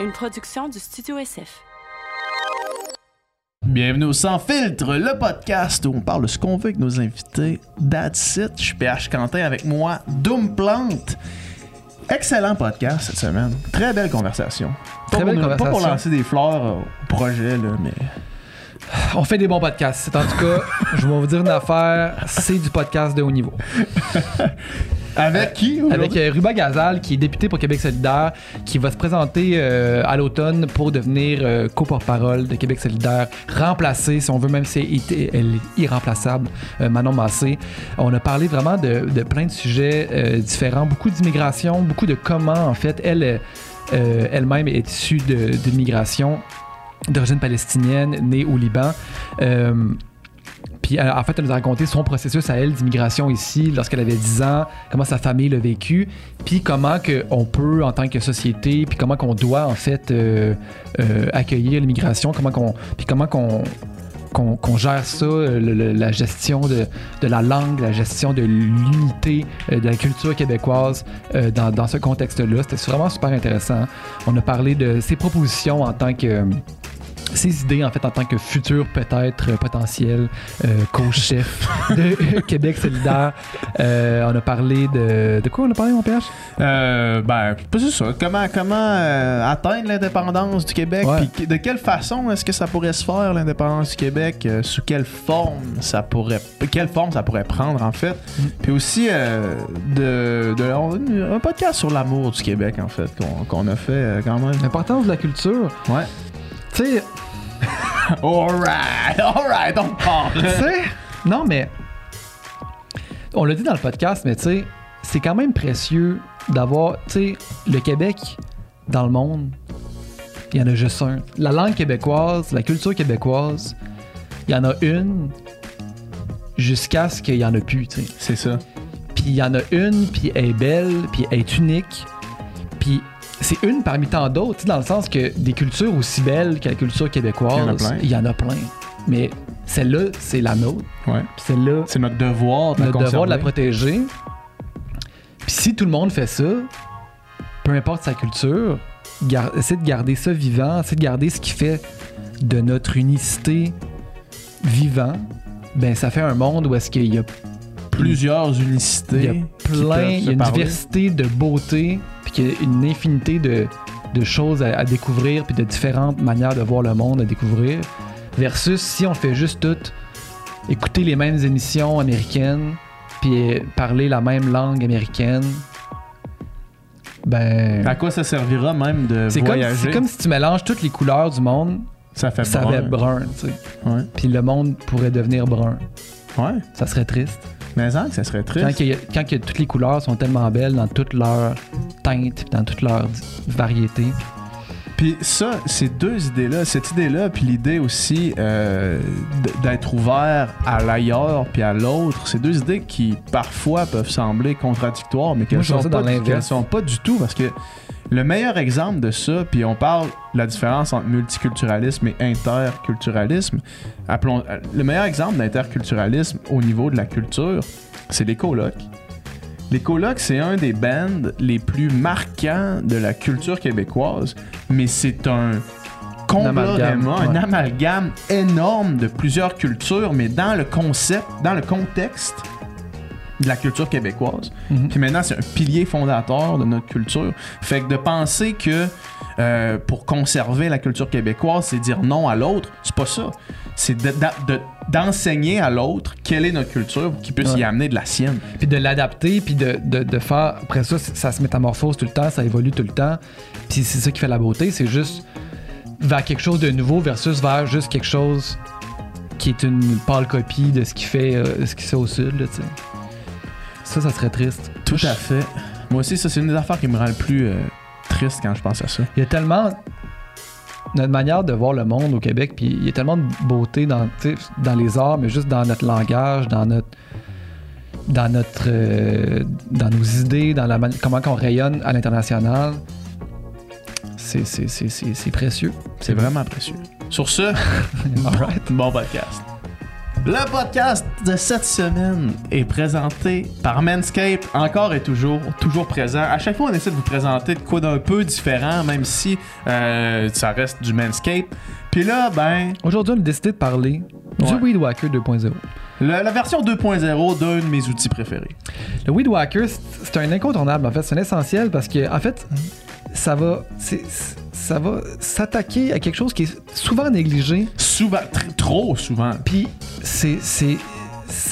une production du Studio SF. Bienvenue au Sans Filtre, le podcast où on parle de ce qu'on veut avec nos invités. That's it. Je suis PH Quentin avec moi, Doom Plante. Excellent podcast cette semaine. Très belle conversation. Très pas belle pour, Pas pour conversation. lancer des fleurs euh, au projet, là, mais. On fait des bons podcasts. En tout cas, je vais vous dire une affaire, c'est du podcast de haut niveau. Avec qui? Avec euh, Ruba Gazal, qui est député pour Québec solidaire, qui va se présenter euh, à l'automne pour devenir euh, co-porte-parole de Québec solidaire, remplacer, si on veut, même si elle est- irremplaçable, euh, Manon Massé. On a parlé vraiment de, de plein de sujets euh, différents, beaucoup d'immigration, beaucoup de comment, en fait, elle, euh, elle-même est issue de- d'immigration d'origine palestinienne, née au Liban. Puis euh, en fait, elle nous a raconté son processus à elle d'immigration ici lorsqu'elle avait 10 ans, comment sa famille l'a vécu, puis comment que on peut en tant que société, puis comment qu'on doit en fait euh, euh, accueillir l'immigration, comment qu'on, puis comment qu'on qu'on gère ça, la gestion de, de la langue, la gestion de l'unité de la culture québécoise dans, dans ce contexte-là. C'était vraiment super intéressant. On a parlé de ses propositions en tant que ses idées en fait en tant que futur peut-être euh, potentiel euh, co-chef de Québec solidaire. Euh, on a parlé de de quoi on a parlé mon PH Euh, ben, c'est ça. Comment, comment atteindre l'indépendance du Québec? Ouais. Puis de quelle façon est-ce que ça pourrait se faire, l'indépendance du Québec? Sous quelle forme ça pourrait... Quelle forme ça pourrait prendre, en fait? Puis aussi, de, de- on- un podcast sur l'amour du Québec, en fait, qu'on a fait quand même. L'importance de la culture. Ouais. Tu sais, Alright, alright, on part. tu sais, non mais on l'a dit dans le podcast, mais tu sais, c'est quand même précieux d'avoir, tu sais, le Québec dans le monde. Il y en a juste un. La langue québécoise, la culture québécoise, il y en a une jusqu'à ce qu'il y en a plus, tu sais. C'est ça. Puis il y en a une, puis elle est belle, puis elle est unique. Puis c'est une parmi tant d'autres, dans le sens que des cultures aussi belles que la culture québécoise, Il y en a plein. il y en a plein. Mais celle-là, c'est la nôtre. Ouais. Celle-là, C'est notre devoir de la notre devoir de la protéger. Puis si tout le monde fait ça, peu importe sa culture, essaie de garder ça vivant, essaie de garder ce qui fait de notre unicité vivant, ben ça fait un monde où est-ce qu'il y a Plusieurs il y a unicités. plein, il y a une parler. diversité de beauté, puis qu'il y a une infinité de, de choses à, à découvrir, puis de différentes manières de voir le monde à découvrir. Versus si on fait juste tout, écouter les mêmes émissions américaines, puis parler la même langue américaine, ben. À quoi ça servira même de C'est comme, voyager? c'est comme si tu mélanges toutes les couleurs du monde, Ça fait ça brun. fait brun, tu sais. Puis le monde pourrait devenir brun. Ouais. Ça serait triste. Mais ça, que ça serait triste. Quand, a- quand que toutes les couleurs sont tellement belles dans toutes leurs teintes, dans toutes leurs variétés. Puis ça, ces deux idées-là, cette idée-là, puis l'idée aussi euh, d'être ouvert à l'ailleurs puis à l'autre, ces deux idées qui parfois peuvent sembler contradictoires, mais qu'elles vois sont, pas sont pas du tout parce que le meilleur exemple de ça, puis on parle de la différence entre multiculturalisme et interculturalisme. Appelons, le meilleur exemple d'interculturalisme au niveau de la culture, c'est les colocs. Les colocs, c'est un des bands les plus marquants de la culture québécoise, mais c'est un amalgame, un ouais. amalgame énorme de plusieurs cultures, mais dans le concept, dans le contexte de la culture québécoise. Mhm. Puis maintenant, c'est un pilier fondateur de notre culture. Fait que de penser que euh, pour conserver la culture québécoise, c'est dire non à l'autre, c'est pas ça. C'est de- de- de- d'enseigner à l'autre quelle est notre culture pour qu'il puisse Ouais. y amener de la sienne. Puis de l'adapter, puis de, faire. Après ça, ça se métamorphose tout le temps, ça évolue tout le temps. Puis c'est ça qui fait la beauté, c'est juste vers quelque chose de nouveau versus vers juste quelque chose qui est une pâle copie de ce qui fait, euh, ce qui se fait au sud, là, tu sais. Ça, ça serait triste. Tout à fait. Moi aussi, ça, c'est une des affaires qui me rend le plus euh, triste quand je pense à ça. Il y a tellement notre manière de voir le monde au Québec, puis il y a tellement de beauté dans, les arts, mais juste dans notre langage, dans notre dans notre euh, dans nos idées, dans la mani- comment qu'on rayonne à l'international. C'est c'est- c'est- c'est- c'est précieux. C'est vraiment précieux. Sur ce, Alright. bon podcast. Le podcast de cette semaine est présenté par Manscape, encore et toujours, toujours présent. À chaque fois, on essaie de vous présenter de quoi d'un peu différent, même si euh, ça reste du Manscape. Puis là, ben, Aujourd'hui, on a décidé de parler du Ouais. Weed Whacker 2.0. le- la version 2.0 d'un de mes outils préférés. Le Weed Whacker, c'est- c'est un incontournable, en fait. C'est un essentiel parce que, en fait, ça va, ça va s'attaquer à quelque chose qui est souvent négligé. Souvent, tr- trop souvent. Puis, c'est, c'est,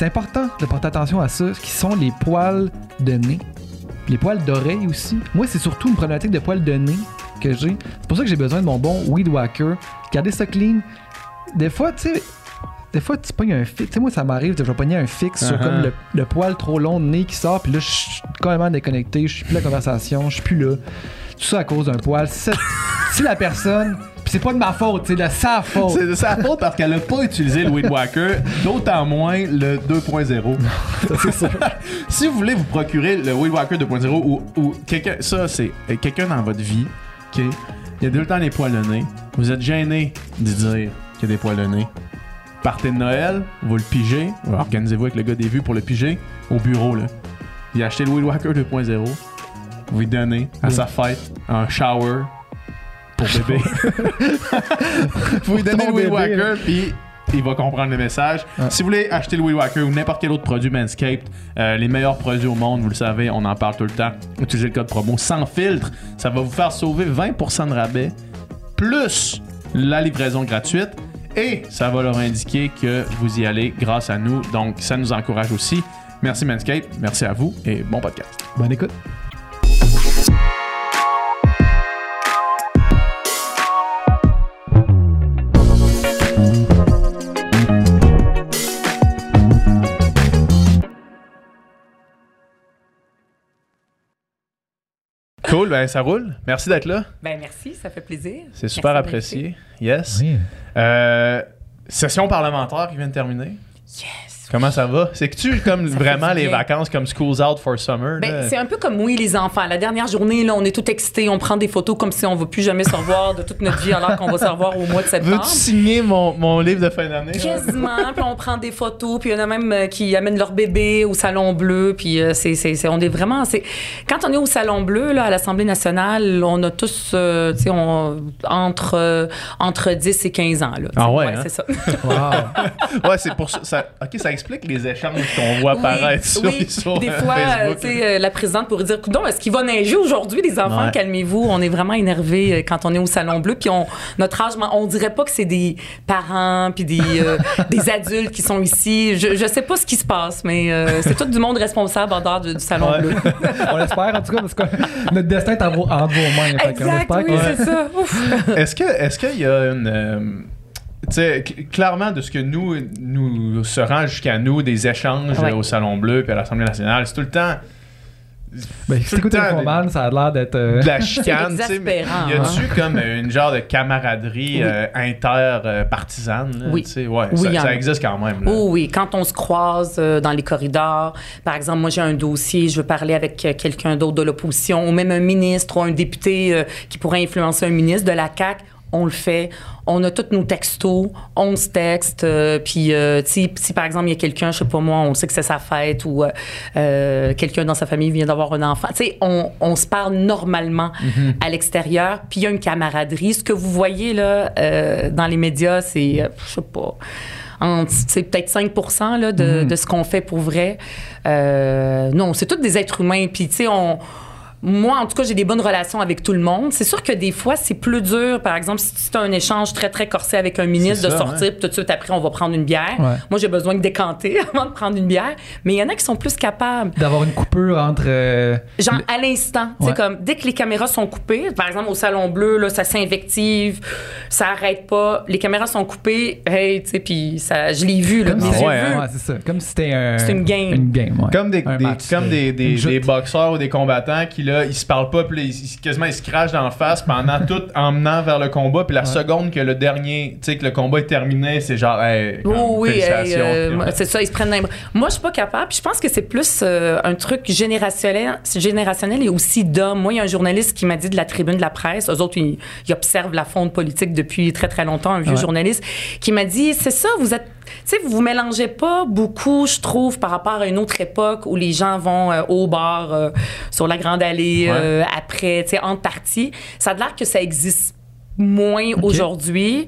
important de porter attention à ça, qui sont les poils de nez. Les poils d'oreille aussi. Moi, c'est surtout une problématique de poils de nez que j'ai. C'est pour ça que j'ai besoin de mon bon Weed Whacker. Gardez ça clean. Des fois, tu sais, des fois, tu pognes un fixe. Tu sais, moi, ça m'arrive, je vais pogner un fixe sur Uh-huh. comme le, le poil trop long de nez qui sort, puis là, je suis complètement déconnecté, je suis plus la conversation, je suis plus là. Tout ça à cause d'un poil. Si, ça- la personne. C'est pas de ma faute, c'est de sa faute. C'est de sa faute parce qu'elle a pas utilisé le Whacker, d'autant moins le 2.0. si vous voulez vous procurer le Whacker 2.0 ou, ou quelqu'un, ça c'est euh, quelqu'un dans votre vie, ok, il y a le temps des poils de nez. Vous êtes gêné de dire qu'il y a des poils de nez. Partez de Noël, vous le pigez, ou organisez-vous avec le gars des vues pour le piger au bureau là. Il a acheté le Whacker 2.0, vous lui donnez à sa fête un shower pour bébé. vous lui donnez le Weed bébé, Whacker, puis il va comprendre le message. Si vous voulez acheter le Weed ou n'importe quel autre produit Manscaped, euh, les meilleurs produits au monde, vous le savez, on en parle tout le temps. Utilisez le code promo sans filtre, ça va vous faire sauver 20% de rabais, plus la livraison gratuite. Et ça va leur indiquer que vous y allez grâce à nous. Donc, ça nous encourage aussi. Merci Manscaped, merci à vous et bon podcast. Bonne écoute. Ben ça roule. Merci d'être là. Ben merci, ça fait plaisir. C'est super Merci apprécié. Yes. Oui. Euh, session parlementaire qui vient de terminer. Yes. Comment ça va? C'est que tu comme Ça vraiment les vacances comme School's Out for Summer? Ben, c'est un peu comme oui les enfants. La dernière journée là, on est tout excités, on prend des photos comme si on ne va plus jamais se revoir de toute notre vie alors qu'on va se revoir au mois de septembre. Veux-tu signer mon, mon livre de fin d'année? Quasiment, puis on prend des photos, puis il y en a même euh, qui amènent leur bébé au salon bleu, puis euh, c'est, on est vraiment, c'est quand on est au salon bleu là à l'Assemblée nationale, on a tous, euh, tu sais, on entre euh, entre 10 et 15 ans là. Ah ouais, hein? c'est ça. Wow. ouais, c'est pour ça, ça- Ok, ça explique les échanges qu'on voit apparaître sur, oui. sur, des euh, fois, euh, Facebook. tu sais, euh, la présidente pourrait dire Non, est-ce qu'il va neiger aujourd'hui, les enfants? Ouais. Calmez-vous. On est vraiment énervés euh, quand on est au Salon Bleu. Puis on, notre âge, on dirait pas que c'est des parents puis des, euh, des adultes qui sont ici. Je, je sais pas ce qui se passe, mais euh, c'est tout du monde responsable en dehors du, du Salon Ouais. Bleu. on l'espère, en tout cas, parce que notre destin est en vos- entre vos mains. Exact, oui, que- c'est ça. Est-ce que est-ce qu'il y a une euh, tu sais, cl- clairement de ce que nous nous se rend jusqu'à nous des échanges Ouais. euh, au Salon Bleu puis à l'Assemblée nationale, c'est tout le temps Ben, tout si le t'écoutes temps ça a l'air d'être. euh, de la chicane, tu sais, y a-tu comme une genre de camaraderie Oui. euh, inter-partisane Oui. ouais, Oui, ça, existe quand même. là. Oh oui, quand on se croise euh, dans les corridors, par exemple, moi j'ai un dossier, je veux parler avec euh, quelqu'un d'autre de l'opposition, ou même un ministre ou un député euh, qui pourrait influencer un ministre de la CAC, on le fait. On a tous nos textos, on se texte. euh, puis, euh, si par exemple, il y a quelqu'un, je sais pas moi, on sait que c'est sa fête ou euh, euh, quelqu'un dans sa famille vient d'avoir un enfant, tu sais, on, on se parle normalement à l'extérieur. Puis, il y a une camaraderie. Ce que vous voyez là dans les médias, c'est, je sais pas, c'est peut-être 5 là, de, de ce qu'on fait pour vrai. Non, c'est tous des êtres humains. Puis, tu sais, on. Moi, en tout cas, j'ai des bonnes relations avec tout le monde. C'est sûr que des fois, c'est plus dur. Par exemple, si tu as un échange très, très corsé avec un ministre, de sortir, puis tout de suite après, on va prendre une bière. Ouais. Moi, j'ai besoin de décanter avant de prendre une bière. Mais il y en a qui sont plus capables. D'avoir une coupure entre. euh, Genre, le- à l'instant. Ouais. Comme, dès que les caméras sont coupées, par exemple, au Salon Bleu, là, ça s'invective, ça arrête pas. Les caméras sont coupées, hey, tu sais, puis ça, je l'ai vu, là, ouais, c'est ça. Comme si c'était un. C'est une game. Une game, ouais. Comme des, Un des- match, comme euh, des, des boxeurs ou des combattants qui, là, là, ils se parlent pas, puis là, ils, quasiment ils se crachent dans la face pendant tout en menant vers le combat, puis la seconde que le dernier, tu sais, que le combat est terminé, c'est genre, hey, Oh oui, hey, euh, ouais. c'est ça, ils se prennent les bras. Moi, je suis pas capable. Puis je pense que c'est plus euh, un truc générationnel, générationnel et aussi d'hommes. Moi, il y a un journaliste qui m'a dit de la tribune de la presse. Eux autres, ils, ils observent la fonte politique depuis très, très longtemps, un vieux Ouais. journaliste, qui m'a dit c'est ça, vous êtes. Tu sais, vous vous mélangez pas beaucoup, je trouve, par rapport à une autre époque où les gens vont euh, au bar, euh, sur la Grande Allée, Ouais. euh, après, tu sais, entre parties. Ça a l'air que ça existe moins aujourd'hui.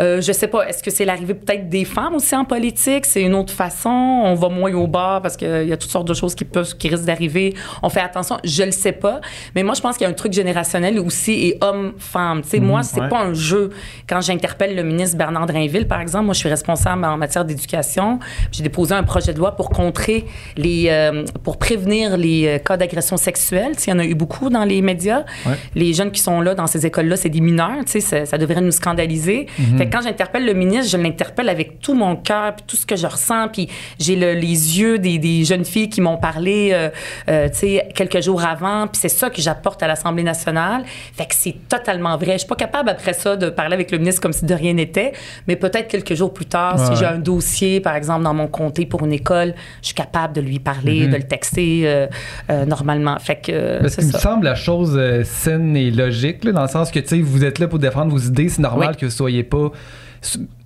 Euh, je sais pas, est-ce que c'est l'arrivée peut-être des femmes aussi en politique? C'est une autre façon. On va moins au bar parce qu'il y a toutes sortes de choses qui peuvent, qui risquent d'arriver. On fait attention. Je le sais pas. Mais moi, je pense qu'il y a un truc générationnel aussi et homme-femme. Tu sais, moi, c'est ouais. pas un jeu. Quand j'interpelle le ministre Bernard Drainville, par exemple, moi, je suis responsable en matière d'éducation. J'ai déposé un projet de loi pour contrer les, euh, pour prévenir les euh, cas d'agression sexuelle. Tu sais, Il y en a eu beaucoup dans les médias. Ouais. Les jeunes qui sont là dans ces écoles-là, c'est des mineurs. Tu sais, ça, ça devrait nous scandaliser. Fait que quand j'interpelle le ministre, je l'interpelle avec tout mon cœur, puis tout ce que je ressens, puis j'ai le- les yeux des, des jeunes filles qui m'ont parlé, euh, euh, tu sais, quelques jours avant, puis c'est ça que j'apporte à l'Assemblée nationale. Fait que c'est totalement vrai. Je suis pas capable après ça de parler avec le ministre comme si de rien n'était, mais peut-être quelques jours plus tard, si j'ai un dossier, par exemple, dans mon comté pour une école, je suis capable de lui parler, de le texter euh, normalement. Fait que Parce c'est qu'il me ça. semble la chose saine et logique, là, dans le sens que tu sais, vous êtes là pour défendre vos idées, c'est normal Oui. que vous soyez pas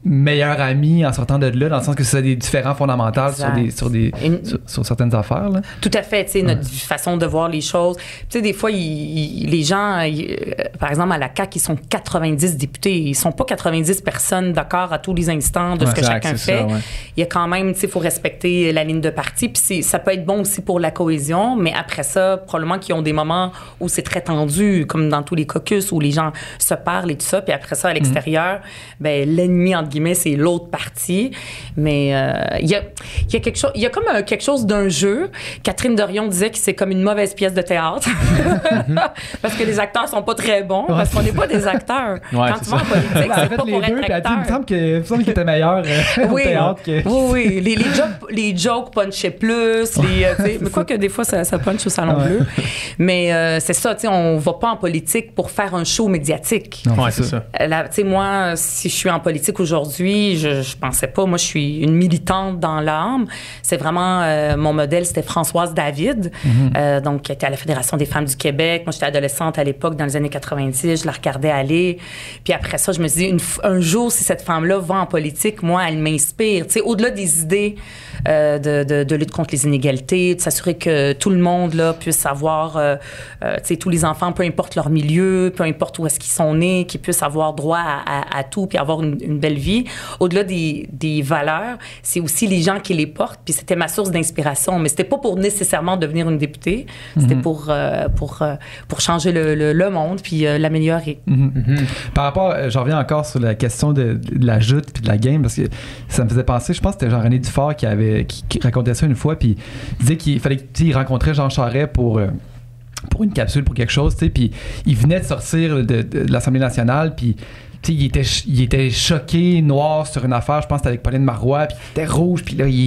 meilleurs amis en sortant de là, dans le sens que c'est des différents fondamentaux sur des, sur, des, Une- sur, sur certaines affaires. Là. Tout à fait, tu sais, notre façon de voir les choses. Tu sais, des fois, les gens, euh, par exemple, à la CAQ, ils sont 90 députés. Ils sont pas 90 personnes d'accord à tous les instants de ce que exact, chacun fait. ça, ouais. Il y a quand même, tu sais, il faut respecter la ligne de parti. Puis ça peut être bon aussi pour la cohésion, mais après ça, probablement qu'ils ont des moments où c'est très tendu, comme dans tous les caucus, où les gens se parlent et tout ça. Puis après ça, à l'extérieur, ben, l'ennemi, entre guillemets, c'est l'autre parti. Mais euh, il y, a, il y a quelque chose, il y a comme un- quelque chose d'un jeu. Catherine Dorion disait que c'est comme une mauvaise pièce de théâtre. parce que les acteurs sont pas très bons, parce qu'on n'est pas des acteurs. Ouais, Quand tu vas en ça. politique, a c'est fait pas les pour deux, être il me acteur. semble que- il me semble qu'il était meilleur euh, au Oui, théâtre que. oui, oui. Les, les, jokes, les jokes punchaient plus. Les, euh, mais quoi que des fois, ça, ça punch au Salon Ouais. Bleu. Mais euh, c'est ça, tu sais, on va pas en politique pour faire un show médiatique. Non, Ouais, c'est ça. Euh, là, Tu sais, moi, si je suis en politique aujourd'hui, je, je pensais pas. Moi, je suis une militante dans l'âme. C'est vraiment euh, mon modèle, c'était Françoise David, euh, donc qui était à la Fédération des femmes du Québec. Moi, j'étais adolescente à l'époque, dans les années 90. Je la regardais aller. Puis après ça, je me une f- un jour, si cette femme-là va en politique, moi, elle m'inspire. Tu sais, au-delà des idées euh, de, de, de lutte contre les inégalités, de s'assurer que tout le monde là puisse avoir, tu sais, tous les enfants, peu importe leur milieu, peu importe où est-ce qu'ils sont nés, qu'ils puissent avoir droit à, à- à tout puis avoir une, une belle vie. Au-delà des, des valeurs, c'est aussi les gens qui les portent. Puis c'était ma source d'inspiration, mais c'était pas pour nécessairement devenir une députée. C'était pour euh, pour euh, pour changer le, le, le monde puis euh, l'améliorer. Par rapport, j'en reviens encore sur la question de, de la joute puis de la game parce que ça me faisait penser, je pense que c'était Jean-René Dufort qui avait qui, qui racontait ça une fois puis il disait qu'il fallait qu'il rencontrait Jean Charest pour euh, pour une capsule pour quelque chose, tu sais, puis il venait de sortir de, de- de l'Assemblée nationale puis sais, il était, ch- il était choqué, noir sur une affaire, je pense que c'était avec Pauline Marois, puis il était rouge, puis là, il, il,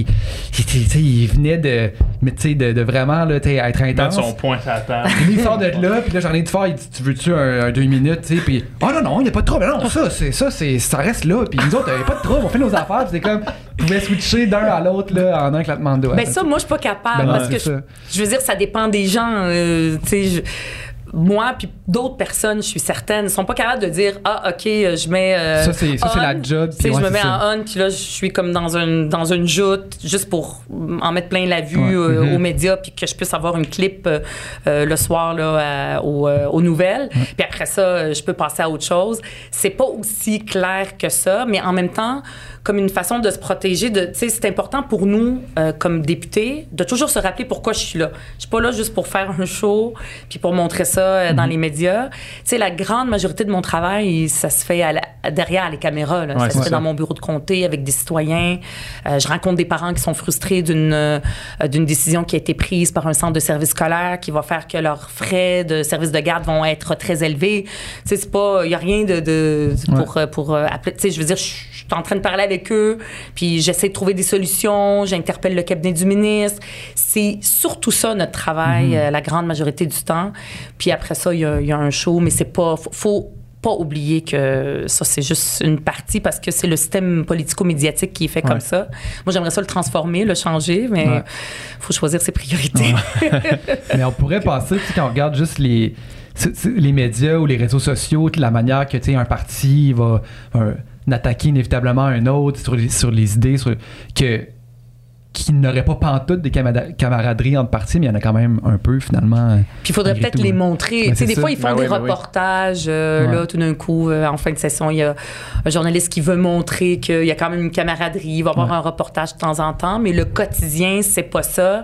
était- tu sais, il venait de, mais tu sais, de, de vraiment là, tu sais, être Mettre intense. son point à. Puis il sort de là, puis là, j'en ai du fort, il dit Tu veux-tu un, un deux minutes, tu sais, puis Oh non, non, il n'y a pas de trouble, non, ça, c'est, ça, c'est, ça reste là, puis nous autres, il n'y a pas de trouble, on fait nos affaires, puis c'est comme, pouvez switcher d'un à l'autre, là, en un claquement de doigts. Ben ça, moi, je suis pas capable Ben non, parce que je, ça. je veux dire, ça dépend des gens. euh, tu sais, je- moi puis d'autres personnes, je suis certaine, sont pas capables de dire ah ok, je mets euh, Ça, c'est- ça, c'est on. la job, puis je me mets ça. en on, puis là, je suis comme dans une dans une joute juste pour en mettre plein la vue Ouais. euh, Mhm. aux médias, puis que je puisse avoir une clip euh, le soir là à- aux, aux nouvelles. Puis après ça, je peux passer à autre chose. C'est pas aussi clair que ça, mais en même temps comme une façon de se protéger. De, tu sais, c'est important pour nous, euh, comme députés, de toujours se rappeler pourquoi je suis là. Je suis pas là juste pour faire un show puis pour montrer ça euh, dans les médias. Tu sais, la grande majorité de mon travail, ça se fait à la- derrière les caméras. Là. Ouais, ça se fait ça. dans mon bureau de comté avec des citoyens. Euh, je rencontre des parents qui sont frustrés d'une euh, d'une décision qui a été prise par un centre de service scolaire qui va faire que leurs frais de service de garde vont être très élevés. Tu sais, c'est pas, il y a rien de, de pour euh, pour euh, appeler. Tu sais, je veux dire, je suis en train de parler avec eux, puis j'essaie de trouver des solutions, j'interpelle le cabinet du ministre. C'est surtout ça notre travail, Mhm. euh, la grande majorité du temps. Puis après ça, il y a, il y a un show, mais c'est pas. Faut, faut pas oublier que ça, c'est juste une partie parce que c'est le système politico-médiatique qui est fait comme ça. Moi, j'aimerais ça le transformer, le changer, mais Ouais. faut choisir ses priorités. Mais on pourrait penser, tu sais, quand on regarde juste les, les médias ou les réseaux sociaux, la manière que tu sais, un parti va attaquer inévitablement un autre sur les, sur les idées, sur, que qui n'aurait pas pantoute des camaraderies entre partis, mais il y en a quand même un peu finalement. Puis il faudrait peut-être les hein. montrer. Tu sais, des ça. fois, ils font Ben des oui, ben reportages. euh, Ouais. Là, tout d'un coup, euh, en fin de session, il y a un journaliste qui veut montrer qu'il y a quand même une camaraderie. Il va y avoir Ouais. un reportage de temps en temps. Mais le quotidien, c'est pas ça.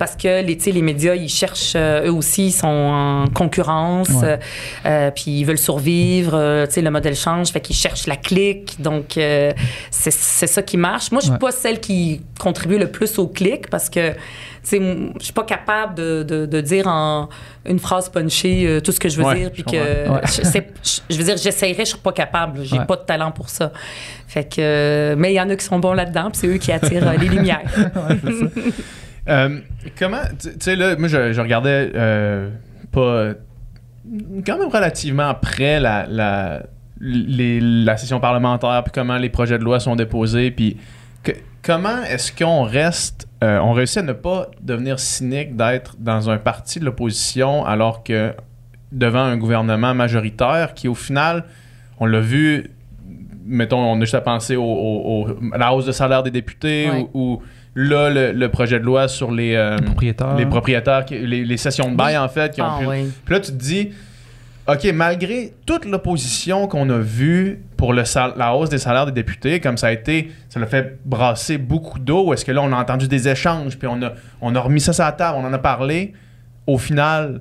Parce que les, les médias, ils cherchent, euh, eux aussi, ils sont en concurrence. Ouais. euh, puis ils veulent survivre. euh, tu sais, le modèle change. Fait qu'ils cherchent la clique. Donc, euh, c'est ça qui marche. Moi, je suis Ouais. pas celle qui contribue le plus au clic parce que, tu sais, je suis pas capable de, de- de dire en une phrase punchée tout ce que je veux Ouais, dire. Puis que, je, veux dire, j'essayerais, je suis pas capable. J'ai pas de talent pour ça. Fait que, mais il y en a qui sont bons là-dedans, puis c'est eux qui attirent les lumières. Euh, comment, tu sais, là, moi, je, je regardais euh, pas. quand même relativement près la, la, les- la session parlementaire, puis comment les projets de loi sont déposés, puis comment est-ce qu'on reste. euh, on réussit à ne pas devenir cynique d'être dans un parti de l'opposition alors que devant un gouvernement majoritaire qui, au final, on l'a vu, mettons, on a juste à penser au, au- au- à la hausse de salaire des députés Ouais. ou, ou là, le, le projet de loi sur les, euh, propriétaires. les propriétaires, qui- les, les sessions de bail, en fait, qui ont Ah, pu- oui. Puis là, tu te dis, OK, malgré toute l'opposition qu'on a vue pour le sal- la hausse des salaires des députés, comme ça a été, ça l'a fait brasser beaucoup d'eau, est-ce que là, on a entendu des échanges, puis on a, on a remis ça sur la table, on en a parlé. Au final,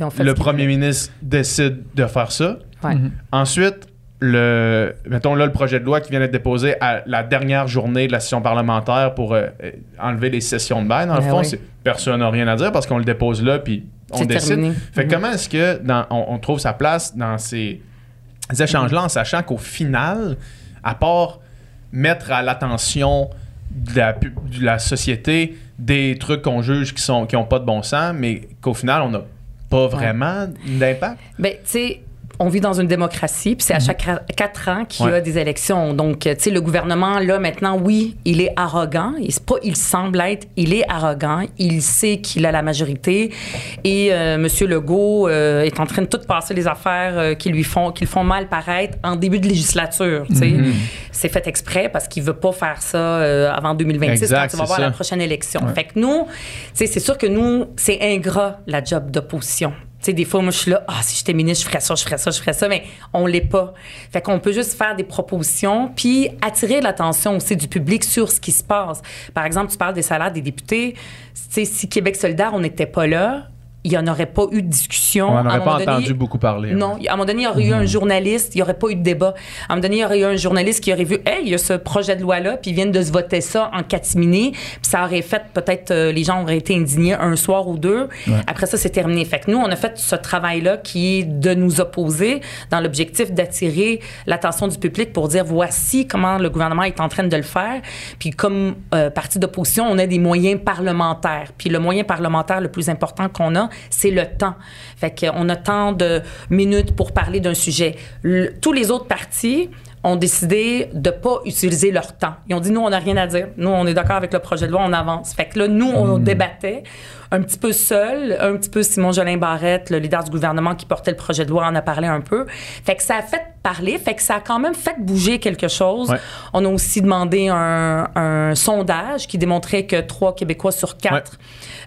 le premier ministre décide de faire ça. Ouais. Mhm. Ensuite, le, mettons là le projet de loi qui vient d'être déposé à la dernière journée de la session parlementaire pour euh, euh, enlever les sessions de bail. Dans le Ben fond, oui. personne n'a rien à dire parce qu'on le dépose là puis on décide. terminé. Fait que Mhm. comment est-ce que dans- on, on trouve sa place dans ces échanges-là en sachant qu'au final, à part mettre à l'attention de la, pu- de la société des trucs qu'on juge qui sont qui ont pas de bon sens, mais qu'au final on n'a pas vraiment d'impact? Ben, tu sais, on vit dans une démocratie, puis c'est à chaque ra- quatre ans qu'il y a Ouais. des élections. Donc, tu sais, le gouvernement, là, maintenant, oui, il est arrogant. Il, pas, il semble être, il est arrogant. Il sait qu'il a la majorité. Et euh, M. Legault euh, est en train de tout passer les affaires euh, qui lui font, qui le font mal paraître en début de législature. tu sais. C'est fait exprès parce qu'il veut pas faire ça avant 2026 Exact, quand il va avoir ça. la prochaine élection. Fait que nous, tu sais, c'est sûr que nous, c'est ingrat, la job d'opposition. Sais, des fois, moi, je suis là, ah, si j'étais ministre, je ferais ça, je ferais ça, je ferais ça, mais on l'est pas. Fait qu'on peut juste faire des propositions, puis attirer l'attention aussi du public sur ce qui se passe. Par exemple, tu parles des salaires des députés. Tu sais, si Québec solidaire, on n'était pas là, il n'y en aurait pas eu de discussion. On n'en aurait pas donné- entendu beaucoup parler. non, à un moment donné, il y aurait eu un journaliste, il n'y aurait pas eu de débat. À un moment donné, il y aurait eu un journaliste qui aurait vu, hey, il y a ce projet de loi-là, puis ils viennent de se voter ça en catimini, puis ça aurait fait peut-être, euh, les gens auraient été indignés un soir ou deux. Après ça, c'est terminé. Fait que nous, on a fait ce travail-là qui est de nous opposer dans l'objectif d'attirer l'attention du public pour dire voici comment le gouvernement est en train de le faire. Puis comme euh, parti d'opposition, on a des moyens parlementaires. Puis le moyen parlementaire le plus important qu'on a, c'est le temps. Fait qu'on a tant de minutes pour parler d'un sujet. Le- tous les autres partis ont décidé de pas utiliser leur temps. Ils ont dit nous on n'a rien à dire. Nous on est d'accord avec le projet de loi, on avance. Fait que là nous on débattait un petit peu seul, un petit peu Simon Jolin Barrette, le leader du gouvernement qui portait le projet de loi en a parlé un peu. Fait que ça a fait parler, fait que ça a quand même fait bouger quelque chose. Ouais. On a aussi demandé un, un sondage qui démontrait que trois Québécois sur quatre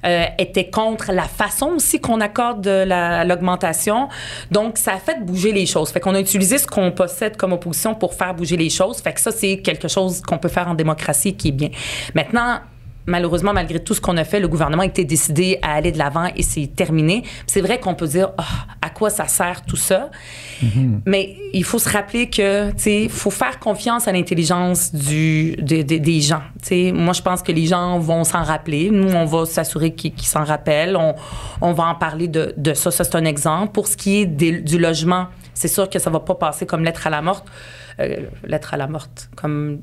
euh, étaient contre la façon aussi qu'on accorde la- l'augmentation. Donc, ça a fait bouger les choses. Fait qu'on a utilisé ce qu'on possède comme opposition pour faire bouger les choses. Fait que ça, c'est quelque chose qu'on peut faire en démocratie qui est bien. Maintenant, malheureusement, malgré tout ce qu'on a fait, le gouvernement été décidé à aller de l'avant et c'est terminé. C'est vrai qu'on peut dire Ah, à quoi ça sert tout ça, mais il faut se rappeler que tu sais, faut faire confiance à l'intelligence du de- de- des gens. Tu sais, moi, je pense que les gens vont s'en rappeler. Nous, on va s'assurer qu'ils qu'ils s'en rappellent. On, on va en parler de, de ça. Ça, c'est un exemple. Pour ce qui est des- du logement, c'est sûr que ça va pas passer comme lettre à la morte. euh, lettre à la morte, comme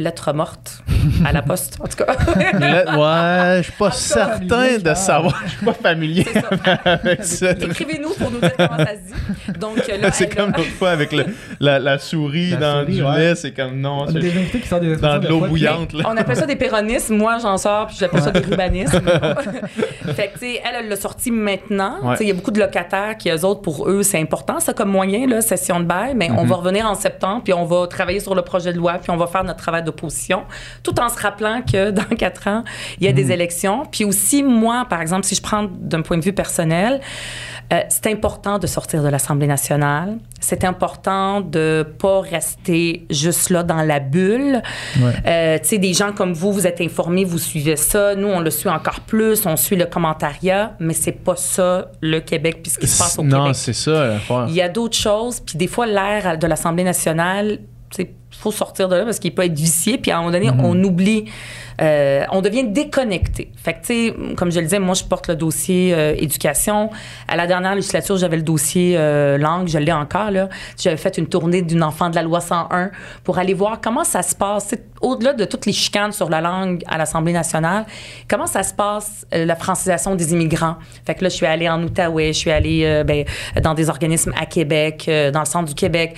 lettre morte à la poste, en tout cas. Le- ouais, je suis pas certain familier, de savoir. Je suis pas familier avec ça. Écrivez-nous pour nous dire comment ça se dit. Donc là, C'est elle, comme l'autre fois avec le- la, la souris La dans souris, du ouais. lait, c'est comme non, des qui sortent des dans de l'eau bouillante. Là. On appelle ça des péronismes. Moi, j'en sors, puis j'appelle ça des rubanismes. fait que, tu sais, elle, elle l'a sorti maintenant. Ouais. Tu sais, Il y a beaucoup de locataires qui, eux autres, pour eux, c'est important, ça, comme moyen, là, session de bail. Mais on va revenir en septembre, puis on va travailler sur le projet de loi, puis on va faire notre travail d'opposition, tout en se rappelant que dans quatre ans, il y a des élections. Puis aussi, moi, par exemple, si je prends d'un point de vue personnel, euh, c'est important de sortir de l'Assemblée nationale. C'est important de pas rester juste là dans la bulle. Ouais. Euh, tu sais, des gens comme vous, vous êtes informés, vous suivez ça. Nous, on le suit encore plus. On suit le commentariat, mais c'est pas ça le Québec puis ce qui se passe au non, Québec. c'est ça. Il y a d'autres choses. Puis des fois, l'air de l'Assemblée nationale, il faut sortir de là parce qu'il peut être vicié. Puis à un moment donné, Mhm. on oublie, euh, on devient déconnecté. Fait que, tu sais, comme je le disais, moi, je porte le dossier euh, éducation. À la dernière législature, j'avais le dossier euh, langue, je l'ai encore, là. J'avais fait une tournée d'une enfant de la loi 101 pour aller voir comment ça se passe, au-delà de toutes les chicanes sur la langue à l'Assemblée nationale, comment ça se passe, la francisation des immigrants? Fait que là, je suis allée en Outaouais, je suis allée ben, dans des organismes à Québec, dans le centre du Québec.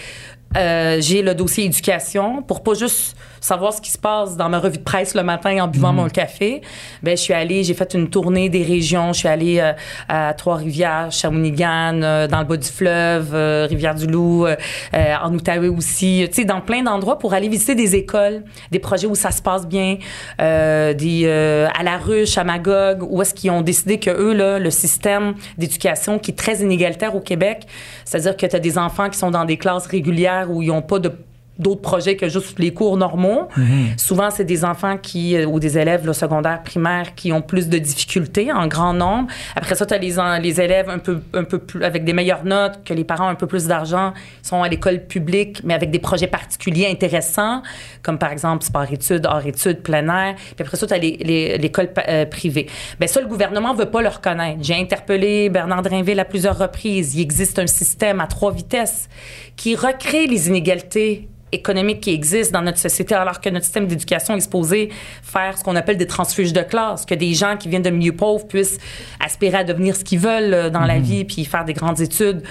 Euh, j'ai le dossier éducation pour pas juste savoir ce qui se passe dans ma revue de presse le matin en buvant mon café. Ben, je suis allée, j'ai fait une tournée des régions. Je suis allée euh, à Trois-Rivières, Shawinigan, euh, dans le bas du fleuve, Rivière-du-Loup, en Outaouais aussi. Tu sais, dans plein d'endroits pour aller visiter des écoles, des projets où ça se passe bien, des à la ruche, à Magog, où est-ce qu'ils ont décidé que eux là, le système d'éducation qui est très inégalitaire au Québec, c'est-à-dire que tu as des enfants qui sont dans des classes régulières où ils n'ont pas de d'autres projets que juste les cours normaux. Souvent, c'est des enfants qui, euh, ou des élèves là, secondaires, primaires, qui ont plus de difficultés en grand nombre. Après ça, tu as les, les élèves un peu, un peu plus, avec des meilleures notes, que les parents ont un peu plus d'argent, sont à l'école publique, mais avec des projets particuliers intéressants, comme par exemple sport-études, hors-études, plein air. Puis après ça, tu as l'école euh, privée. Bien, ça, le gouvernement veut pas le reconnaître. J'ai interpellé Bernard Drinville à plusieurs reprises. Il existe un système à trois vitesses qui recrée les inégalités économiques qui existent dans notre société, alors que notre système d'éducation est supposé faire ce qu'on appelle des transfuges de classe, que des gens qui viennent de milieux pauvres puissent aspirer à devenir ce qu'ils veulent euh, dans la vie, puis faire des grandes études.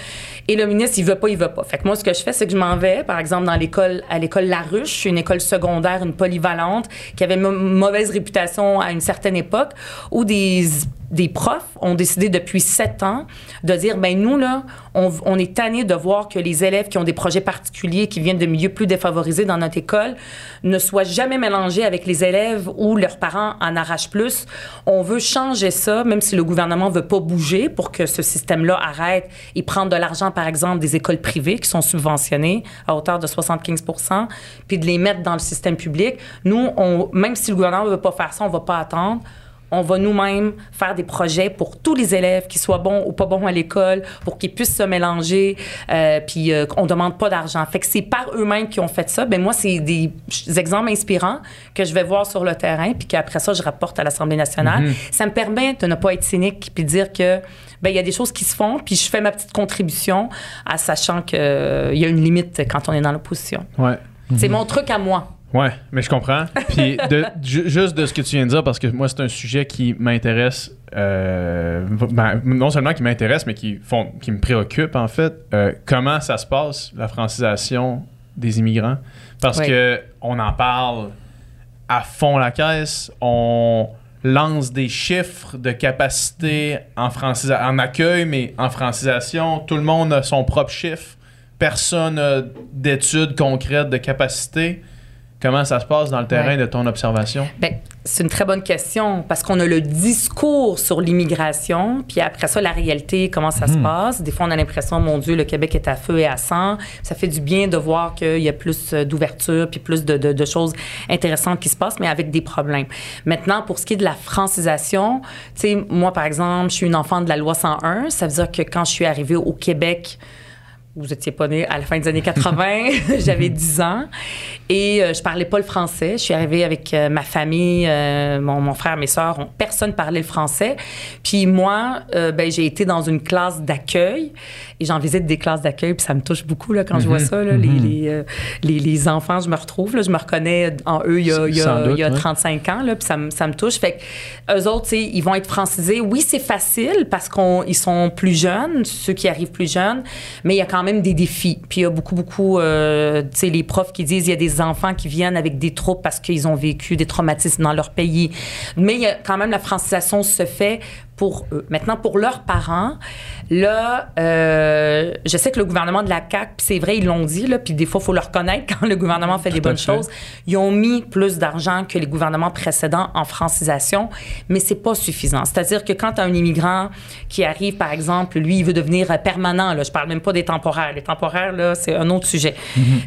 Et le ministre, il veut pas, il veut pas. Fait que moi, ce que je fais, c'est que je m'en vais, par exemple, dans l'école, à l'école Laruche, une école secondaire, une polyvalente, qui avait mauvaise réputation à une certaine époque, où des des profs ont décidé depuis sept ans de dire ben nous là on, on est tanné de voir que les élèves qui ont des projets particuliers qui viennent de milieux plus défavorisés dans notre école ne soient jamais mélangés avec les élèves où leurs parents en arrachent plus. On veut changer ça même si le gouvernement veut pas bouger pour que ce système là arrête. Et prendre de l'argent par exemple des écoles privées qui sont subventionnées à hauteur de 75 puis de les mettre dans le système public. Nous même si le gouvernement veut pas faire ça on va pas attendre on va nous-mêmes faire des projets pour tous les élèves, qu'ils soient bons ou pas bons à l'école, pour qu'ils puissent se mélanger, euh, puis euh, on demande pas d'argent. Fait que c'est par eux-mêmes qui ont fait ça. Ben moi, c'est des exemples inspirants que je vais voir sur le terrain, puis qu'après ça, je rapporte à l'Assemblée nationale. Ça me permet de ne pas être cynique, puis de dire que ben il y a des choses qui se font, puis je fais ma petite contribution, en sachant qu'il y a une limite quand on est dans l'opposition. Ouais. C'est mon truc à moi. Ouais, mais je comprends. Puis de- ju- juste de ce que tu viens de dire, parce que moi, c'est un sujet qui m'intéresse, euh, ben, non seulement qui m'intéresse, mais qui, font, qui me préoccupe, en fait. Euh, comment ça se passe, la francisation des immigrants? Parce Oui. que on en parle à fond la caisse. On lance des chiffres de capacité en, en accueil, mais en francisation. Tout le monde a son propre chiffre. Personne n'a d'études concrètes de capacité. Comment ça se passe dans le terrain Ouais. de ton observation? Ben, c'est une très bonne question parce qu'on a le discours sur l'immigration, puis après ça, la réalité, comment ça se passe. Des fois, on a l'impression, mon Dieu, le Québec est à feu et à sang. Ça fait du bien de voir qu'il y a plus euh, d'ouverture, puis plus de, de- de choses intéressantes qui se passent, mais avec des problèmes. Maintenant, pour ce qui est de la francisation, tu sais, moi, par exemple, je suis une enfant de la loi 101. Ça veut dire que quand je suis arrivée au Québec, vous étiez pas né à la fin des années 80, j'avais 10 ans et euh, je parlais pas le français. Je suis arrivée avec euh, ma famille, euh, mon, mon, frère, mes sœurs, on, personne parlait le français. Puis moi, euh, ben, j'ai été dans une classe d'accueil et j'en visite des classes d'accueil puis ça me touche beaucoup là, quand je vois Mhm. ça. Là, les, les, les, les enfants, je me retrouve, là, je me reconnais en eux il y a, il y a- Sans doute, il y a ouais. 35 ans, là, puis ça, me- ça me touche. Fait que eux autres, ils vont être francisés. Oui, c'est facile parce qu'ils sont plus jeunes, ceux qui arrivent plus jeunes, mais il y a quand même des défis. Puis il y a beaucoup, beaucoup, tu sais, les profs qui disent il y a des enfants qui viennent avec des troubles parce qu'ils ont vécu des traumatismes dans leur pays. Mais quand même la francisation se fait pour eux. Maintenant, pour leurs parents, là, euh, je sais que le gouvernement de la CAQ, c'est vrai, ils l'ont dit, là, puis des fois, il faut le reconnaître quand le gouvernement fait des Tout bonnes fait. choses. Ils ont mis plus d'argent que les gouvernements précédents en francisation, mais c'est pas suffisant. C'est-à-dire que quand tu as un immigrant qui arrive, par exemple, lui, il veut devenir euh, permanent, là, je parle même pas des temporaires. Les temporaires, là, c'est un autre sujet.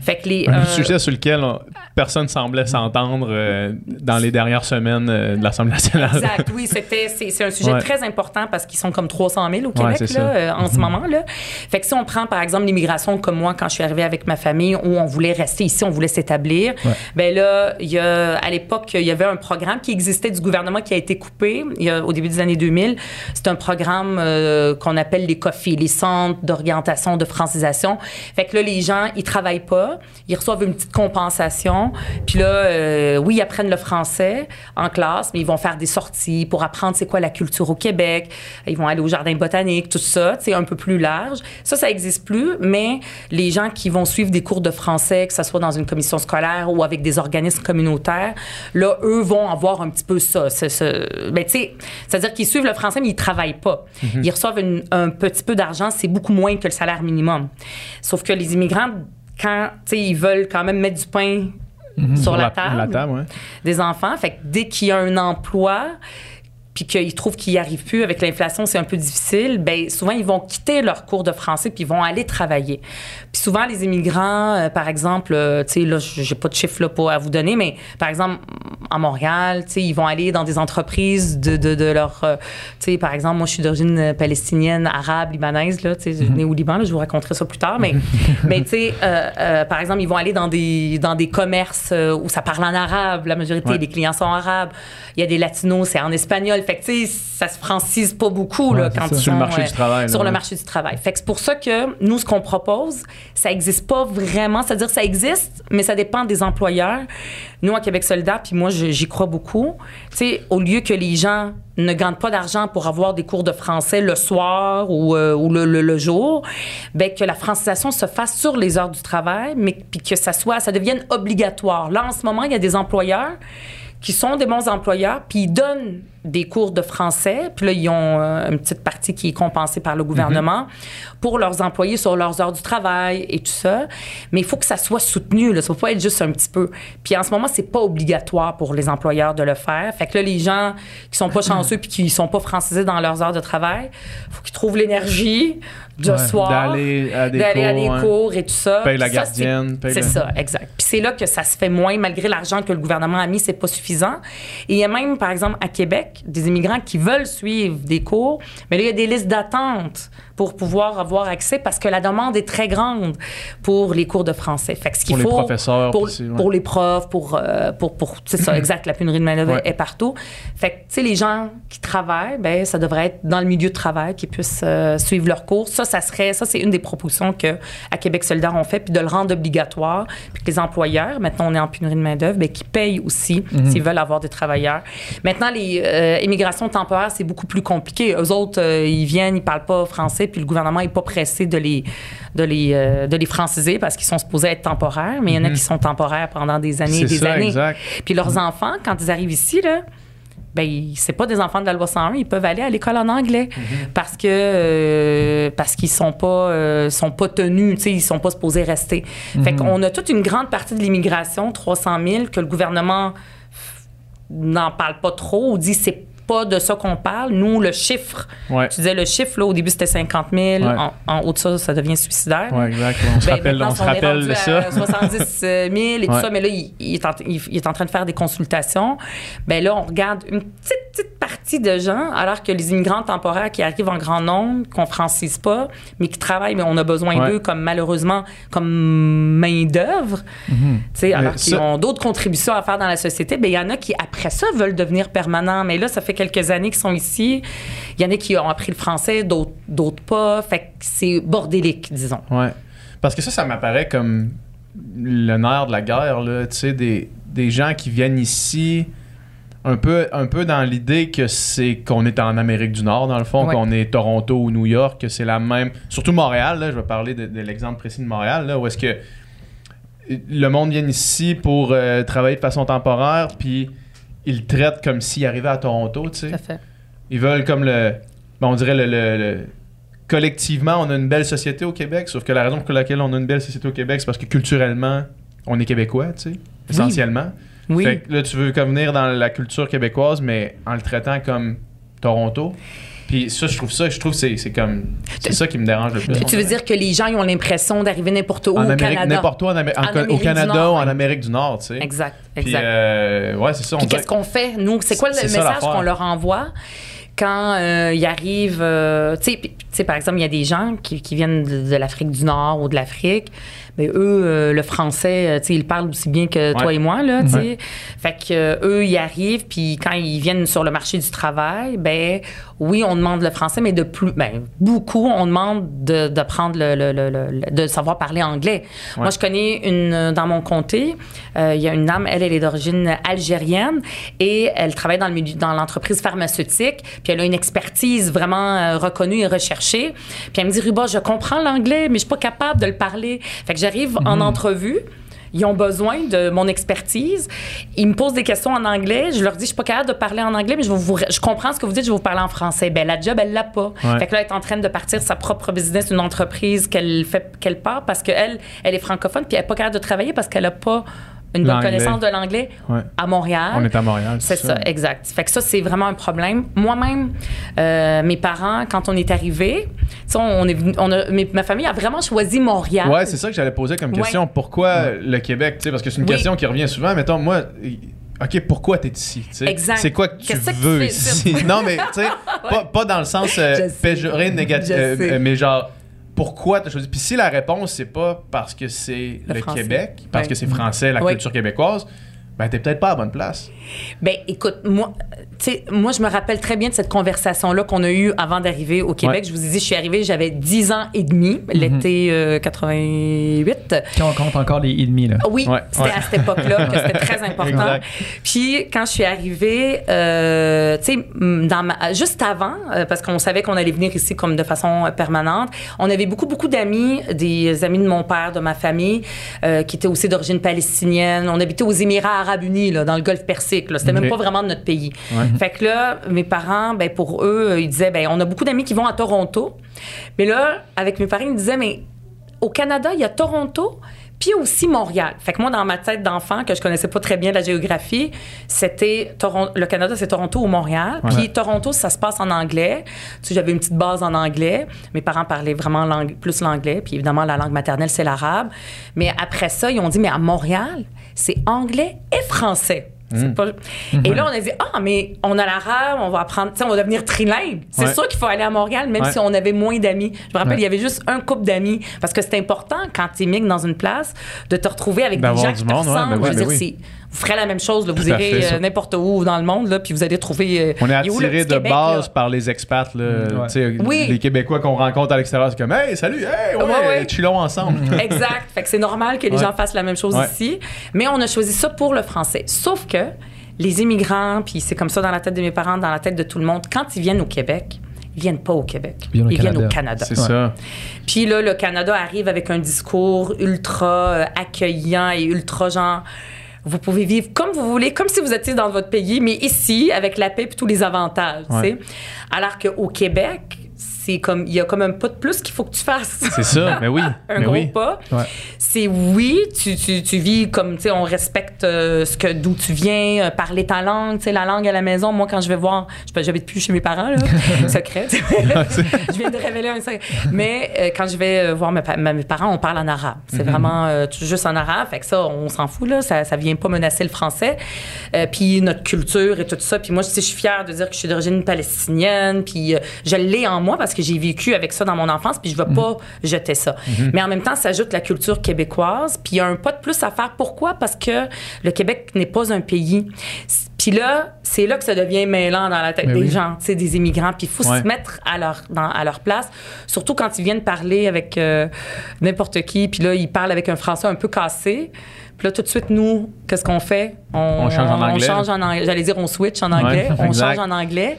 Fait que les... Un euh, sujet sur lequel on- personne semblait s'entendre euh, dans les dernières semaines euh, de l'Assemblée nationale. Exact, oui, c'était, c'est, c'est un sujet Ouais. très important parce qu'ils sont comme 300 000 au Québec là, euh, en ce moment. Là. Fait que si on prend par exemple l'immigration comme moi quand je suis arrivée avec ma famille où on voulait rester ici, on voulait s'établir, ben là, y a, à l'époque, il y avait un programme qui existait du gouvernement qui a été coupé il y a- au début des années 2000. C'est un programme euh, qu'on appelle les COFI, les centres d'orientation de francisation. Fait que là, les gens, ils travaillent pas, ils reçoivent une petite compensation, puis là, euh, oui, ils apprennent le français en classe, mais ils vont faire des sorties pour apprendre c'est quoi la culture au Québec. Ils vont aller au jardin botanique, tout ça, c'est un peu plus large. Ça, ça existe plus, mais les gens qui vont suivre des cours de français, que ce soit dans une commission scolaire ou avec des organismes communautaires, là, eux vont avoir un petit peu ça. Ben, c'est-à-dire qu'ils suivent le français, mais ils travaillent pas. Ils reçoivent une- un petit peu d'argent, c'est beaucoup moins que le salaire minimum. Sauf que les immigrants, quand, ils veulent quand même mettre du pain sur la, table, La table, ouais. des enfants. Fait que dès qu'il y a un emploi, puis qu'ils trouvent qu'ils n'y arrivent plus avec l'inflation, c'est un peu difficile, ben souvent ils vont quitter leur cours de français puis ils vont aller travailler. Puis souvent les immigrants, euh, par exemple, euh, tu sais là, j'ai pas de chiffres là pour à vous donner, mais par exemple à Montréal, tu sais, ils vont aller dans des entreprises de, de, de leur, euh, tu sais, par exemple, moi je suis d'origine euh, palestinienne, arabe, libanaise là, tu sais, je suis née au Liban, là, je vous raconterai ça plus tard, mais mais tu sais, euh, euh, par exemple, ils vont aller dans des dans des commerces euh, où ça parle en arabe, la majorité Ouais. des clients sont arabes. Il y a des latinos, c'est en espagnol. Fait que, tu sais, ça se francise pas beaucoup, là, Ouais, quand ils Sur le marché du travail, là, Sur le ouais. marché du travail. Fait que c'est pour ça que nous, ce qu'on propose, ça existe pas vraiment. C'est-à-dire, ça existe, mais ça dépend des employeurs. Nous, à Québec solidaire, puis moi, je- j'y crois beaucoup. Tu sais, au lieu que les gens ne gagnent pas d'argent pour avoir des cours de français le soir ou, euh, le- le jour, ben que la francisation se fasse sur les heures du travail, mais puis que ça soit, ça devienne obligatoire. Là, en ce moment, il y a des employeurs qui sont des bons employeurs, puis ils donnent des cours de français, puis là, ils ont euh, une petite partie qui est compensée par le gouvernement pour leurs employés sur leurs heures du travail et tout ça. Mais il faut que ça soit soutenu, là. ça ne peut pas être juste un petit peu. Puis en ce moment, c'est pas obligatoire pour les employeurs de le faire. Fait que là, les gens qui sont pas chanceux puis qui sont pas francisés dans leurs heures de travail, faut qu'ils trouvent l'énergie de Ouais, soir D'aller à des à cours, des ouais. cours et tout ça. Paye la ça, gardienne, c'est- paye C'est le- ça, exact. Puis c'est là que ça se fait moins, malgré l'argent que le gouvernement a mis, c'est pas suffisant. Et il y a même, par exemple, à Québec, des immigrants qui veulent suivre des cours, mais là, il y a des listes d'attente pour pouvoir avoir accès parce que la demande est très grande pour les cours de français. Fait que ce qu'il Pour les faut professeurs, pour, ouais. pour les profs, pour, euh, pour, pour c'est ça, exact, la pénurie de main-d'œuvre Ouais. est partout. Fait que, tu sais, les gens qui travaillent, ben, ça devrait être dans le milieu de travail, qu'ils puissent euh, suivre leurs cours. Ça, ça serait, ça, c'est une des propositions que à Québec solidaire on fait, puis de le rendre obligatoire, puis que les employeurs, maintenant on est en pénurie de main-d'œuvre, ben, qui payent aussi s'ils veulent avoir des travailleurs. Maintenant, les euh, immigrations temporaires, c'est beaucoup plus compliqué. Eux autres, euh, ils viennent, ils parlent pas français, puis le gouvernement est pas pressé de les, de les, euh, de les franciser parce qu'ils sont supposés être temporaires, mais il y en a qui sont temporaires pendant des années et des ça, années. exact. Puis leurs enfants, quand ils arrivent ici, là, ben, c'est pas des enfants de la loi 101, ils peuvent aller à l'école en anglais parce que euh, parce qu'ils sont pas euh, sont pas tenus, tu sais, ils sont pas supposés rester. Fait qu'on a toute une grande partie de l'immigration, 300 000, que le gouvernement n'en parle pas trop ou dit c'est pas de ça qu'on parle. Nous, le chiffre, Ouais. tu disais le chiffre, là, au début, c'était 50 000. Ouais. En, en haut de ça, ça devient suicidaire. Ouais, exact. On se Ben, rappelle, on se on est rappelle rendu de ça. à 70 000 et tout ça, mais là, il, il est en, il- il est en train de faire des consultations. Ben là, on regarde une petite, petite partie de gens, alors que les immigrants temporaires qui arrivent en grand nombre, qu'on francise pas, mais qui travaillent, mais on a besoin d'eux comme malheureusement comme main d'œuvre, tu sais, alors qu'ils ça- ont d'autres contributions à faire dans la société. Ben il y en a qui après ça veulent devenir permanents, mais là ça fait quelques années qu'ils sont ici. Il y en a qui ont appris le français, d'autres d'autres pas. Fait que c'est bordélique, disons. Ouais. Parce que ça, ça m'apparaît comme le nerf de la guerre, là. Tu sais, des, des gens qui viennent ici un peu, un peu dans l'idée que c'est qu'on est en Amérique du Nord, dans le fond, Ouais. qu'on est Toronto ou New York, que c'est la même. Surtout Montréal, là, je vais parler de, de l'exemple précis de Montréal, là, où est-ce que le monde vient ici pour euh, travailler de façon temporaire, puis ils le traitent comme s'il arrivait à Toronto, tu sais. Tout à fait. Ils veulent comme le. ben, on dirait le, le- le- Collectivement, on a une belle société au Québec, sauf que la raison pour laquelle on a une belle société au Québec, c'est parce que culturellement, on est québécois, tu sais, essentiellement. Oui. Fait que là, tu veux comme venir dans la culture québécoise, mais en le traitant comme Toronto. Puis ça, je trouve ça, je trouve que c'est c'est comme. C'est ça qui me dérange le plus. Tu veux dire que les gens ils ont l'impression d'arriver n'importe où en au Amérique, Canada? n'importe où en Amé- en En co- au Canada Nord, ou en. Amérique du Nord, tu sais. Exact, Puis, exact. euh, ouais, c'est ça. on Puis qu'est-ce qu'on fait, nous? C'est quoi le C'est message qu'on leur envoie quand euh, ils arrivent... euh, tu sais, puis- tu sais, par exemple, il y a des gens qui, qui viennent de, de l'Afrique du Nord ou de l'Afrique. Mais eux, euh, le français, euh, tu sais, ils parlent aussi bien que toi et moi, là, tu sais. Ouais. Fait que euh, eux, ils arrivent, puis quand ils viennent sur le marché du travail, ben oui, on demande le français, mais de plus... Ben, beaucoup, on demande de, de prendre le, le- le- de savoir parler anglais. Moi, je connais une... Dans mon comté, il y a une dame, elle, elle est d'origine algérienne et elle travaille dans le milieu, dans l'entreprise pharmaceutique. Puis elle a une expertise vraiment reconnue et recherchée. Puis elle me dit, Ruba, je comprends l'anglais, mais je suis pas capable de le parler. Fait que j'arrive en entrevue. Ils ont besoin de mon expertise. Ils me posent des questions en anglais. Je leur dis, je suis pas capable de parler en anglais, mais je, vais vous, je comprends ce que vous dites, je vais vous parler en français. Ben, la job, elle l'a pas. Ouais. Fait que là, elle est en train de partir sa propre business, une entreprise qu'elle fait, qu'elle part parce qu'elle, elle est francophone, puis elle est pas capable de travailler parce qu'elle a pas une bonne connaissance de l'anglais Ouais. à Montréal. On est à Montréal. C'est ça, exact. Fait que ça, c'est vraiment un problème. Moi-même, euh, mes parents, quand on est arrivés, on est on a, mes- ma famille a vraiment choisi Montréal. Ouais, c'est ça que j'allais poser comme Ouais. question. Pourquoi le Québec? Tu sais, parce que c'est une Oui. question qui revient souvent. Mettons, moi, OK, pourquoi t'es ici? C'est quoi que tu Qu'est-ce que tu veux ici? non, mais tu sais, pas, pas dans le sens euh, péjoré, négatif, euh, mais genre, pourquoi t'as choisi? Puis si la réponse, c'est pas parce que c'est Le. Québec, parce que c'est français, la culture québécoise, ben t'es peut-être pas à la bonne place. Ben, écoute, moi, tu sais, moi, je me rappelle très bien de cette conversation-là qu'on a eue avant d'arriver au Québec. Ouais. Je vous ai dit, je suis arrivée, j'avais 10 ans et demi, l'été euh, 88. Qui on compte encore les ennemis, là. Oui, Ouais, c'était ouais. à cette époque-là que c'était très important. Exact. Puis quand je suis arrivée, euh, tu sais, m- dans ma- juste avant, euh, parce qu'on savait qu'on allait venir ici comme de façon permanente, on avait beaucoup, beaucoup d'amis, des amis de mon père, de ma famille, euh, qui étaient aussi d'origine palestinienne. On habitait aux Émirats arabes unis, là, dans le Golfe Persique. là. C'était même pas vraiment de notre pays. Ouais. Fait que là, mes parents, ben, pour eux, euh, ils disaient, ben, on a beaucoup d'amis qui vont à Toronto. Mais là, avec mes parents, ils me disaient, mais au Canada, il y a Toronto, puis aussi Montréal. Fait que moi, dans ma tête d'enfant, que je connaissais pas très bien la géographie, c'était le Canada, c'est Toronto ou Montréal. Puis Toronto, ça se passe en anglais. Tu sais, j'avais une petite base en anglais. Mes parents parlaient vraiment plus l'anglais, puis évidemment, la langue maternelle, c'est l'arabe. Mais après ça, ils ont dit, mais à Montréal, c'est anglais et français. Mm. Et là, on a dit, ah, mais on a l'arabe, on va apprendre, on va devenir trilingue. C'est Ouais. sûr qu'il faut aller à Montréal, même Ouais. si on avait moins d'amis. Je me rappelle, Ouais. il y avait juste un couple d'amis. Parce que c'est important, quand tu immigres dans une place, de te retrouver avec des gens qui te monde, ressemblent. ben ben oui. Vous ferez la même chose. là. Vous irez euh, n'importe où dans le monde, là, puis vous allez trouver. euh, On est attiré de Québec, base là? par les expats, là, Mm, ouais. Oui. les Québécois qu'on rencontre à l'extérieur, c'est comme Hey, salut, hey, ouais, Ouais, ouais. chillons ensemble. Exact. Fait que c'est normal que les Ouais. gens fassent la même chose Ouais. ici. Mais on a choisi ça pour le français. Sauf que les immigrants, puis c'est comme ça dans la tête de mes parents, dans la tête de tout le monde, quand ils viennent au Québec, ils viennent pas au Québec. Ils viennent au Ils viennent au Canada. Canada. c'est ça. Puis là, le Canada arrive avec un discours ultra euh, accueillant et ultra genre. Vous pouvez vivre comme vous voulez, comme si vous étiez dans votre pays, mais ici, avec la paix et tous les avantages. Ouais. Alors qu'au Québec, c'est comme, il y a comme un pas de plus qu'il faut que tu fasses. C'est ça, mais oui. un mais gros oui. pas. Ouais. C'est oui, tu, tu, tu vis comme, tu sais, on respecte euh, ce que, d'où tu viens, euh, parler ta langue, tu sais, la langue à la maison. Moi, quand je vais voir, je j'habite plus chez mes parents, là, secret. je viens de révéler un secret. Mais euh, quand je vais voir mes, parents, on parle en arabe. C'est vraiment euh, tout juste en arabe. Fait que ça, on s'en fout, là. Ça, ça vient pas menacer le français. Puis notre culture et tout ça. Puis moi, je suis fière de dire que je suis d'origine palestinienne. Puis je l'ai en moi parce que j'ai vécu avec ça dans mon enfance. Puis je veux pas jeter ça. Mais en même temps, ça ajoute la culture québécoise. Puis il y a un pas de plus à faire. Pourquoi? Parce que le Québec n'est pas un pays. Puis là, c'est là que ça devient mêlant dans la tête des oui. gens, tu sais, des immigrants. Puis il faut Ouais. se mettre à leur, dans- à leur place, surtout quand ils viennent parler avec euh, n'importe qui. Puis là, ils parlent avec un français un peu cassé. Puis là, tout de suite, nous, qu'est-ce qu'on fait? On change en anglais. On change en anglais. J'allais dire, on switch en anglais. Ouais, on change en anglais.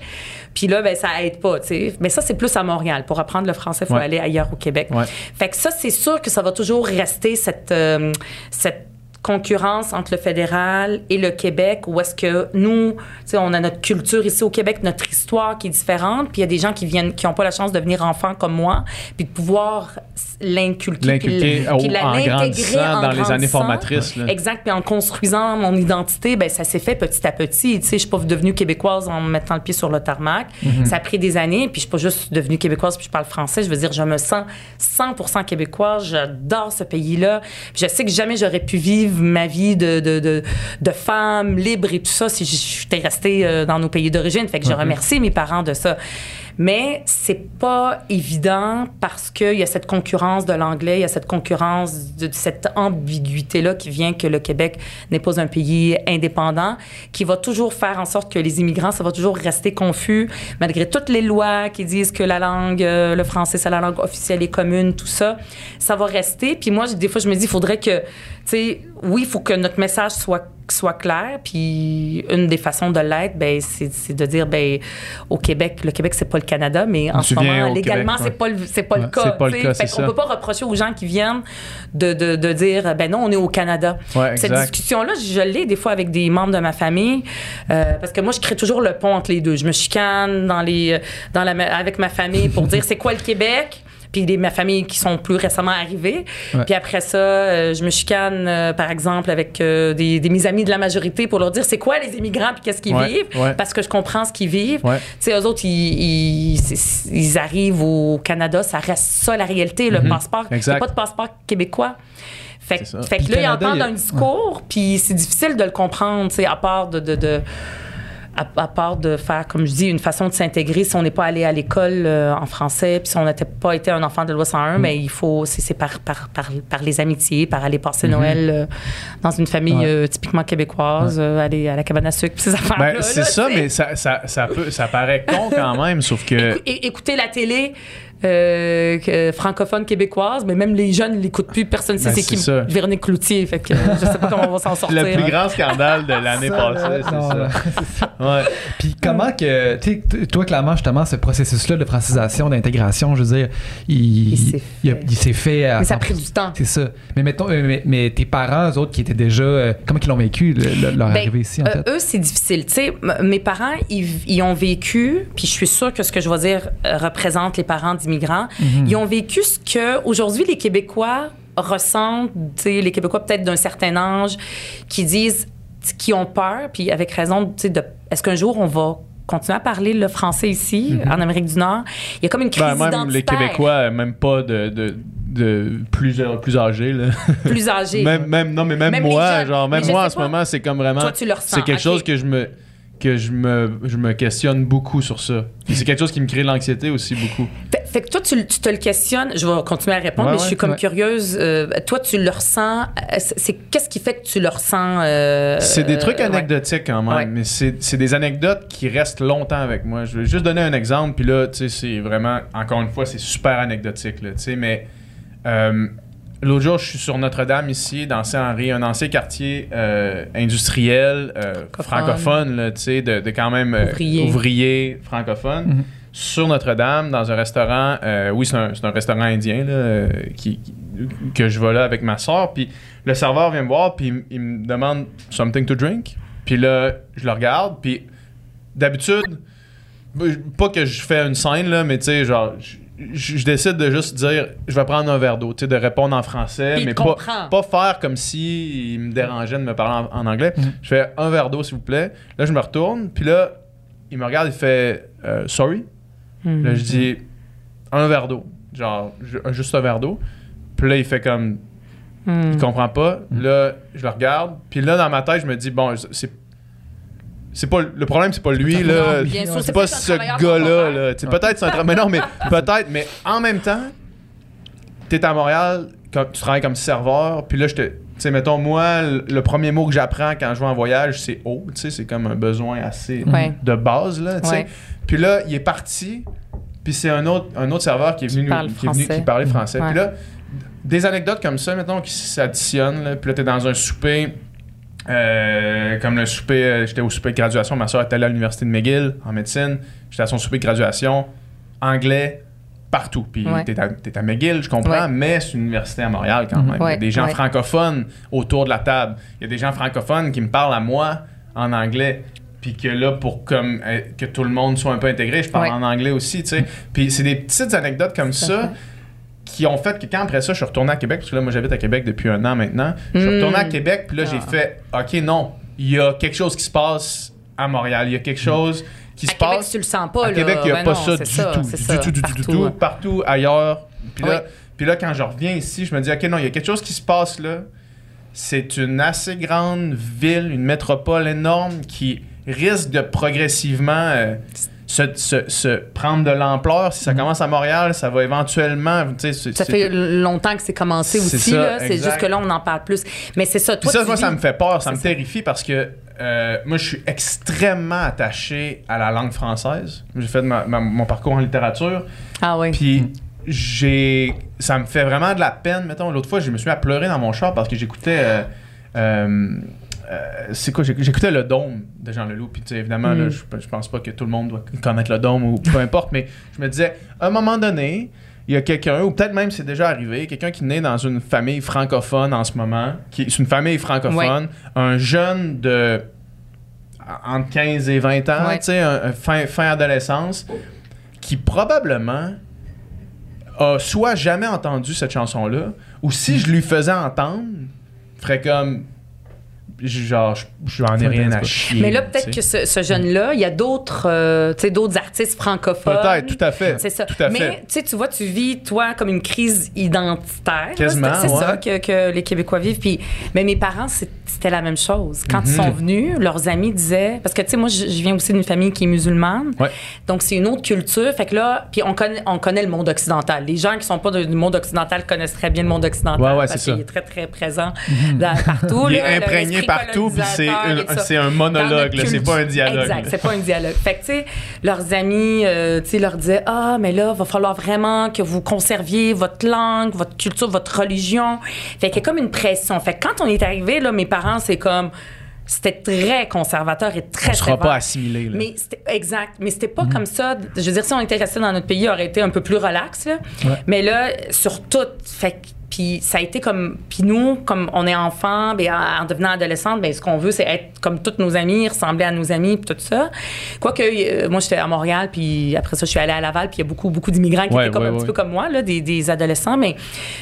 Puis là, ben, ça aide pas, tu sais. Mais ça, c'est plus à Montréal. Pour apprendre le français, il faut Ouais. aller ailleurs au Québec. Ouais. Fait que ça, c'est sûr que ça va toujours rester cette, euh, cette concurrence entre le fédéral et le Québec, où est-ce que nous, on a notre culture ici au Québec, notre histoire qui est différente, puis il y a des gens qui viennent, qui n'ont pas la chance de venir enfants comme moi, puis de pouvoir l'inculquer, L'inculquer puis au- puis la- en l'intégrer en dans les années formatrices, là. Exact, puis en construisant mon identité, ben ça s'est fait petit à petit. Tu sais, je suis pas devenue québécoise en me mettant le pied sur le tarmac. Mhm. Ça a pris des années, puis je suis pas juste devenue québécoise puis je parle français. Je veux dire, je me sens 100% québécoise. J'adore ce pays-là. Puis je sais que jamais j'aurais pu vivre ma vie de, de, de, de femme libre et tout ça si j'étais restée euh, dans nos pays d'origine. Fait que je Mhm. remercie mes parents de ça. Mais c'est pas évident parce qu'il y a cette concurrence de l'anglais, il y a cette concurrence de, de cette ambiguïté-là qui vient que le Québec n'est pas un pays indépendant, qui va toujours faire en sorte que les immigrants, ça va toujours rester confus, malgré toutes les lois qui disent que la langue, euh, le français, c'est la langue officielle et commune, tout ça, ça va rester. Puis moi, des fois, je me dis, il faudrait que, sais, oui, il faut que notre message soit soit clair puis une des façons de l'être ben c'est c'est de dire ben au Québec le Québec c'est pas le Canada mais en Tu ce moment légalement c'est pas le c'est pas Ouais, le cas c'est pas le cas, Fait qu'on peut pas reprocher aux gens qui viennent de, de, de dire ben non on est au Canada. Ouais, cette exact. discussion là je l'ai des fois avec des membres de ma famille euh, parce que moi je crée toujours le pont entre les deux. Je me chicane dans les dans la avec ma famille pour dire c'est quoi le Québec? Puis des, ma famille qui sont plus récemment arrivés. Ouais. Puis après ça, euh, je me chicane, euh, par exemple, avec euh, des, des mes amis de la majorité pour leur dire c'est quoi les immigrants puis qu'est-ce qu'ils Ouais, vivent, ouais. parce que je comprends ce qu'ils vivent. Ouais. Tu sais, eux autres, ils, ils, arrivent au Canada, ça reste ça la réalité, le passeport. Il n'y Mhm. A pas de passeport québécois. Fait, que- C'est ça. fait que là, ils entendent il un discours, puis c'est difficile de le comprendre, tu sais, à part de... de, de- à, à part de faire, comme je dis, une façon de s'intégrer, si on n'est pas allé à l'école euh, en français, puis si on n'était pas été un enfant de loi 101, mais il faut, c'est par, par, par, par les amitiés, par aller passer Noël euh, dans une famille Ouais. euh, typiquement québécoise, aller à la cabane à sucre, puis ces affaires-là. Ben, c'est ça, tu sais. mais ça, ça, ça, peut, ça paraît con quand même, sauf que. Écou- écouter la télé euh, francophone québécoise, mais même les jeunes ne l'écoutent plus. Personne ne sait Ben, c'est qui ça. Véronique Cloutier. Fait que euh, je sais pas comment on va s'en sortir. Le plus hein. grand scandale de l'année Ça, passée, c'est non, ça. Ouais. Puis comment que, tu sais, t- toi, clairement, justement, ce processus-là de francisation, d'intégration, je veux dire, il, Il s'est fait. il s'est fait. à Mais ça a 100%. pris du temps. C'est ça. Mais mettons, euh, mais, mais tes parents, eux autres, qui étaient déjà, euh, comment ils l'ont vécu, le- le- leur Ben, arrivée ici, en euh, fait? eux, c'est difficile. Tu sais, m- mes parents, ils, ils ont vécu, puis je suis sûre que ce que je vais dire euh, représente les parents d'immigrants. Mhm. Ils ont vécu ce que aujourd'hui les Québécois ressentent, les Québécois peut-être d'un certain âge, qui disent, qui ont peur, puis avec raison, de est-ce qu'un jour on va continuer à parler le français ici, en Amérique du Nord? Il y a comme une crise Mhm. Ben, même les Québécois, même pas de, de, de plus, plus âgés. Là. plus âgés. même, même, non, mais même, moi, genre, même moi en ce moment, c'est comme vraiment. Toi, tu le ressens, C'est quelque chose que je me que je me, je me questionne beaucoup sur ça. Puis c'est quelque chose qui me crée de l'anxiété aussi beaucoup. Fait, fait que toi, tu, tu te le questionnes. Je vais continuer à répondre, Ouais, mais je suis comme ouais. curieuse. Euh, toi, tu le ressens. euh, C'est qu'est-ce qui fait que tu le ressens euh, C'est des trucs euh, ouais. anecdotiques quand même, Ouais. mais c'est c'est des anecdotes qui restent longtemps avec moi. Je vais juste donner un exemple, puis là, tu sais, c'est vraiment, encore une fois, c'est super anecdotique, là, tu sais, mais euh, l'autre jour, je suis sur Notre-Dame ici, dans Saint-Henri, un ancien quartier euh, industriel, euh, Francophone. là, tu sais, de, de quand même euh, Ouvrier. ouvrier francophone. Mhm. Sur Notre-Dame, dans un restaurant, euh, oui, c'est un, c'est un restaurant indien là, qui, qui- que je vais là avec ma soeur. Puis le serveur vient me voir, puis il me demande something to drink. Puis là, je le regarde, puis d'habitude, pas que je fais une scène, là, mais tu sais, genre, je- je je décide de juste dire, je vais prendre un verre d'eau, tu sais, de répondre en français, Puis mais pas, pas faire comme si il me dérangeait de me parler en, en anglais. Je fais un verre d'eau, s'il vous plaît. Là, je me retourne, puis là, il me regarde, il fait, euh, sorry. Là, je dis, un verre d'eau. Genre, ju- juste un verre d'eau. Puis là, il fait comme, Hmm. il comprend pas. Là, je le regarde. Puis là, dans ma tête, je me dis, bon, c'est. C'est pas, le problème, c'est pas lui, là. C'est pas ce gars-là, là. Peut-être c'est un travail. Mais non, mais peut-être. Mais en même temps, t'es à Montréal, comme- tu travailles comme serveur. Puis là, je te. Tu sais, mettons, moi, le premier mot que j'apprends quand je vais en voyage, c'est eau. Tu sais, c'est comme un besoin assez Ouais. de base, là. tu sais. Ouais. Puis là, il est parti. Puis c'est un autre, un autre serveur qui est venu, nous- parle qui, est venu- français. qui parlait français. Ouais. Puis là, des anecdotes comme ça, mettons, qui s'additionnent. là. Puis là, t'es dans un souper. Euh, comme le souper, euh, j'étais au souper de graduation, ma soeur était allée à l'université de McGill en médecine. J'étais à son souper de graduation, anglais, partout. Puis Ouais. t'es à, McGill, je comprends, Ouais. mais c'est une université à Montréal quand même. Il y a des gens francophones autour de la table. Il y a des gens francophones qui me parlent à moi en anglais. Puis que là, pour comme, euh, que tout le monde soit un peu intégré, je parle en anglais aussi, tu sais. Puis c'est des petites anecdotes comme ça qui ont fait que quand après ça, je suis retourné à Québec, parce que là, moi, j'habite à Québec depuis un an maintenant. Je suis retourné à Québec, puis là, j'ai Ah. fait, OK, non, il y a quelque chose qui se passe à Montréal. Il y a quelque chose qui À se Québec, passe. tu le sens pas, À là. Québec, il n'y a Ben pas non, ça du ça, tout, du ça, tout, du tout, du tout, ouais. partout ailleurs. Puis là, Oui. là, quand je reviens ici, je me dis, OK, non, il y a quelque chose qui se passe là. C'est une assez grande ville, une métropole énorme qui risque de progressivement euh, se, se- se prendre de l'ampleur. Si ça Mm-hmm. commence à Montréal, ça va éventuellement. tu sais, c'est- Ça fait longtemps que c'est commencé aussi. C'est juste que là, on en parle plus. Mais c'est ça. Toi, ça, moi, ça me fait peur, ça me ça. terrifie parce que euh, moi, je suis extrêmement attaché à la langue française. J'ai fait ma- ma- mon parcours en littérature. Ah oui. Puis j'ai. Ça me fait vraiment de la peine. Mettons, l'autre fois, je me suis mis à pleurer dans mon char parce que j'écoutais. euh, euh, euh, c'est quoi j'éc- J'écoutais Le Dôme de Jean Leloup. Puis, tu sais, évidemment, là, Mm. je, pense pas que tout le monde doit connaître Le Dôme ou peu importe, mais je me disais, à un moment donné, il y a quelqu'un, ou peut-être même c'est déjà arrivé, quelqu'un qui naît dans une famille francophone en ce moment, qui est une famille francophone, un jeune de entre 15 et 20 ans, Ouais. tu sais, un- un fin, fin adolescence, qui probablement a soit jamais entendu cette chanson-là, ou si je lui faisais entendre, ferait comme. Genre, je- j'en ai rien à chier. Mais là, peut-être que ce, ce jeune-là, il y a d'autres euh, tu sais, d'autres artistes francophones. Peut-être, tout à fait. C'est ça. Tout à Mais fait. tu sais, tu vois, tu vis, toi, comme une crise identitaire. là. Quasiment, C'est ça que, que les Québécois vivent. Puis, mais mes parents, c'était la même chose. Quand ils Mhm. sont venus, leurs amis disaient... Parce que, tu sais, moi, je, viens aussi d'une famille qui est musulmane. Ouais. Donc, c'est une autre culture. Fait que là, puis on connaît, on connaît le monde occidental. Les gens qui sont pas du monde occidental connaissent très bien le monde occidental. Ouais, ouais, parce c'est ça. qu'il est très, très présent dans- partout. Il là, est le- imprégné partout, puis c'est un, un monologue, c'est pas un dialogue. Exact, c'est pas un dialogue. Fait que, tu sais, leurs amis, euh, tu sais, leur disaient Ah, mais là, va falloir vraiment que vous conserviez votre langue, votre culture, votre religion. Fait qu'il y a comme une pression. Fait que quand on est arrivé, là, mes parents, c'est comme. C'était très conservateur et très, On sera sévère. pas assimilé. Là. Mais exact, mais c'était pas comme ça. Je veux dire, si on était resté dans notre pays, il aurait été un peu plus relax. Là. Ouais. Mais là, sur tout, fait que- puis ça a été comme puis nous comme on est enfant ben en en devenant adolescente ben ce qu'on veut c'est être comme tous nos amis ressembler à nos amis puis tout ça. Quoique euh, moi j'étais à Montréal puis après ça je suis allée à Laval puis il y a beaucoup beaucoup d'immigrants qui Ouais, étaient comme ouais, un ouais. petit peu comme moi là des, des adolescents mais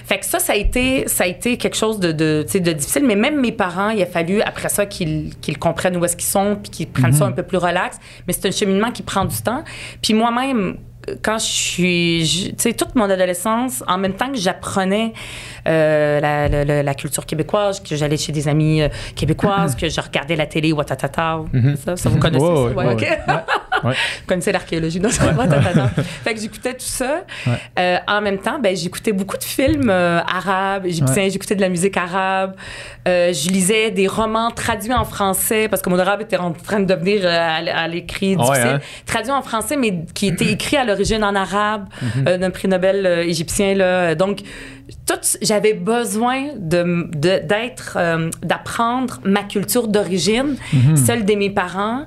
fait que ça ça a été ça a été quelque chose de de, difficile. Mais même mes parents il a fallu après ça qu'ils qu'ils comprennent où est-ce qu'ils sont puis qu'ils prennent ça un peu plus relax. Mais c'est un cheminement qui prend du temps. Puis moi-même quand je suis, tu sais, toute mon adolescence, en même temps que j'apprenais euh, la, la- la- la culture québécoise, que j'allais chez des amis euh, québécoises, que je regardais la télé, Watatata, ça, ça vous connaissez ça? ouais, Ouais, ouais, ok. Ouais. Vous connaissez l'archéologie, non? Watatata. fait que j'écoutais tout ça. Euh, en même temps, ben, j'écoutais beaucoup de films euh, arabes, égyptiens, j'écoutais de la musique arabe. Je lisais des romans traduits en français, parce que mon arabe était en train de devenir à, l'écrit Ah difficile. hein? Traduit en français, mais qui était écrit à l'origine en arabe, euh, d'un prix Nobel euh, égyptien. Là. Donc, j'avais besoin de, de- d'être, euh, d'apprendre ma culture d'origine, celle de mes parents,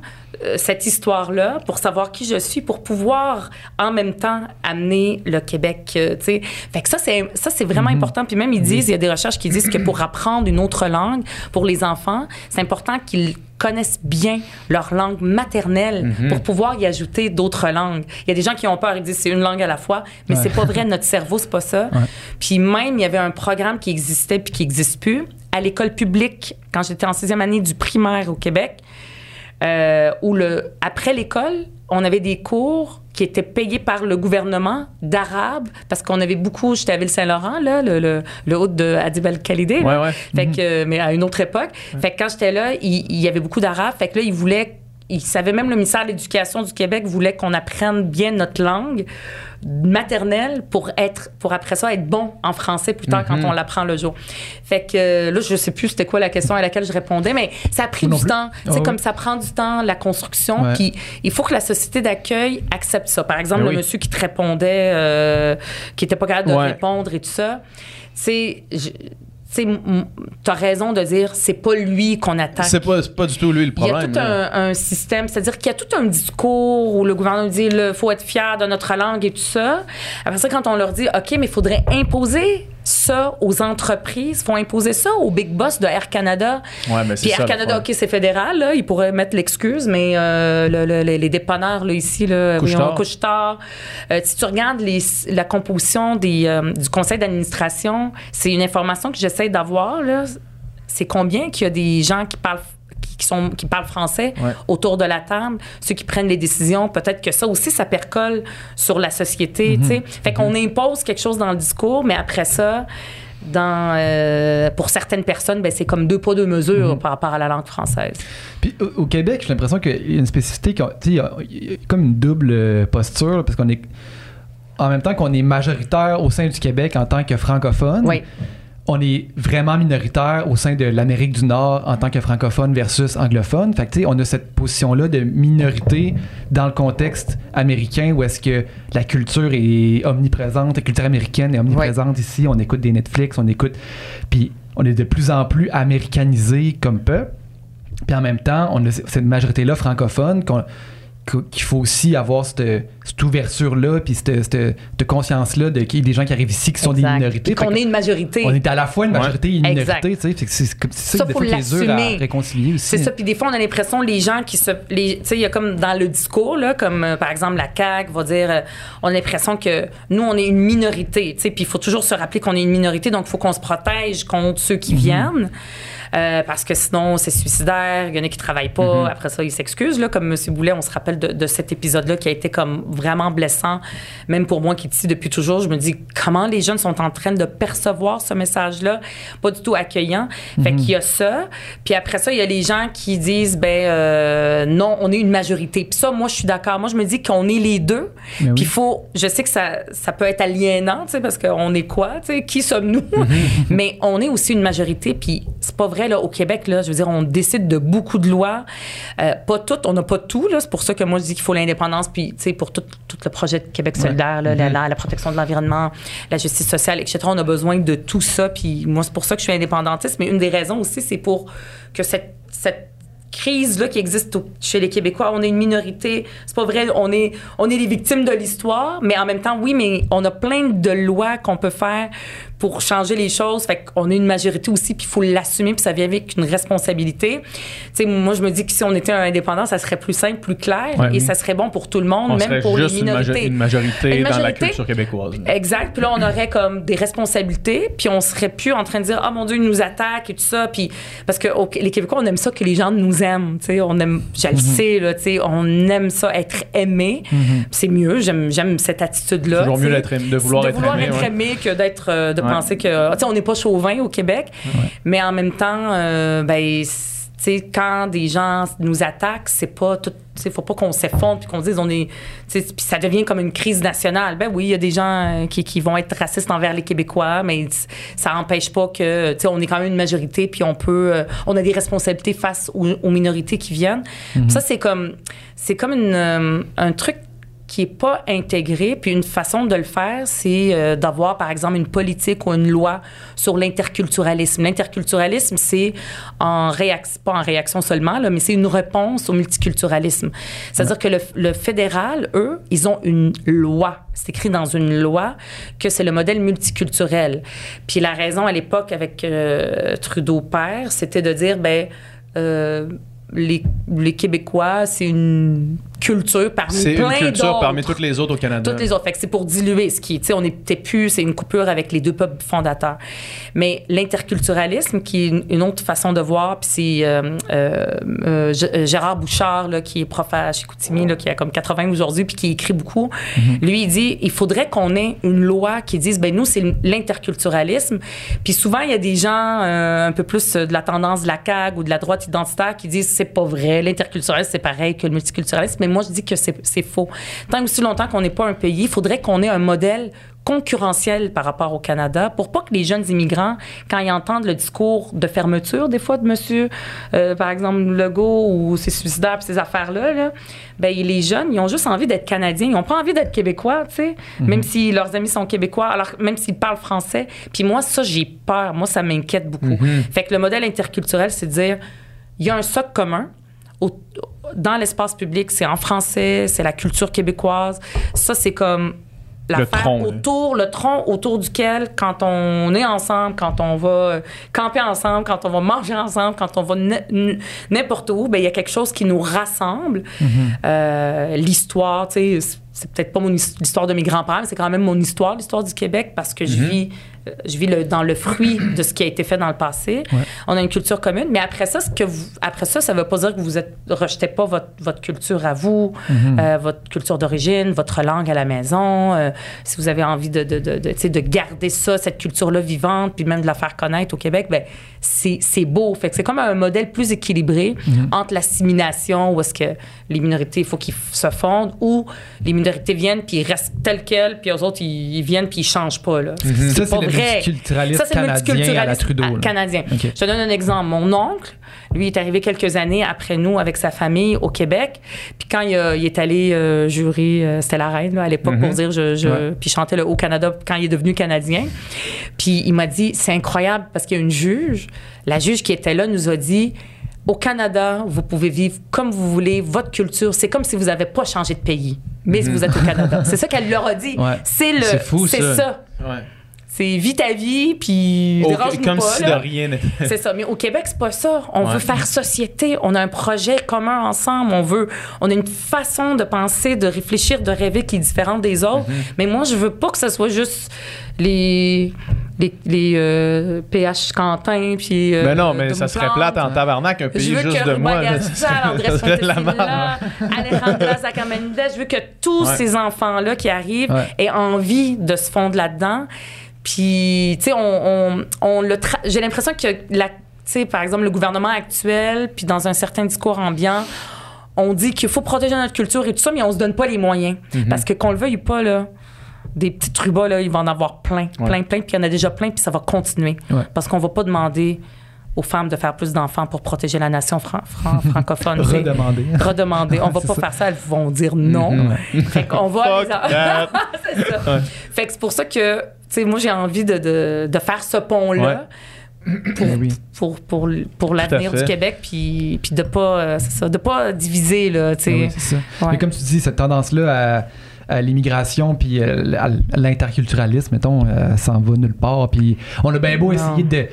cette histoire-là, pour savoir qui je suis, pour pouvoir en même temps amener le Québec. euh, sais. Fait que ça, c'est, ça, c'est vraiment important. Puis même, ils disent, il y a des recherches qui disent que pour apprendre une autre langue, pour les enfants, c'est important qu'ils connaissent bien leur langue maternelle pour pouvoir y ajouter d'autres langues. Il y a des gens qui ont peur, ils disent c'est une langue à la fois, mais c'est pas vrai, notre cerveau, c'est pas ça. Puis même, il y avait un programme qui existait puis qui n'existe plus à l'école publique quand j'étais en sixième année du primaire au Québec, euh, où le, après l'école, on avait des cours qui étaient payés par le gouvernement d'arabe, parce qu'on avait beaucoup, j'étais à Ville-Saint-Laurent, là, le, le, le haut de Adib al-Khalidé. Ouais, ouais. Fait que, euh, mais à une autre époque. Fait que quand j'étais là, il, il y avait beaucoup d'arabes. Fait que là, ils voulaient il savait même le ministère de l'Éducation du Québec voulait qu'on apprenne bien notre langue maternelle pour être pour après ça être bon en français plus tard quand on l'apprend le jour. Fait que euh, là je sais plus c'était quoi la question à laquelle je répondais mais ça a pris Non du plus. temps, tu Ah oui. comme ça prend du temps la construction puis il faut que la société d'accueil accepte ça. Par exemple Ben le oui. monsieur qui te répondait euh, qui était pas capable de Ouais. répondre et tout ça. C'est tu sais, m- t'as raison de dire c'est pas lui qu'on attaque. C'est pas, pas du tout lui le Il y a problème. tout un, un système, c'est-à-dire qu'il y a tout un discours où le gouvernement dit il faut être fier de notre langue et tout ça. Après ça, quand on leur dit OK, mais il faudrait imposer ça aux entreprises, faut imposer ça aux big boss de Air Canada. Ouais, mais c'est Puis Air Canada, problème. OK, c'est fédéral, là, ils pourraient mettre l'excuse, mais euh, le- le- les, les dépanneurs, là, ici, là, Couche-tard. voyons, couche-tard. Euh, si tu regardes les, la composition des, euh, du conseil d'administration, c'est une information que j'essaie d'avoir. C'est combien qu'il y a des gens qui parlent qui, sont, qui parlent français Ouais. autour de la table, ceux qui prennent les décisions, peut-être que ça aussi, ça percole sur la société, tu sais. Fait qu'on impose quelque chose dans le discours, mais après ça, dans, euh, pour certaines personnes, ben, c'est comme deux poids, deux mesures par rapport à la langue française. Puis au, au Québec, j'ai l'impression qu'il y a une spécificité, il y a- il y a comme une double euh, posture, là, parce qu'on est. En même temps qu'on est majoritaire au sein du Québec en tant que francophone, Oui. On est vraiment minoritaire au sein de l'Amérique du Nord en tant que francophone versus anglophone. Fait que, tu sais, on a cette position-là de minorité dans le contexte américain où est-ce que la culture est omniprésente, la culture américaine est omniprésente ici. On écoute des Netflix, on écoute. Puis on est de plus en plus américanisé comme peuple. Puis en même temps, on a cette majorité-là francophone qu'on- qu- qu'il faut aussi avoir cette, cette ouverture-là, puis cette, cette- cette conscience-là de qu'il y a des gens qui arrivent ici qui sont des minorités. Qu'on est une majorité. on est à la fois une Ouais. majorité et une Exact. minorité, tu sais. C'est c'est ça, Ça, des faut fois qui est dur à l'assumer. réconcilier aussi. C'est ça. Puis des fois, on a l'impression les gens qui se, les- tu sais, il y a comme dans le discours là, comme euh, par exemple la CAQ va dire, euh, on a l'impression que nous on est une minorité, tu sais. Puis il faut toujours se rappeler qu'on est une minorité, donc il faut qu'on se protège contre ceux Mhm. qui viennent. Euh, parce que sinon, c'est suicidaire. Il y en a qui travaillent pas. Mhm. Après ça, ils s'excusent. Là, comme M. Boulet, on se rappelle de, de cet épisode-là qui a été comme vraiment blessant. Même pour moi qui ici depuis toujours, je me dis comment les jeunes sont en train de percevoir ce message-là? Pas du tout accueillant. Fait Mhm. qu'il y a ça. Puis après ça, il y a les gens qui disent, ben euh, non, on est une majorité. Puis ça, moi, je suis d'accord. Moi, je me dis qu'on est les deux. Mais. Puis il faut, je sais que ça, ça peut être aliénant, tu sais, parce qu'on est quoi, tu sais, qui sommes-nous? Mais on est aussi une majorité. Puis c'est pas vrai, là, au Québec, là, je veux dire, on décide de beaucoup de lois. Euh, pas toutes, on n'a pas tout, là. C'est pour ça que moi, je dis qu'il faut l'indépendance. Puis, tu sais, pour tout, tout le projet de Québec solidaire, là, la, la- la protection de l'environnement, la justice sociale, etc., on a besoin de tout ça. Puis moi, c'est pour ça que je suis indépendantiste. Mais une des raisons aussi, c'est pour que cette, cette crise là qui existe au- chez les Québécois. On est une minorité. C'est pas vrai. On est on est les victimes de l'histoire, mais en même temps, oui, mais on a plein de lois qu'on peut faire pour changer les choses. Fait qu'on est une majorité aussi, puis il faut l'assumer, puis ça vient avec une responsabilité. Tu sais, moi, je me dis que si on était indépendant, ça serait plus simple, plus clair, Ouais. et ça serait bon pour tout le monde, On même pour les juste une, majo- minorités. une majorité Une dans la majorité? culture québécoise. Exact. Puis là, on aurait comme des responsabilités, puis on serait plus en train de dire, ah mon Dieu, ils nous attaquent et tout ça. Puis parce que les Québécois, on aime ça que les gens nous aiment. Tu sais, on aime, je le sais là, tu sais, on aime ça être aimé. C'est mieux. J'aime, cette attitude-là. Toujours mieux d'être aimé- de vouloir de être aimé, être ouais. aimé que d'être, euh, de. Penser que, tu sais, on n'est pas chauvin au Québec, mais en même temps, euh, ben, c'est- tu sais, quand des gens nous attaquent, c'est pas tout. Sais, faut pas qu'on s'effondre puis qu'on dise on est. Puis ça devient comme une crise nationale. Ben oui, il y a des gens euh, qui, qui vont être racistes envers les Québécois, mais ça n'empêche pas que. Tu on est quand même une majorité puis on peut. euh, on a des responsabilités face aux, aux minorités qui viennent. Ça, c'est comme. C'est comme une, euh, un truc qui est pas intégré. Puis une façon de le faire, c'est euh, d'avoir, par exemple, une politique ou une loi sur l'interculturalisme. L'interculturalisme, c'est en pas en réaction seulement, mais c'est une réponse au multiculturalisme. C'est-à-dire que le, le fédéral, eux, ils ont une loi. C'est écrit dans une loi que c'est le modèle multiculturel. Puis la raison à l'époque avec euh, Trudeau père, c'était de dire, ben euh, les, les Québécois, c'est une culture parmi C'est plein une culture parmi toutes les autres au Canada. Toutes les autres. Fait que c'est pour diluer ce qui, tu sais, on n'était plus, c'est une coupure avec les deux peuples fondateurs. Mais l'interculturalisme, qui est une, autre façon de voir, puis c'est euh, euh, euh, Gérard Bouchard, là, qui est prof à Chicoutimi, là, qui a comme 80 aujourd'hui, puis qui écrit beaucoup. Lui, il dit, il faudrait qu'on ait une loi qui dise, ben nous, c'est l'interculturalisme. Puis souvent, il y a des gens un peu plus de la tendance de la CAG ou de la droite identitaire qui disent, c'est pas vrai, l'interculturalisme, c'est pareil que le multiculturalisme. Mais moi, je dis que c'est faux. Tant aussi longtemps qu'on n'est pas un pays, il faudrait qu'on ait un modèle concurrentiel par rapport au Canada pour pas que les jeunes immigrants, quand ils entendent le discours de fermeture, des fois, de monsieur, euh, par exemple, Legault ou ses suicidaires ces affaires-là, là, ben, les jeunes, ils ont juste envie d'être Canadiens. Ils n'ont pas envie d'être Québécois, tu sais. Même si leurs amis sont Québécois, alors même s'ils parlent français. Puis moi, ça, j'ai peur. Moi, ça m'inquiète beaucoup. Fait que le modèle interculturel, c'est de dire, il y a un socle commun. Au- dans l'espace public, c'est en français, c'est la culture québécoise. Ça, c'est comme l'affaire autour, le tronc autour duquel, quand on est ensemble, quand on va euh, camper ensemble, quand on va manger ensemble, quand on va n'importe où, ben il y a quelque chose qui nous rassemble. Euh, l'histoire, tu sais, c'est- peut-être pas mon l'histoire de mes grands-parents, mais c'est quand même mon histoire, l'histoire du Québec, parce que je vis, euh, je vis le- dans le fruit de ce qui a été fait dans le passé. On a une culture commune, mais après ça, ce que vous, après ça, ça veut pas dire que vous êtes rejetez pas votre, votre culture à vous, euh, votre culture d'origine, votre langue à la maison. euh, si vous avez envie de, de, de, de, de garder ça, cette culture-là vivante, puis même de la faire connaître au Québec, ben c'est c'est beau. Fait que c'est comme un modèle plus équilibré entre l'assimilation, où est-ce que les minorités, il faut qu'ils se fondent, ou les minorités viennent, puis ils restent tels quels, puis eux autres, ils, ils viennent, puis ils changent pas. Là. Ça, c'est pas vrai. Ça, c'est le canadien à la Trudeau, canadien. Je te donne un exemple. Mon oncle, lui, est arrivé quelques années après nous avec sa famille au Québec. Puis quand il, a- il est allé euh, jurer, euh, c'était la reine là, à l'époque pour dire, je, je- Ouais. puis il chantait le Haut-Canada quand il est devenu Canadien. Puis il m'a dit, c'est incroyable parce qu'il y a une juge, la juge qui était là nous a dit, au Canada, vous pouvez vivre comme vous voulez, votre culture, c'est comme si vous n'avez pas changé de pays, mais vous êtes au Canada. C'est ça qu'elle leur a dit. Ouais. C'est le, C'est fou, c'est ça. ça. Ouais. C'est vis ta vie, puis comme pas, si là. de rien n'était. C'est ça. Mais au Québec, c'est pas ça. On Ouais. veut faire société. On a un projet commun ensemble. On veut, on a une façon de penser, de réfléchir, de rêver qui est différente des autres. Mm-hmm. Mais moi, je veux pas que ce soit juste les, les, les euh, PH Quentin, puis. euh, Ben non, mais ça serait plate en tabarnak, un pays juste de moi. Là. Alejandra Zacamendes, je veux que tous Ouais. ces enfants-là qui arrivent Ouais. aient envie de se fondre là-dedans. Puis, tu sais, on, on, on le tra- j'ai l'impression que, la, tu sais, par exemple, le gouvernement actuel, puis dans un certain discours ambiant, on dit qu'il faut protéger notre culture et tout ça, mais on se donne pas les moyens. Mm-hmm. Parce que qu'on le veuille ou pas, là, des petites rubas, là, il va en avoir plein, Ouais. plein, plein, puis il y en a déjà plein, puis ça va continuer. Ouais. Parce qu'on va pas demander aux femmes de faire plus d'enfants pour protéger la nation fran- fran- francophone. Redemander. Redemander. On va pas ça. faire ça, elles vont dire non. Mhm. Fait qu'on va ça. Fait que c'est pour ça que, sais, moi, j'ai envie de, de, de faire ce pont-là pour, oui. pour, pour, pour l'avenir du Québec, puis, puis de pas, euh, c'est ça, de pas diviser, là, tu sais. Oui, c'est ça. Ouais. Mais comme tu dis, cette tendance-là à, à l'immigration puis euh, à l'interculturalisme, mettons, euh, s'en va nulle part. Puis on a bien beau Non. essayer de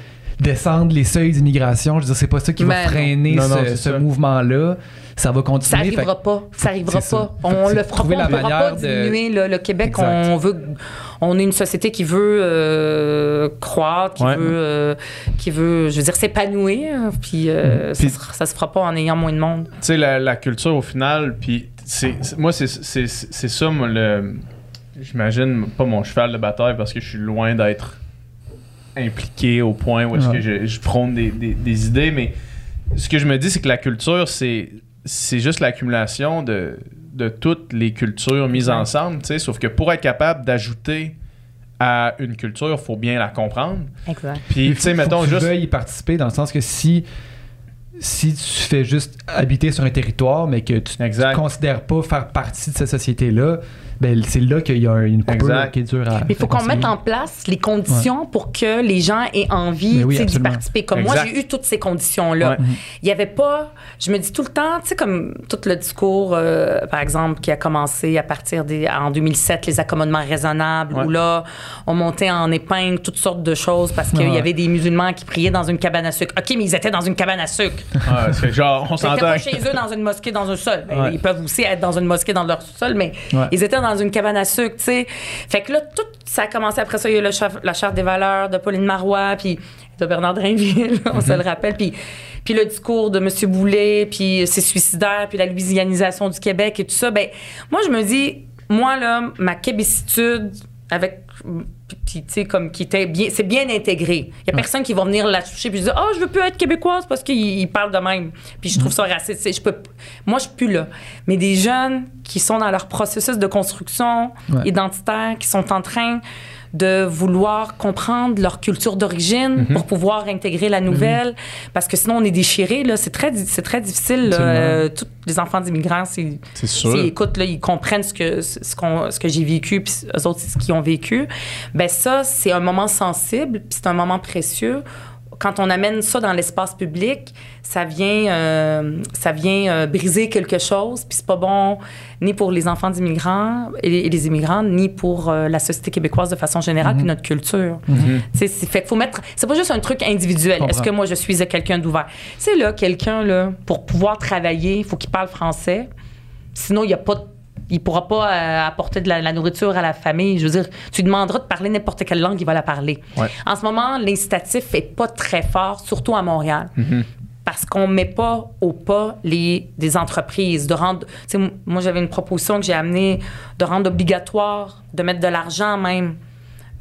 descendre les seuils d'immigration. Je veux dire, c'est pas ça qui va Ben freiner Non, non, ce, ça. mouvement-là. Ça va Ça continuer. Fait- arrivera pas. Ça arrivera ça. pas. On le fera pas. la On pourra pas de- diminuer le, le Québec. Exact. On veut. On est une société qui veut euh, croître, qui Ouais. veut, euh, qui veut, je veux dire, s'épanouir. Puis, euh, Puis- ça, sera- ça se fera pas en ayant moins de monde. tu sais, la, la culture au final, puis c'est, moi, c'est, c'est, c'est ça, moi, le. J'imagine pas mon cheval de bataille parce que je suis loin d'être impliqué au point où est-ce Ouais. que je, je prône des, des- des idées, mais ce que je me dis, c'est que la culture, c'est, c'est juste l'accumulation de, de toutes les cultures mises ensemble, tu sais, sauf que pour être capable d'ajouter à une culture, il faut bien la comprendre. Exact. Puis, tu sais, faut- faut mettons que tu juste. veuilles y participer dans le sens que si si tu fais juste habiter sur un territoire mais que tu ne considères pas faire partie de cette société là ben, c'est là qu'il y a une coupure Exact. qui est dure à. Mais il faut qu'on mette en place les conditions pour que les gens aient envie oui, d'y participer. Comme moi, j'ai eu toutes ces conditions-là. Ouais. Il n'y avait pas. Je me dis tout le temps, tu sais, comme tout le discours, euh, par exemple, qui a commencé à partir des. En 2007, les accommodements raisonnables, Ouais. où là, on montait en épingle toutes sortes de choses parce qu'il Ouais. y avait des musulmans qui priaient dans une cabane à sucre. OK, mais ils étaient dans une cabane à sucre. C'est genre, on Ils s'entend. pas chez eux dans une mosquée, dans un sol. Ben, Ouais. Ils peuvent aussi être dans une mosquée dans leur sol, mais Ouais. ils étaient dans une cabane à sucre, tu sais. Fait que là, tout ça a commencé après ça. Il y a eu le chef- la charte des valeurs de Pauline Marois, puis de Bernard Drinville, on se le rappelle. Puis, puis le discours de M. Boulet, puis c'est suicidaire, puis la louisianisation du Québec et tout ça. Ben, moi, je me dis, moi, là, ma québécitude avec puis, puis, tu sais comme qui était bien c'est bien intégré. Il y a personne qui va venir la toucher puis dire oh je veux plus être québécoise parce qu'il il parle de même. Puis je trouve ça raciste. Je peux moi je suis plus là. Mais des jeunes qui sont dans leur processus de construction Ouais. identitaire qui sont en train de vouloir comprendre leur culture d'origine pour pouvoir intégrer la nouvelle parce que sinon on est déchiré c'est très très difficile là. Euh, tous les enfants d'immigrants c'est écoutent, là, ils comprennent ce que, ce, qu'on- ce que j'ai vécu, puis eux autres, ce qu'ils ont vécu. Ben ça, c'est un moment sensible, puis c'est un moment précieux. Quand on amène ça dans l'espace public, ça vient, euh, ça vient euh, briser quelque chose, puis c'est pas bon ni pour les enfants d'immigrants et, et les immigrants, ni pour euh, la société québécoise de façon générale, puis notre culture. Tu sais, c'est fait faut mettre. C'est pas juste un truc individuel. Est-ce que moi je suis quelqu'un d'ouvert? C'est là quelqu'un là pour pouvoir travailler, il faut qu'il parle français. Sinon, il y a pas de- il pourra pas euh, apporter de la, la nourriture à la famille. Je veux dire, tu lui demanderas de parler n'importe quelle langue, il va la parler. Ouais. En ce moment, l'incitatif est pas très fort, surtout à Montréal. Parce qu'on met pas au pas les, des entreprises, de rendre. moi, j'avais une proposition que j'ai amenée de rendre obligatoire, de mettre de l'argent même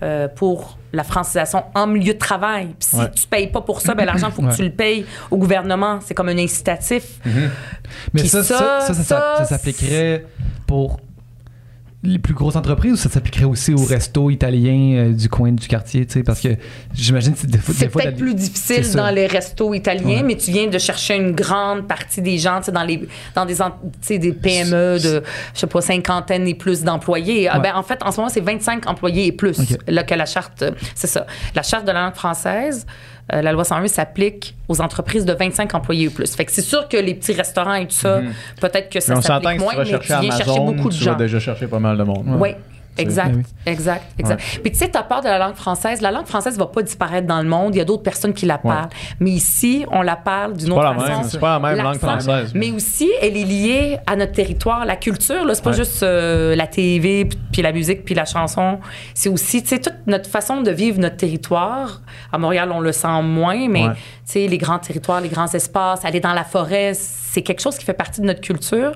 euh, pour la francisation en milieu de travail. Puis si Ouais. tu payes pas pour ça, ben l'argent, il faut que Ouais. tu le payes au gouvernement. C'est comme un incitatif. Mais ça, ça, ça, ça- ça, ça s'appliquerait pour les plus grosses entreprises ou ça s'appliquerait aussi aux restos italiens euh, du coin du quartier, tu sais, parce que j'imagine que des fois, C'est des fois, peut-être la- plus difficile c'est dans les restos italiens, Ouais. mais tu viens de chercher une grande partie des gens, tu sais, dans, les, dans des, des PME de, je sais pas, cinquantaine et plus d'employés. Ah, ben, en fait, en ce moment, c'est 25 employés et plus là, que la charte, c'est ça. La charte de la langue française, euh, la loi 101 s'applique aux entreprises de 25 employés et plus. Fait que c'est sûr que les petits restaurants et tout ça, peut-être que ça s'applique que moins, tu mais tu chercher viens chercher beaucoup de tu vas gens. déjà chercher pas mal de monde. Oui, exact, Ben exact, exact. Puis tu sais, tu as peur de la langue française. La langue française va pas disparaître dans le monde. Il y a d'autres personnes qui la parlent. Mais ici, on la parle d'une autre pas la façon. même, c'est pas la même langue française. Mais aussi, elle est liée à notre territoire, la culture. Là, c'est pas Ouais. juste euh, la TV, puis- puis la musique, puis la chanson. C'est aussi, tu sais, toute notre façon de vivre notre territoire. À Montréal, on le sent moins, mais Ouais. tu sais, les grands territoires, les grands espaces, aller dans la forêt, c'est quelque chose qui fait partie de notre culture.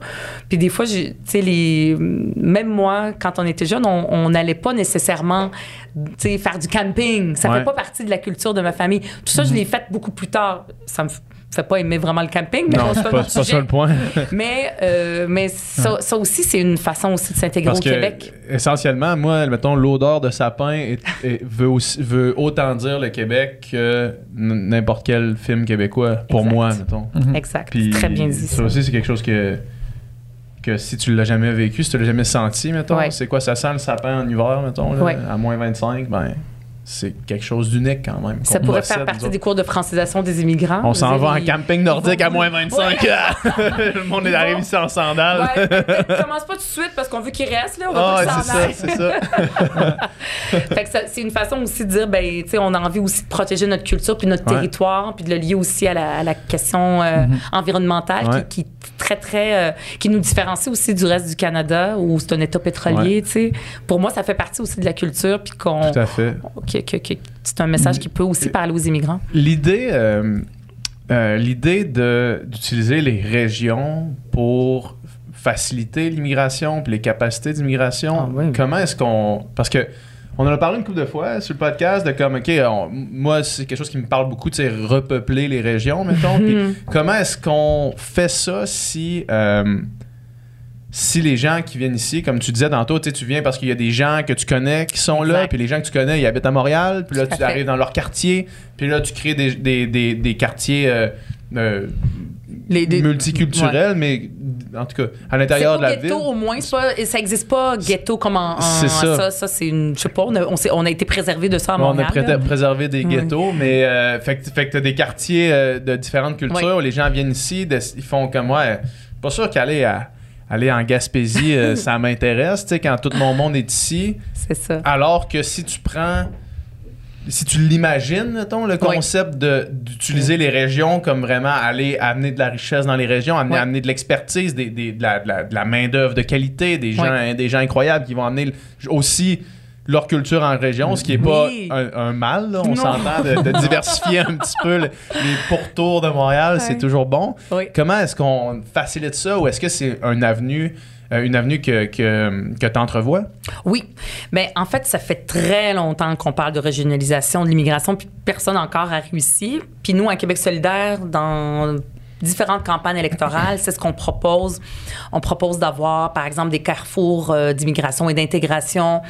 Puis des fois, tu sais, les, même moi, quand on était jeune, on n'allait pas nécessairement, tu sais, faire du camping. Ça Ouais. fait pas partie de la culture de ma famille. Tout ça, je l'ai fait beaucoup plus tard. Ça me fait pas aimer vraiment le camping, mais Non, c'est pas, pas ça le point. Mais, euh, mais ça, ça aussi, c'est une façon aussi de s'intégrer au que, Québec. essentiellement, moi, mettons, l'odeur de sapin est- est- veut, aussi- veut autant dire le Québec que n'importe quel film québécois, pour Exact. moi, mettons. Exact. Puis Très bien dit. Ça ça. aussi, c'est quelque chose que, que si tu l'as jamais vécu, si tu l'as jamais senti, mettons, Ouais. c'est quoi, ça sent le sapin en hiver, mettons, là, Ouais. à moins 25, ben, c'est quelque chose d'unique quand même. Ça pourrait faire partie autres. des cours de francisation des immigrants. On s'en va en camping nordique à moins 25. le monde est arrivé ici en sandales. Ouais, peut-être commence pas tout de suite parce qu'on veut qu'il reste, là. On va Ah, pas c'est ça, c'est ça. Fait que ça- c'est une façon aussi de dire, ben, tu sais, on a envie aussi de protéger notre culture puis notre Ouais. territoire, puis de le lier aussi à la, à la question euh, environnementale Ouais. qui, qui est très, très. euh, qui nous différencie aussi du reste du Canada où c'est un État pétrolier, tu sais. Pour moi, ça fait partie aussi de la culture, puis qu'on. Que- que- que c'est un message qui peut aussi parler aux immigrants. L'idée, euh, euh, l'idée de d'utiliser les régions pour faciliter l'immigration puis les capacités d'immigration. Ah oui. Comment est-ce qu'on parce que on en a parlé une couple de fois sur le podcast de comme ok on- moi c'est quelque chose qui me parle beaucoup de sais, repeupler les régions mettons. Puis comment est-ce qu'on fait ça si euh, si les gens qui viennent ici, comme tu disais tantôt, tu tu viens parce qu'il y a des gens que tu connais qui sont là, puis les gens que tu connais, ils habitent à Montréal, puis là, tu arrives dans leur quartier, puis là, tu crées des, des, des, des quartiers euh, euh, Les- des- multiculturels, mais en tout cas, à l'intérieur de la ghetto, ville. au moins, pas, ça existe pas ghetto comme en. en- C'est ça. Ça, ça, c'est une. Je sais pas, on a, on on a été préservé de ça à on Montréal. a pré- là. préservé des ghettos, mais euh, fait, que- fait que t'as des quartiers euh, de différentes cultures, Ouais. les gens viennent ici, de- ils font comme ouais, pas sûr qu'aller à aller en Gaspésie, euh, ça m'intéresse, tu sais, quand tout mon monde est ici. C'est ça. Alors que si tu prends. Si tu l'imagines, mettons, le concept de- d'utiliser les régions comme vraiment aller amener de la richesse dans les régions, amener, amener de l'expertise, des, des- de la, de la- de la main-d'œuvre de qualité, des gens, des gens incroyables qui vont amener aussi leur culture en région, ce qui n'est pas Oui. un, un mal, là, on s'entend, de, de diversifier un petit peu le- les pourtours de Montréal, c'est toujours bon. Oui. Comment est-ce qu'on facilite ça ou est-ce que c'est un avenue, euh, une avenue que, que, que tu entrevois? Oui. Mais en fait, ça fait très longtemps qu'on parle de régionalisation de l'immigration, puis personne encore a réussi. Puis nous, à Québec solidaire, dans différentes campagnes électorales, c'est ce qu'on propose. On propose d'avoir, par exemple, des carrefours euh, d'immigration et d'intégration,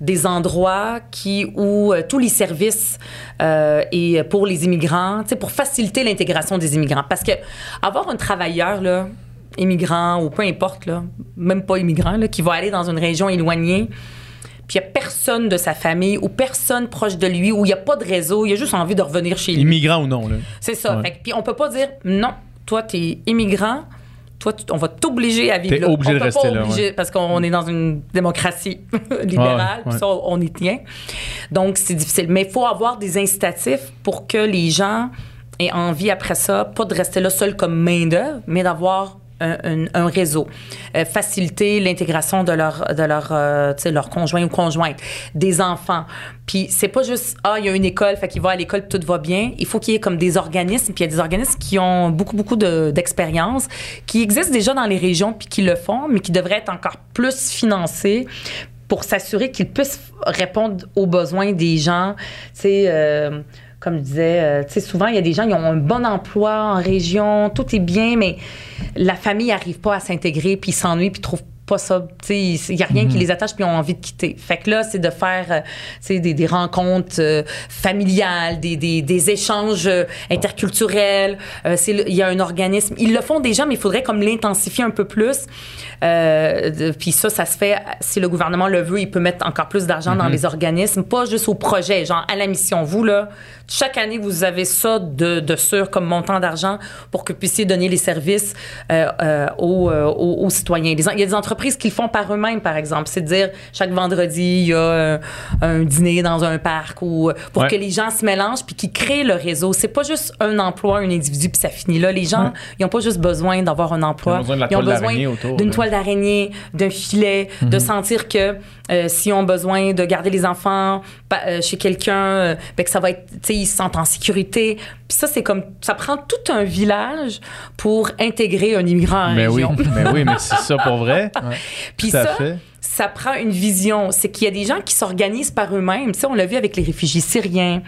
des endroits qui où euh, tous les services euh, et pour les immigrants, pour faciliter l'intégration des immigrants. Parce que avoir un travailleur là, immigrant ou peu importe là, même pas immigrant là, qui va aller dans une région éloignée puis il n'y a personne de sa famille ou personne proche de lui, où il n'y a pas de réseau, il a juste envie de revenir chez lui. Immigrant ou non, là? C'est ça. Puis on peut pas dire non, toi, tu es immigrant, toi, on va t'obliger à vivre T'es là. obligé on de peut rester pas là, obliger, Parce qu'on est dans une démocratie libérale, Ouais, ça, on y tient. Donc, c'est difficile. Mais il faut avoir des incitatifs pour que les gens aient envie après ça, pas de rester là seul comme main-d'œuvre, mais d'avoir un, réseau, Euh, faciliter l'intégration de leur de leur euh, leur conjoint ou conjointe, des enfants. Puis c'est pas juste ah il y a une école, fait qu'il va à l'école tout va bien. Il faut qu'il y ait comme des organismes, puis il y a des organismes qui ont beaucoup beaucoup de- d'expérience, qui existent déjà dans les régions puis qui le font, mais qui devraient être encore plus financés pour s'assurer qu'ils puissent répondre aux besoins des gens. Tu sais, euh, comme je disais, euh, tu sais, souvent, il y a des gens qui ont un bon emploi en région, tout est bien, mais la famille n'arrive pas à s'intégrer, puis ils s'ennuient, puis ils trouvent pas ça, il n'y a rien qui les attache, puis ils ont envie de quitter. Fait que là, c'est de faire, euh, des, des rencontres euh, familiales, des, des, des échanges euh, interculturels. Il y a un organisme. Ils le font déjà, mais il faudrait comme l'intensifier un peu plus. Puis ça, ça se fait, si le gouvernement le veut, il peut mettre encore plus d'argent dans les organismes, pas juste au projet, genre à la mission. Vous, là, chaque année, vous avez ça de, de sûr comme montant d'argent pour que vous puissiez donner les services aux, aux- aux citoyens. Les il y a des entreprises qui le font par eux-mêmes, par exemple. C'est de dire, chaque vendredi, il y a un dîner dans un parc ou euh, pour Ouais. que les gens se mélangent puis qu'ils créent le réseau. C'est pas juste un emploi, un individu, puis ça finit là. Les gens, ils ont pas juste besoin d'avoir un emploi. Ils ont besoin d'une toile d'araignée, d'un filet, de sentir que euh, s'ils ont besoin de garder les enfants euh, chez quelqu'un, euh, ben que ça va être, tu sais, ils se sentent en sécurité. Puis ça, c'est comme, ça prend tout un village pour intégrer un immigrant en Mais oui, région. mais oui, mais c'est ça pour vrai. Puis Tout à ça, fait. Ça prend une vision. C'est qu'il y a des gens qui s'organisent par eux-mêmes. Sais, on l'a vu avec les réfugiés syriens,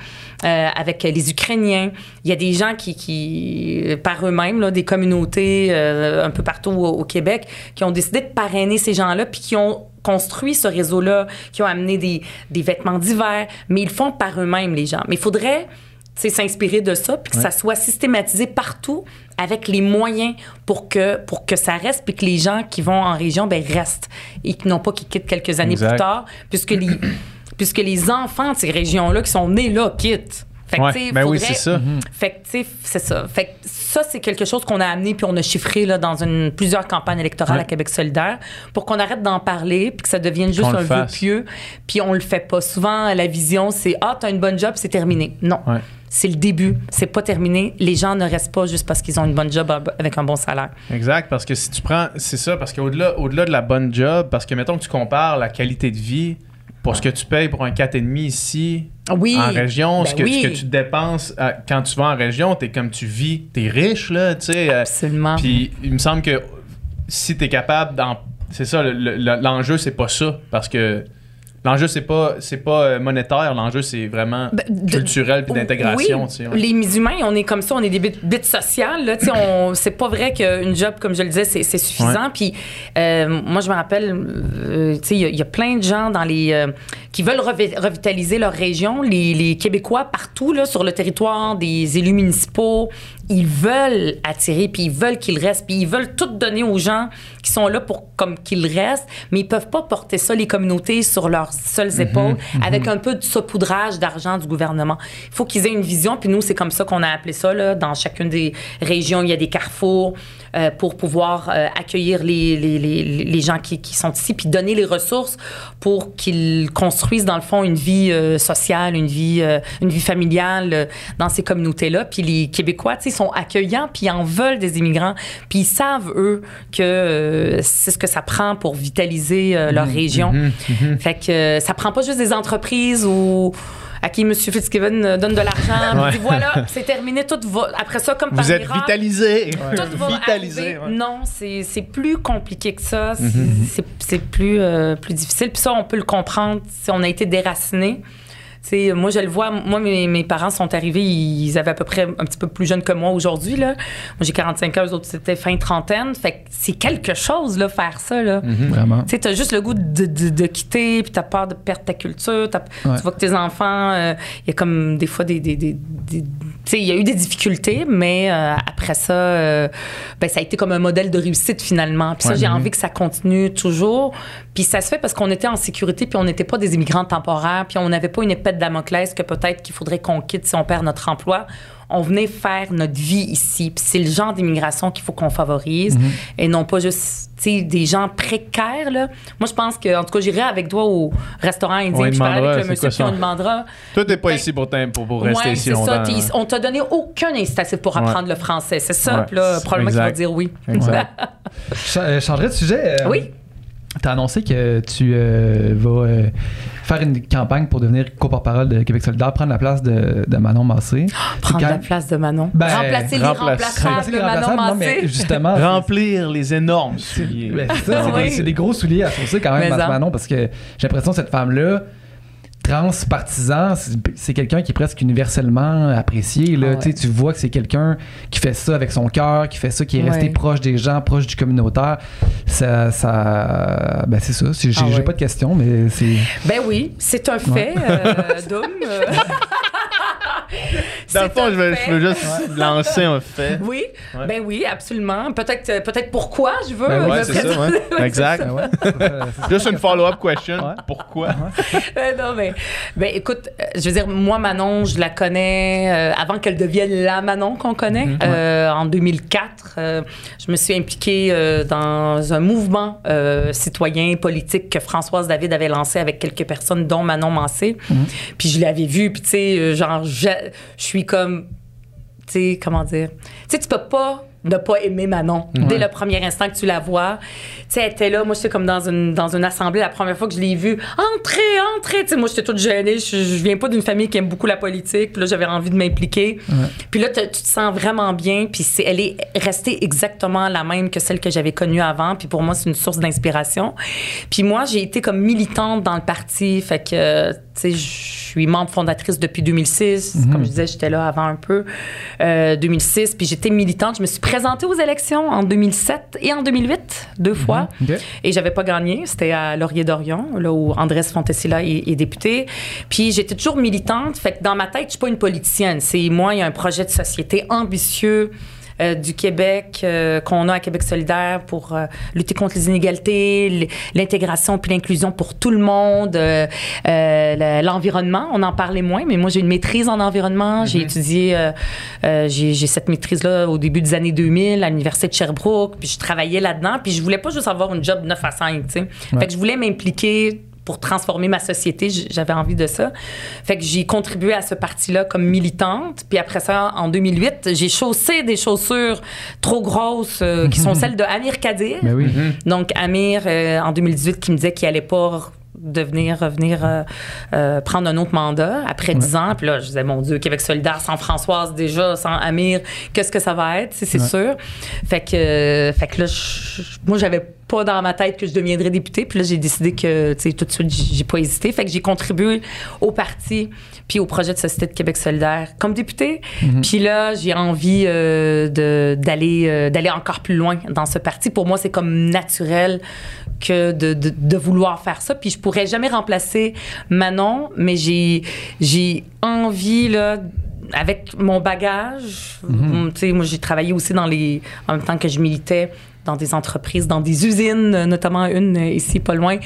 euh, avec les Ukrainiens. Il y a des gens qui, qui par eux-mêmes, là, des communautés euh, un peu partout au, au Québec, qui ont décidé de parrainer ces gens-là, puis qui ont construit ce réseau-là, qui ont amené des, des vêtements d'hiver, mais ils le font par eux-mêmes, les gens. Mais il faudrait s'inspirer de ça, puis que ça soit systématisé partout avec les moyens pour que, pour que ça reste, puis que les gens qui vont en région ben, restent et n'ont pas qu'ils quittent quelques années Exact. plus tard, puisque les, puisque les enfants de ces régions-là qui sont nés là quittent. Fait que, Ouais, ben oui, c'est ça. Fait que, c'est ça. Fait que ça, c'est quelque chose qu'on a amené puis on a chiffré là, dans une, plusieurs campagnes électorales Ouais. à Québec solidaire pour qu'on arrête d'en parler puis que ça devienne juste un vœu pieux. Puis on le fait pas. Souvent, la vision, c'est « Ah, t'as une bonne job, c'est terminé. » Non. Ouais. C'est le début. C'est pas terminé. Les gens ne restent pas juste parce qu'ils ont une bonne job avec un bon salaire. Exact, parce que si tu prends, c'est ça, parce qu'au-delà au-delà de la bonne job, parce que mettons que tu compares la qualité de vie pour ce que tu payes pour un 4,5 ici Oui. en région, Ben ce, que, oui. ce que tu dépenses à- quand tu vas en région, t'es comme tu vis, t'es riche, là, tu sais. euh, Absolument. Puis il me semble que si t'es capable d'en. C'est ça, le- le- l'enjeu, c'est pas ça, parce que. L'enjeu, c'est pas, c'est pas euh, monétaire, l'enjeu, c'est vraiment Ben, de- culturel puis d'intégration. Oui, ouais. Les humains, on est comme ça, on est des bêtes, bêtes sociales. Là, on- c'est pas vrai qu'une job, comme je le disais, c'est, c'est suffisant. Puis euh, moi, je me rappelle, euh, il y a- il y, a plein de gens dans les euh, qui veulent revi- revitaliser leur région. Les, les Québécois partout là, sur le territoire, des élus municipaux, ils veulent attirer, puis ils veulent qu'ils restent, puis ils veulent tout donner aux gens qui sont là pour comme qu'ils restent, mais ils peuvent pas porter ça, les communautés, sur leurs seules épaules, avec un peu de saupoudrage d'argent du gouvernement. Il faut qu'ils aient une vision, puis nous, c'est comme ça qu'on a appelé ça, là, dans chacune des régions, il y a des carrefours euh, pour pouvoir euh, accueillir les, les, les, les gens qui, qui sont ici, puis donner les ressources pour qu'ils construisent, dans le fond, une vie euh, sociale, une vie, une vie familiale dans ces communautés-là. Puis les Québécois, tu sais, sont accueillants, puis ils en veulent des immigrants, puis ils savent, eux, que c'est ce que ça prend pour vitaliser leur région. Fait que ça prend pas juste des entreprises ou à qui M. Fitzgibbon euh, donne de l'argent, dit voilà, c'est terminé, tout va. Après ça, comme par Vous êtes miracle, vitalisé. tout va Vitalisé. Non, c'est plus compliqué que ça. C'est Mhm, c'est plus, euh, plus difficile. Puis ça, on peut le comprendre si on a été déraciné. Sais, moi, je le vois. Moi, mes, mes parents sont arrivés, ils avaient à peu près un petit peu plus jeunes que moi aujourd'hui. là. Moi, j'ai 45 ans, eux autres, c'était fin trentaine. Fait que c'est quelque chose, là, faire ça. Là. Vraiment. Tu sais, t'as juste le goût de, de, de quitter, puis t'as peur de perdre ta culture. Ouais. Tu vois que tes enfants, euh, il y a comme des fois des. des, des- des- tu sais, il y a eu des difficultés, mais euh, après ça, euh, ben, ça a été comme un modèle de réussite finalement. Puis ça, Ouais. j'ai envie que ça continue toujours. Puis ça se fait parce qu'on était en sécurité, puis on n'était pas des immigrants temporaires, puis on n'avait pas une épée de Damoclès que peut-être qu'il faudrait qu'on quitte si on perd notre emploi. On venait faire notre vie ici. Puis c'est le genre d'immigration qu'il faut qu'on favorise et non pas juste des gens précaires. Là. Moi, je pense que, en tout cas, j'irai avec toi au restaurant indien, puis je avec le monsieur, puis on demandera. Toi, t'es pas Ben, ici pour, pour, pour rester Ouais, ici c'est ça. On t'a donné aucun incitatif pour apprendre le français. C'est ça. Là, probablement qu'il va dire oui. Exact. Euh, je changerais de sujet. euh, Oui. Tu as annoncé que tu euh, vas euh, faire une campagne pour devenir co-porte-parole de Québec solidaire, prendre la place de, de Manon Massé. Prendre la place de Manon. Ben, remplacer les remplacer- remplaçables de Manon remplaçables, non, mais Massé. justement, Remplir les énormes souliers. Ben, c'est ça, c'est Oui. des- c'est des, gros souliers à chausser quand même. Manon, parce que j'ai l'impression que cette femme-là, transpartisan, c'est- quelqu'un qui est presque universellement apprécié. Là. Ah ouais. Tu sais, Tu vois que c'est quelqu'un qui fait ça avec son cœur, qui fait ça, qui est resté Ouais. proche des gens, proche du communautaire. Ça, ça ben c'est ça. J'ai Ah ouais. pas de questions, mais c'est. Ben oui, c'est un fait, euh, Dom. Dans le fond, je veux, fait. je veux juste lancer un fait. Oui, Ouais. ben oui, absolument. Peut-être euh, peut-être pourquoi je veux. Ben Ouais, c'est ça, ouais. Exact. Ben Juste une follow-up question. Ouais. Pourquoi? Euh, non, mais ben, écoute, euh, je veux dire, moi, Manon, je la connais euh, avant qu'elle devienne la Manon qu'on connaît. Mhm. Euh, en 2004, euh, je me suis impliquée euh, dans un mouvement euh, citoyen politique que Françoise David avait lancé avec quelques personnes, dont Manon Mancé. Mhm. Puis je l'avais vu, puis tu sais, genre, je je suis comme tu sais, comment dire? Tu sais, tu peux pas ne pas aimer Manon dès le premier instant que tu la vois. Tu sais, elle était là, moi, j'étais comme dans une, dans une assemblée la première fois que je l'ai vue. Entrez, entrez! Tu sais, moi, j'étais toute gênée. Je, je viens pas d'une famille qui aime beaucoup la politique. Puis là, j'avais envie de m'impliquer. Puis là, tu te sens vraiment bien. Puis c'est, elle est restée exactement la même que celle que j'avais connue avant. Puis pour moi, c'est une source d'inspiration. Puis moi, j'ai été comme militante dans le parti. Fait que, euh, tu sais, je suis membre fondatrice depuis 2006. Comme je disais, j'étais là avant un peu. Euh, 2006. Puis j'étais militante. Je me suis présentée aux élections en 2007 et en 2008, deux fois. OK. Et j'avais pas gagné. C'était à Laurier-Dorion, là où Andrés Fontesilla est, est député. Puis j'étais toujours militante. Fait que dans ma tête, je suis pas une politicienne. C'est moi, il y a un projet de société ambitieux. Euh, du Québec euh, qu'on a à Québec solidaire pour euh, lutter contre les inégalités, l'intégration puis l'inclusion pour tout le monde, le- l'environnement. On en parlait moins, mais moi j'ai une maîtrise en environnement. J'ai étudié, euh, euh, j'ai cette maîtrise-là au début des années 2000 à l'université de Sherbrooke, puis je travaillais là-dedans, puis je voulais pas juste avoir une job 9 à 5, tu sais. Fait que je voulais m'impliquer pour transformer ma société, j'avais envie de ça. Fait que j'ai contribué à ce parti-là comme militante. Puis après ça, en 2008, j'ai chaussé des chaussures trop grosses euh, qui sont celles de Amir Kadir. Ben oui. Donc Amir, euh, en 2018, qui me disait qu'il allait pas devenir revenir euh, euh, prendre un autre mandat après 10 ans puis là je disais mon dieu Québec solidaire sans Françoise déjà sans Amir qu'est-ce que ça va être? C'est sûr fait que euh, fait que là je- moi j'avais pas dans ma tête que je deviendrais députée. Puis là j'ai décidé que tu sais tout de suite j'ai pas hésité. Fait que j'ai contribué au parti puis au projet de société de Québec solidaire comme députée. Puis là j'ai envie euh, de d'aller euh, d'aller encore plus loin dans ce parti. Pour moi c'est comme naturel que de, de, de vouloir faire ça. Puis je pourrais jamais remplacer Manon, mais j'ai, j'ai envie, là, avec mon bagage, Mhm. tu sais, moi j'ai travaillé aussi dans les, en même temps que je militais dans des entreprises, dans des usines, euh, notamment une euh, ici pas loin,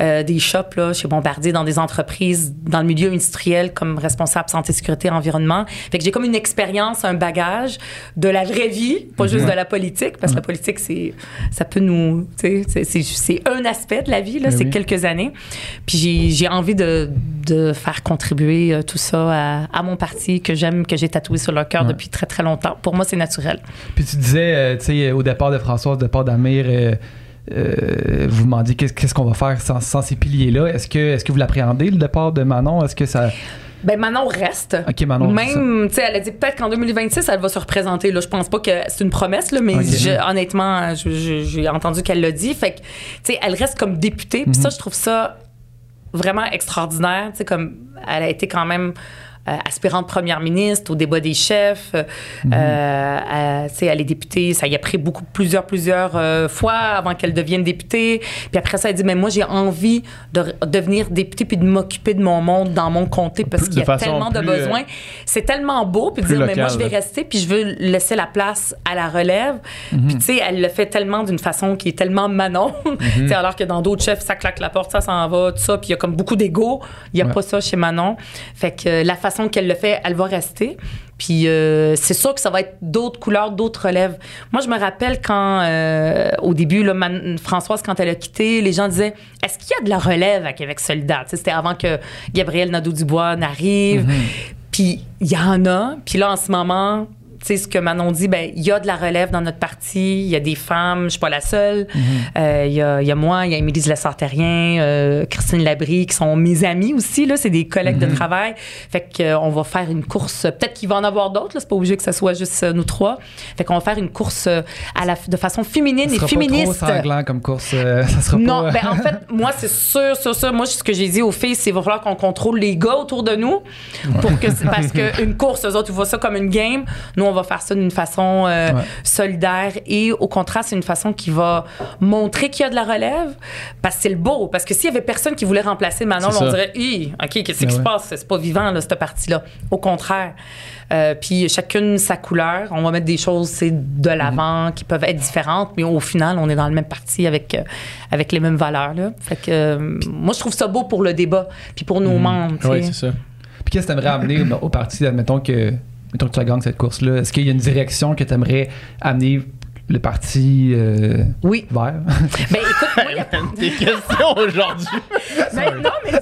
euh, des shops là, chez Bombardier, dans des entreprises, dans le milieu industriel comme responsable santé, sécurité, environnement. Fait que j'ai comme une expérience, un bagage de la vraie vie, pas juste de la politique, parce que la politique c'est, ça peut nous, c'est- un aspect de la vie là, Ben c'est oui. quelques années. Puis j'ai, envie de, de faire contribuer tout ça à, à mon parti que j'aime, que j'ai tatoué sur le cœur Ouais. depuis très très longtemps. Pour moi, c'est naturel. Puis tu disais, euh, tu sais, au départ de François, au départ d'Amir, euh, euh, vous demandiez qu'est-ce qu'est-ce qu'on va faire sans, sans ces piliers-là? Est-ce que, est-ce que vous l'appréhendez, le départ de Manon? Est-ce que ça. Ben Manon reste. Ok, Manon. Même, tu sais, elle a dit peut-être qu'en 2026, elle va se représenter. Là, je pense pas que c'est une promesse, là, mais je- honnêtement, je- je- j'ai entendu qu'elle l'a dit. Fait que, tu sais, elle reste comme députée. Puis Mhm. ça, je trouve ça vraiment extraordinaire. Tu sais, comme elle a été quand même aspirante première ministre au débat des chefs. Euh, Mhm. euh, elle, est députée. Ça y a pris beaucoup, plusieurs, plusieurs euh, fois avant qu'elle devienne députée. Puis après ça, elle dit, mais moi, j'ai envie de devenir députée puis de m'occuper de mon monde dans mon comté parce qu'il y a tellement de euh, besoins. C'est tellement beau. Puis de dire, mais moi, je vais rester puis je veux laisser la place à la relève. Mhm. Puis tu sais, elle le fait tellement d'une façon qui est tellement Manon. Mhm. Alors que dans d'autres chefs, ça claque la porte, ça s'en va, tout ça. Puis il y a comme beaucoup d'ego. Il n'y a Ouais. pas ça chez Manon. Fait que euh, la façon qu'elle le fait, elle va rester. Puis euh, c'est sûr que ça va être d'autres couleurs, d'autres relèves. Moi, je me rappelle quand, euh, au début, là, Françoise, quand elle a quitté, les gens disaient Est-ce qu'il y a de la relève à Québec solidaire? C'était avant que Gabriel Nadeau-Dubois n'arrive. Puis il y en a. Puis là, en ce moment, ce que Manon dit, ben il y a de la relève dans notre parti. Il y a des femmes, je suis pas la seule. Euh, Il y, a, y a moi, il y a Émilie Lessard-Terrien, euh, Christine Labrie, qui sont mes amies aussi. Là, c'est des collègues de travail. Fait que euh, on va faire une course. Peut-être qu'il va en avoir d'autres. là, C'est pas obligé que ce soit juste euh, nous trois. Fait qu'on va faire une course à la, de façon féminine Ça et sera féministe. pas trop comme course. euh, ça sera Non, pas. ben en fait, moi, c'est sûr, sûr, sûr. Moi, ce que j'ai dit aux filles, c'est qu'il va falloir qu'on contrôle les gars autour de nous. Pour que, parce qu'une course, eux autres, ils voient ça comme une game. Nous, on va faire ça d'une façon euh, Ouais. solidaire. Et au contraire, c'est une façon qui va montrer qu'il y a de la relève. Parce que c'est le beau. Parce que s'il y avait personne qui voulait remplacer Manon, on dirait, Hi, OK, qu'est-ce Ben qui se ouais. passe? C'est pas vivant, là, cette partie-là. Au contraire. Euh, puis chacune sa couleur. On va mettre des choses c'est, de l'avant qui peuvent être différentes, mais au final, on est dans le même parti avec, euh, avec les mêmes valeurs. Là. Fait que euh, moi, je trouve ça beau pour le débat, puis pour nos membres. tu Oui, c'est ça. Puis qu'est-ce que tu aimerais amener au parti, admettons que, admettons que tu gagnes cette course-là? Est-ce qu'il y a une direction que tu aimerais amener le parti euh, Oui. vers? Ben écoute, moi, il y a- Tes questions aujourd'hui. ben, non, mais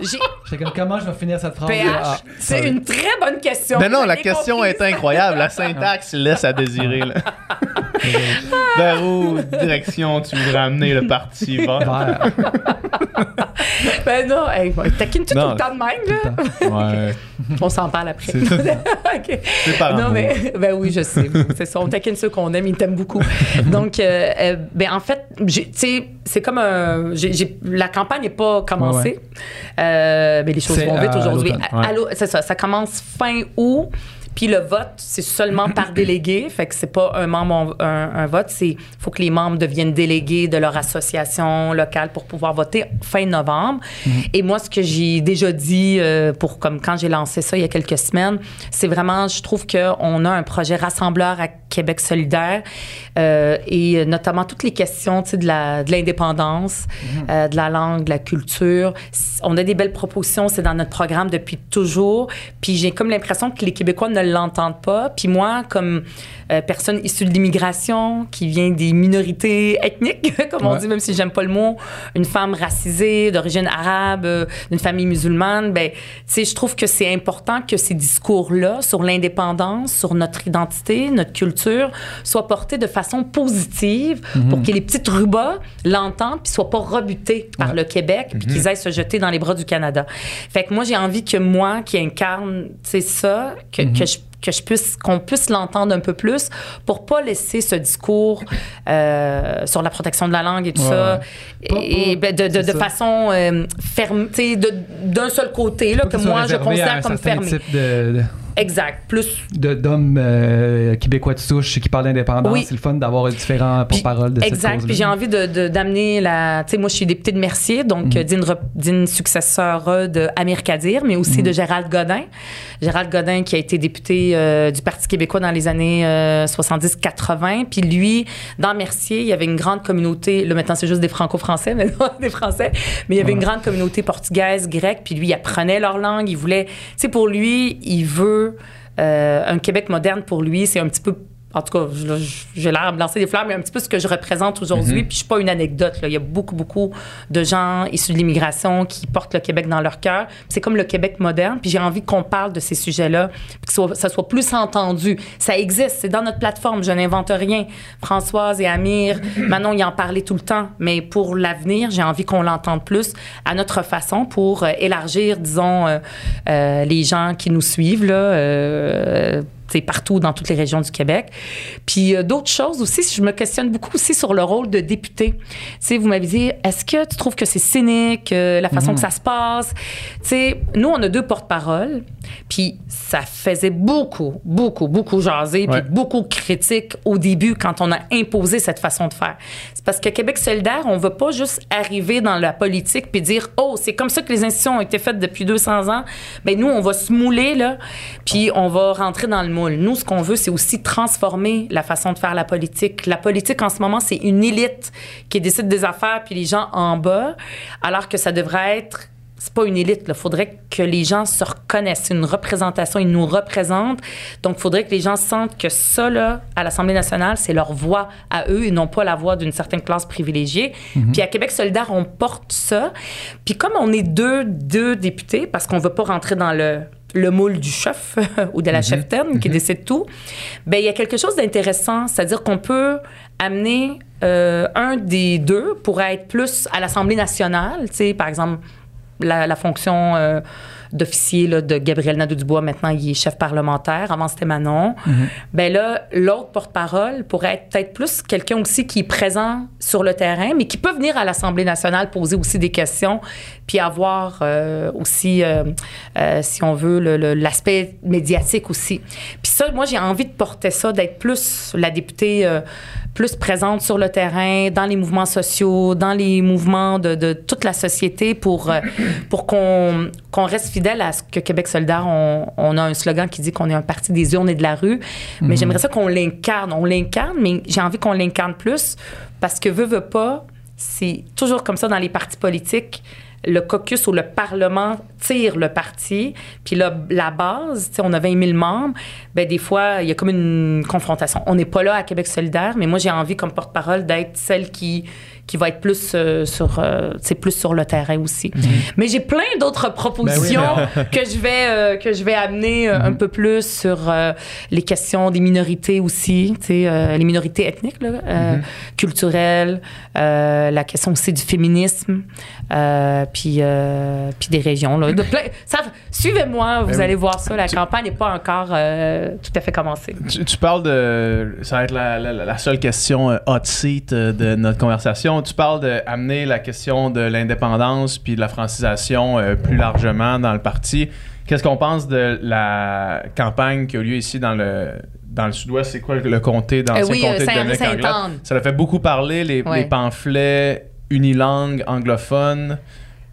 j'ai. J'étais comme, comment je vais finir cette phrase? PH, Ah, c'est une très bonne question. Mais non, Vous la question compris. est incroyable. La syntaxe laisse à désirer. Là. Vers où direction tu voudrais amener le parti? Vers. Ben non, hey, taquine-tu tout Non. le temps de même, là? Ouais, On s'en parle après. C'est ça. OK. c'est par Non, mais ben oui, je sais. C'est ça. On taquine ceux qu'on aime, ils t'aiment beaucoup. Donc, euh, euh, ben en fait, tu sais, c'est comme un. la campagne n'est pas commencée. Euh, mais les choses vont vite aujourd'hui. C'est ça. Ça commence fin août. Puis le vote, c'est seulement par délégué. Fait que c'est pas un membre, un, un vote. C'est faut que les membres deviennent délégués de leur association locale pour pouvoir voter fin novembre. Et moi, ce que j'ai déjà dit euh, pour comme quand j'ai lancé ça il y a quelques semaines, c'est vraiment, je trouve qu'on a un projet rassembleur à Québec solidaire euh, et notamment toutes les questions de la- de l'indépendance, euh, de la langue, de la culture. On a des belles propositions, c'est dans notre programme depuis toujours. Puis j'ai comme l'impression que les Québécois ne l'entendent pas. Puis moi, comme euh, personne issue de l'immigration, qui vient des minorités ethniques, comme on dit, même si j'aime pas le mot, une femme racisée, d'origine arabe, euh, d'une famille musulmane, ben, tu sais, je trouve que c'est important que ces discours-là sur l'indépendance, sur notre identité, notre culture, soient portés de façon positive pour que les petites rubas l'entendent puis soient pas rebutés par Ouais. le Québec puis qu'ils aillent se jeter dans les bras du Canada. Fait que moi, j'ai envie que moi, qui incarne, tu sais, ça, que, que je que je puisse qu'on puisse l'entendre un peu plus pour pas laisser ce discours euh, sur la protection de la langue et tout Ouais, ça. Pas- et, pas- ben, de, de, de ça. façon euh, ferme d'un seul côté là, que moi je considère comme fermé. de- Exact. Plus de- d'hommes euh, québécois de souche qui parlent d'indépendance. Oui. C'est le fun d'avoir différents porte-paroles de cette Exact. Puis j'ai envie de, de- d'amener la. Tu sais, moi, je suis députée de Mercier, donc euh, rep- digne successeur euh, de Amir Kadir, mais aussi Mhm. de Gérald Godin. Gérald Godin, qui a été député euh, du Parti québécois dans les années euh, 70-80. Puis lui, dans Mercier, il y avait une grande communauté. Là, maintenant, c'est juste des franco-français, mais non, des français. Mais il y avait une grande communauté portugaise, grecque. Puis lui, il apprenait leur langue. Il voulait. Tu sais, pour lui, il veut. Euh, un Québec moderne, pour lui, c'est un petit peu en tout cas, j'ai l'air de me lancer des fleurs, mais un petit peu ce que je représente aujourd'hui. Puis je suis pas une anecdote. Là. Il y a beaucoup, beaucoup de gens issus de l'immigration qui portent le Québec dans leur cœur. C'est comme le Québec moderne. Puis j'ai envie qu'on parle de ces sujets-là, que ça soit, ça soit plus entendu. Ça existe, c'est dans notre plateforme. Je n'invente rien. Françoise et Amir, Manon, ils en parlaient tout le temps. Mais pour l'avenir, j'ai envie qu'on l'entende plus à notre façon pour euh, élargir, disons, euh, euh, les gens qui nous suivent. Là, euh, partout dans toutes les régions du Québec. Puis euh, d'autres choses aussi, je me questionne beaucoup aussi sur le rôle de député. Tu sais, vous m'avez dit, est-ce que tu trouves que c'est cynique, euh, la façon que ça se passe? Tu sais, nous, on a deux porte-paroles, puis ça faisait beaucoup, beaucoup, beaucoup jaser, puis beaucoup critique au début quand on a imposé cette façon de faire. C'est parce que Québec solidaire, on veut pas juste arriver dans la politique puis dire, oh, c'est comme ça que les institutions ont été faites depuis 200 ans. Ben nous, on va se mouler, là, puis on va rentrer dans le moule. Nous, ce qu'on veut, c'est aussi transformer la façon de faire la politique. La politique, en ce moment, c'est une élite qui décide des affaires, puis les gens en bas, alors que ça devrait être c'est pas une élite. Il faudrait que les gens se reconnaissent. C'est une représentation. Ils nous représentent. Donc, il faudrait que les gens sentent que ça, là, à l'Assemblée nationale, c'est leur voix à eux et non pas la voix d'une certaine classe privilégiée. Puis à Québec solidaire, on porte ça. Puis comme on est deux, deux députés, parce qu'on veut pas rentrer dans le le moule du chef ou de la cheftaine qui décide tout, ben il y a quelque chose d'intéressant, c'est-à-dire qu'on peut amener euh, un des deux pour être plus à l'Assemblée nationale, tu sais, par exemple, la, la fonction euh, d'officier là, de Gabriel Nadeau-Dubois, maintenant, il est chef parlementaire. Avant, c'était Manon. Ben là, l'autre porte-parole pourrait être peut-être plus quelqu'un aussi qui est présent sur le terrain, mais qui peut venir à l'Assemblée nationale poser aussi des questions, puis avoir euh, aussi, euh, euh, si on veut, l'aspect médiatique aussi. Puis ça, moi, j'ai envie de porter ça, d'être plus la députée plus présente sur le terrain, dans les mouvements sociaux, dans les mouvements de, de toute la société pour, euh, pour qu'on qu'on reste fidèle à ce que Québec solidaire, on, on a un slogan qui dit qu'on est un parti des urnes et de la rue, mais j'aimerais ça qu'on l'incarne. On l'incarne, mais j'ai envie qu'on l'incarne plus parce que veut, veut pas, c'est toujours comme ça dans les partis politiques. Le caucus ou le Parlement tire le parti, puis là, la base, on a 20 000 membres, ben des fois, il y a comme une confrontation. On n'est pas là à Québec solidaire, mais moi, j'ai envie, comme porte-parole, d'être celle qui, qui va être plus, euh, sur, euh, sais, plus sur le terrain aussi. Mais j'ai plein d'autres propositions que, je vais, euh, que je vais amener un peu plus sur les questions des minorités aussi, tu sais, les minorités ethniques, là, euh, culturelles, la question aussi du féminisme, puis, puis des régions. Là, de plein- ça- Suivez-moi, vous Ben oui. allez voir ça. La campagne n'est pas encore tout à fait commencée. Tu, tu parles de. Ça va être la, la- la seule question hot seat de notre conversation. Tu parles d'amener la question de l'indépendance puis de la francisation euh, plus largement dans le parti. Qu'est-ce qu'on pense de la campagne qui a eu lieu ici dans le. Dans le sud-ouest, c'est quoi le, comté, dans Euh, oui, euh, comté de Saint-Henri-Sainte-Anne. Anglade? Ça a fait beaucoup parler, les, Ouais. les pamphlets unilangues anglophones,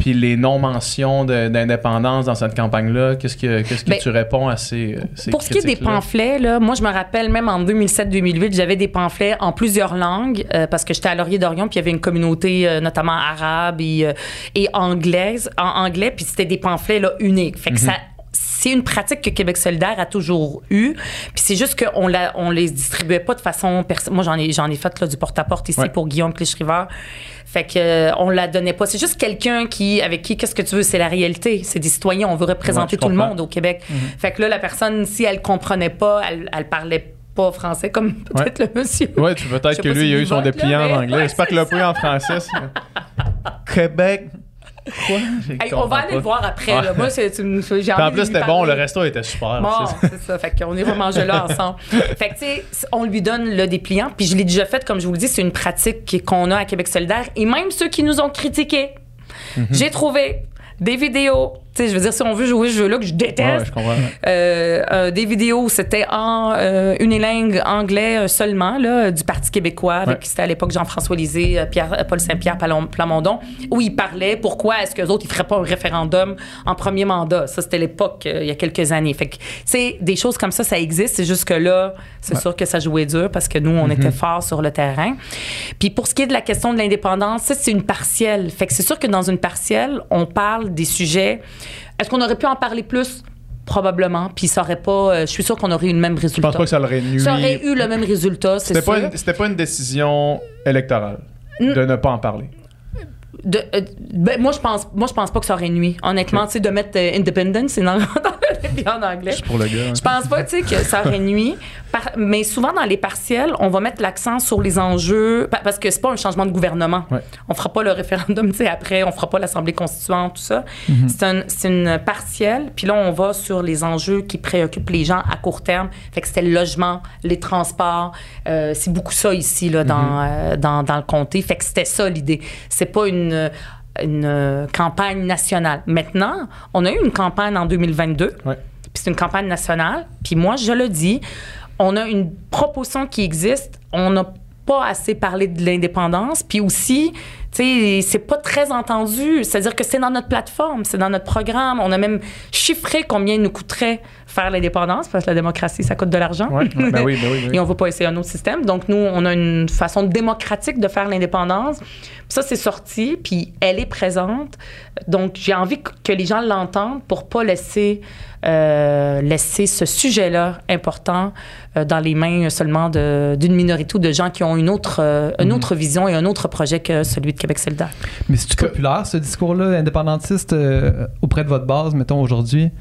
puis les non-mentions d'indépendance dans cette campagne-là. Qu'est-ce que, qu'est-ce que Ben, tu réponds à ces, euh, ces Pour ce qui est des pamphlets, là, moi, je me rappelle, même en 2007-2008, j'avais des pamphlets en plusieurs langues euh, parce que j'étais à Laurier-Dorion, puis il y avait une communauté euh, notamment arabe et, euh, et anglaise, en anglais, puis c'était des pamphlets là, uniques. Fait que ça c'est une pratique que Québec solidaire a toujours eue. Puis c'est juste qu'on la, on les distribuait pas de façon... Moi, j'en ai, j'en ai fait là, du porte-à-porte ici Ouais. pour Guillaume Clich-Rivard. Fait que euh, on la donnait pas. C'est juste quelqu'un qui, avec qui, qu'est-ce que tu veux? C'est la réalité. C'est des citoyens. On veut représenter Ouais, tout le monde au Québec. Fait que là, la personne, si elle comprenait pas, elle, elle parlait pas français, comme peut-être le monsieur. Ouais, tu peut-être que lui, il a eu son dépliant mais- en anglais. Ouais, J'espère que le point en français. Québec. Quoi? Hey, on va aller pas. le voir après. Ouais. là. Moi, c'est une. en plus, c'était bon, le resto était super. Bon, c'est ça. Fait qu'on ira manger là ensemble. Fait que, tu sais, on lui donne le dépliant. Puis je l'ai déjà fait, comme je vous le dis, c'est une pratique qu'on a à Québec solidaire. Et même ceux qui nous ont critiqués, Mhm. j'ai trouvé des vidéos sais, je veux dire, si on veut jouer ce jeu-là que je Ouais, déteste, je comprends. euh, euh, des vidéos, c'était en euh, unilingue anglais euh, seulement, là, du Parti québécois, avec Ouais. c'était à l'époque Jean-François Lisée, euh, Pierre, euh, Paul Saint-Pierre Plamondon, où ils parlaient pourquoi est-ce que autres ils feraient pas un référendum en premier mandat. Ça, c'était l'époque, il y a quelques années. Fait que, c'est des choses comme ça, ça existe. C'est juste que là, c'est sûr que ça jouait dur parce que nous, on était forts sur le terrain. Puis pour ce qui est de la question de l'indépendance, ça, c'est une partielle. Fait que c'est sûr que dans une partielle, on parle des sujets. Est-ce qu'on aurait pu en parler plus? Probablement. Puis ça aurait pas. euh, je suis sûre qu'on aurait eu le même Je résultat. pense pas que ça l'aurait nuit. Ça aurait eu le même résultat, c'est C'était sûr. c'était pas une décision électorale de ne pas en parler. De- euh, ben, moi, je pense, moi, je pense pas que ça aurait nuit. Honnêtement, tu sais, de mettre euh, Independence dans, dans en anglais. Juste pour le gars. hein. Je pense pas, tu sais, que ça aurait nuit. Par- mais souvent, dans les partiels, on va mettre l'accent sur les enjeux, pa- parce que c'est pas un changement de gouvernement. Ouais. On fera pas le référendum, tu sais, après, on fera pas l'Assemblée constituante, tout ça. C'est un- C'est une partielle, puis là, on va sur les enjeux qui préoccupent les gens à court terme. Fait que c'était le logement, les transports. Euh, c'est beaucoup ça ici, là, dans, Mm-hmm. dans, dans le comté. Fait que c'était ça l'idée. C'est pas une une euh, campagne nationale. Maintenant, on a eu une campagne en 2022. Ouais. Puis c'est une campagne nationale. Puis moi, je le dis, on a une proposition qui existe. On n'a pas assez parlé de l'indépendance. Puis aussi, tu sais, c'est pas très entendu. C'est-à-dire que c'est dans notre plateforme, c'est dans notre programme. On a même chiffré combien il nous coûterait faire l'indépendance, parce que la démocratie, ça coûte de l'argent. Ouais. Ben oui, ben oui, ben oui. Et on ne va pas essayer un autre système. Donc, nous, on a une façon démocratique de faire l'indépendance. Ça, c'est sorti, puis elle est présente. Donc, j'ai envie que- les gens l'entendent pour pas laisser, euh, laisser ce sujet-là important euh, dans les mains seulement de- d'une minorité ou de gens qui ont une autre, euh, une autre vision et un autre projet que celui de Québec solidaire. Mais c'est-tu populaire, ce discours-là, indépendantiste, euh, auprès de votre base, mettons, aujourd'hui?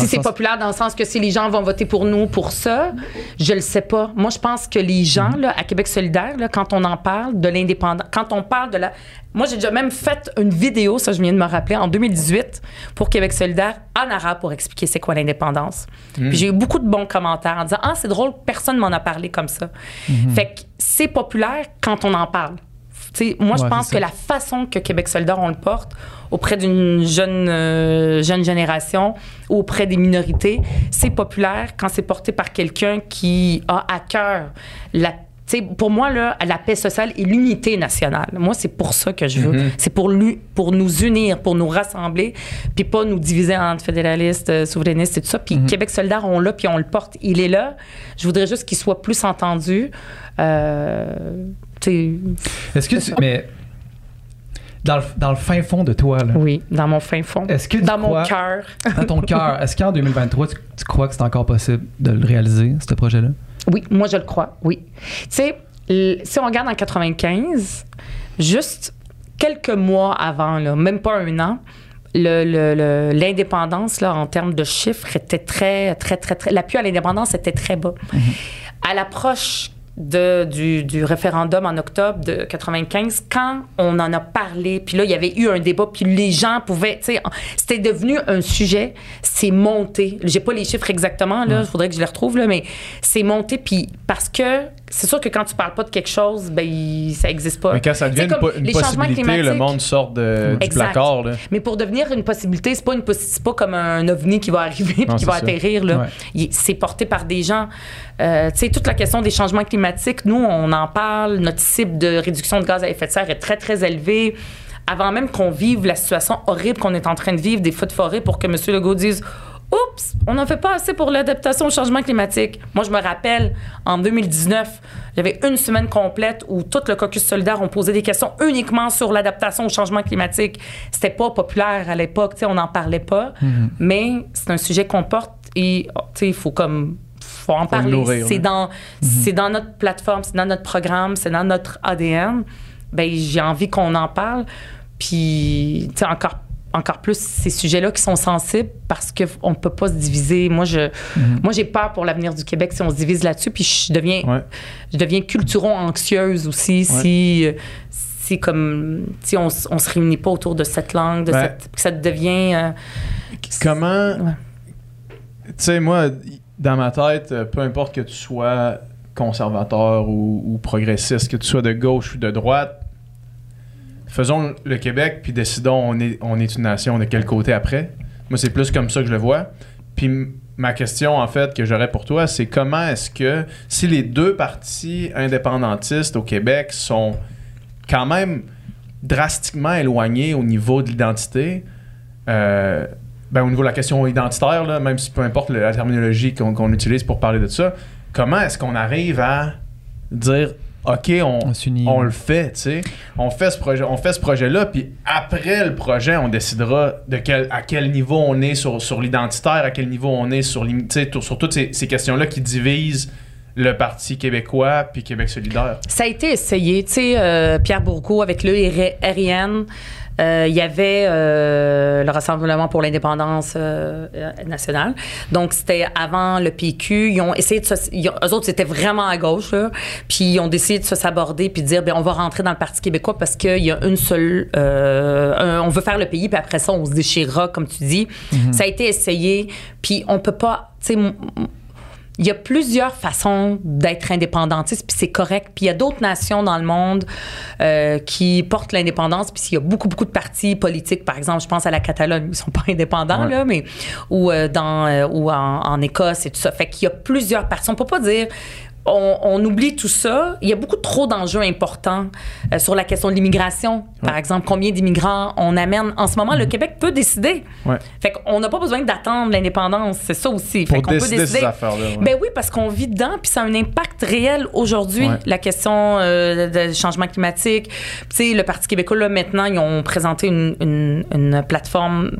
Si c'est sens- populaire dans le sens que si les gens vont voter pour nous pour ça, je le sais pas. Moi, je pense que les gens là, à Québec solidaire, là, quand on en parle de l'indépendance, quand on parle de la... Moi, j'ai déjà même fait une vidéo, ça je viens de me rappeler, en 2018 pour Québec solidaire en arabe pour expliquer c'est quoi l'indépendance. Puis j'ai eu beaucoup de bons commentaires en disant « Ah, c'est drôle, personne m'en a parlé comme ça. Fait que c'est populaire quand on en parle. Moi, je pense que la façon que Québec solidaire, on le porte auprès d'une jeune, euh, jeune génération ou auprès des minorités, c'est populaire quand c'est porté par quelqu'un qui a à cœur la pour moi, là, la paix sociale et l'unité nationale. Moi, c'est pour ça que je veux. C'est pour, nous unir, pour nous rassembler, puis pas nous diviser entre fédéralistes, euh, souverainistes et tout ça. Puis Québec solidaire, on l'a, puis on le porte. Il est là. Je voudrais juste qu'il soit plus entendu. Euh, Est-ce que tu. Mais. Dans le, dans le fin fond de toi, là, oui, dans mon fin fond. Est-ce que tu dans mon crois- cœur. dans ton cœur, est-ce qu'en 2023, tu, tu crois que c'est encore possible de le réaliser, ce projet-là? Oui, moi, je le crois, oui. Tu sais, si on regarde en 95, juste quelques mois avant, là, même pas un an, le- le- le- l'indépendance, là, en termes de chiffres, était très, très, très, très... L'appui à l'indépendance était très bas. À l'approche de, du, du référendum en octobre de 95, quand on en a parlé, puis là, il y avait eu un débat, puis les gens pouvaient, tu sais, c'était devenu un sujet, c'est monté. J'ai pas les chiffres exactement, là, il faudrait que je les retrouve, là, mais c'est monté, puis parce que c'est sûr que quand tu parles pas de quelque chose, ben, il- ça existe pas. Mais quand ça devient une, po- possibilité, le monde sort de, du Exact. placard. Là. Mais pour devenir une possibilité, c'est pas une pas comme un ovni qui va arriver puis qui va ça. atterrir. Ouais. C'est porté par des gens. Euh, tu sais toute la question des changements climatiques, nous on en parle, notre cible de réduction de gaz à effet de serre est très très élevée. Avant même qu'on vive la situation horrible qu'on est en train de vivre des feux de forêt pour que M. Legault dise Oups, on n'en fait pas assez pour l'adaptation au changement climatique. Moi, je me rappelle, en 2019, j'avais une semaine complète où tout le caucus solidaire ont posé des questions uniquement sur l'adaptation au changement climatique. C'était pas populaire à l'époque, tu sais, on n'en parlait pas, mais c'est un sujet qu'on porte et, tu sais, il faut comme faut en le parler. C'est dans, c'est dans notre plateforme, c'est dans notre programme, c'est dans notre ADN. Ben, j'ai envie qu'on en parle. Puis, tu sais, encore, encore plus ces sujets-là qui sont sensibles parce qu'on ne peut pas se diviser. Moi, je, moi, j'ai peur pour l'avenir du Québec si on se divise là-dessus. Puis, je deviens, Ouais. je deviens culturo-anxieuse aussi si, si, comme, si on, on se réunit pas autour de cette langue, de Ouais. cette, que ça devient. euh, Comment. Tu sais, moi, dans ma tête, euh, peu importe que tu sois conservateur ou, ou progressiste, que tu sois de gauche ou de droite, faisons le Québec, puis décidons on est, une nation de quel côté après. Moi, c'est plus comme ça que je le vois. Puis ma question, en fait, que j'aurais pour toi, c'est comment est-ce que, si les deux partis indépendantistes au Québec sont quand même drastiquement éloignés au niveau de l'identité, euh, ben, au niveau de la question identitaire, là, même si peu importe la terminologie qu'on utilise pour parler de ça, comment est-ce qu'on arrive à dire OK, on, On s'unit. on le fait, tu sais. On fait ce projet, on fait ce projet-là, puis après le projet, on décidera de quel, à quel niveau on est sur, sur l'identitaire, à quel niveau on est sur, sur toutes ces, ces questions-là qui divisent le Parti québécois puis Québec solidaire. Ça a été essayé. Tu sais, euh, Pierre Bourgault avec le RN, euh, il y avait euh, le Rassemblement pour l'indépendance euh, euh, nationale. Donc, c'était avant le PQ. Ils ont essayé de se... ils ont- eux autres, c'était vraiment à gauche, là. Puis, ils ont décidé de se saborder puis de dire, ben on va rentrer dans le Parti québécois parce qu'il y a une seule... euh, un- on veut faire le pays, puis après ça, on se déchirera, comme tu dis. Ça a été essayé. Puis, on peut pas... Tu sais, il y a plusieurs façons d'être indépendantiste, puis c'est correct. Puis il y a d'autres nations dans le monde euh, qui portent l'indépendance, puis il y a beaucoup, beaucoup de partis politiques. Par exemple, je pense à la Catalogne, ils sont pas indépendants, Ouais. là, mais ou, euh, dans, euh, ou en, en Écosse et tout ça. Fait qu'il y a plusieurs partis. On peut pas dire... On, on oublie tout ça. Il y a beaucoup trop d'enjeux importants euh, sur la question de l'immigration. Par exemple, combien d'immigrants on amène. En ce moment, le Québec peut décider. Ouais. Fait qu'on n'a pas besoin d'attendre l'indépendance. C'est ça aussi. Pour fait qu'on peut décider ces affaires-là. ouais. Ben oui, parce qu'on vit dedans, puis ça a un impact réel aujourd'hui. La question euh, de changement climatique. Tu sais, le Parti québécois, là, maintenant, ils ont présenté une, une, une plateforme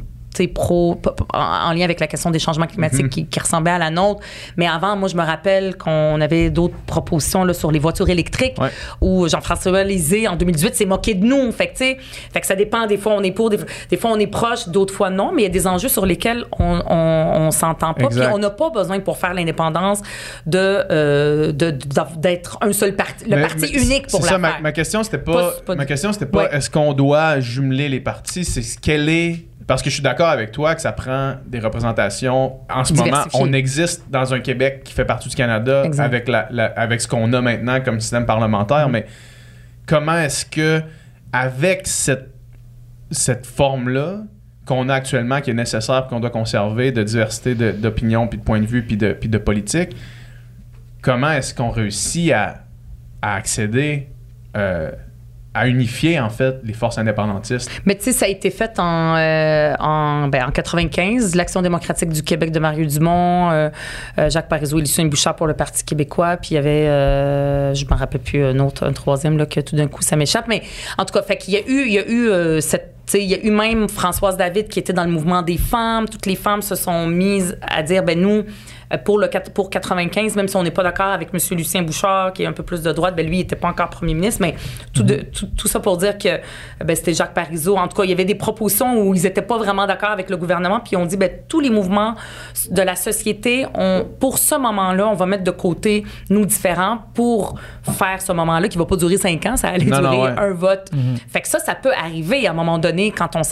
pro, en, en lien avec la question des changements climatiques Mhm. qui, qui ressemblait à la nôtre. Mais avant, moi, je me rappelle qu'on avait d'autres propositions là, sur les voitures électriques Ouais. où Jean-François Lisée, en 2018, s'est moqué de nous. Fait que, fait que ça dépend. Des fois, on est pour, des, des fois, on est proche, d'autres fois, non. Mais il y a des enjeux sur lesquels on, on, on s'entend pas. Puis on n'a pas besoin, pour faire l'indépendance, de, euh, d'être un seul parti, le Mais- parti mais unique pour la ça, ma, question c'était pas, Pas- pas ma question c'était pas Ouais. est-ce qu'on doit jumeler les partis, c'est ce- quel est parce que je suis d'accord avec toi que ça prend des représentations. En ce moment, on existe dans un Québec qui fait partie du Canada Exact. avec la, la- avec ce qu'on a maintenant comme système parlementaire, Mm-hmm. mais comment est-ce que avec cette cette forme là qu'on a actuellement qui est nécessaire qu'on doit conserver de diversité d'opinions puis de points de vue puis de puis de politique comment est-ce qu'on réussit à, à accéder euh, à unifier en fait les forces indépendantistes Mais tu sais, ça a été fait en, euh, en, ben, en 95, l'Action démocratique du Québec de Mario Dumont, euh, euh, Jacques Parizeau et Lucien Bouchard pour le Parti québécois, puis il y avait, euh, je me rappelle plus, un autre, un troisième, là, que tout d'un coup, ça m'échappe. Mais en tout cas, fait qu'il y a eu, il y a eu euh, cette il y a eu même Françoise David qui était dans le mouvement des femmes. Toutes les femmes se sont mises à dire, ben nous, euh, pour le pour 95, même si on n'est pas d'accord avec M. Lucien Bouchard, qui est un peu plus de droite, ben lui, il n'était pas encore premier ministre, mais tout, de- tout, tout ça pour dire que euh, ben, c'était Jacques Parizeau. En tout cas, il y avait des propositions où ils n'étaient pas vraiment d'accord avec le gouvernement, puis on dit, ben tous les mouvements de la société, on, pour ce moment-là, on va mettre de côté nous différents pour faire ce moment-là qui va pas durer cinq ans, ça allait Non, non, durer ouais. un vote. Fait que ça, ça peut arriver à un moment donné quand on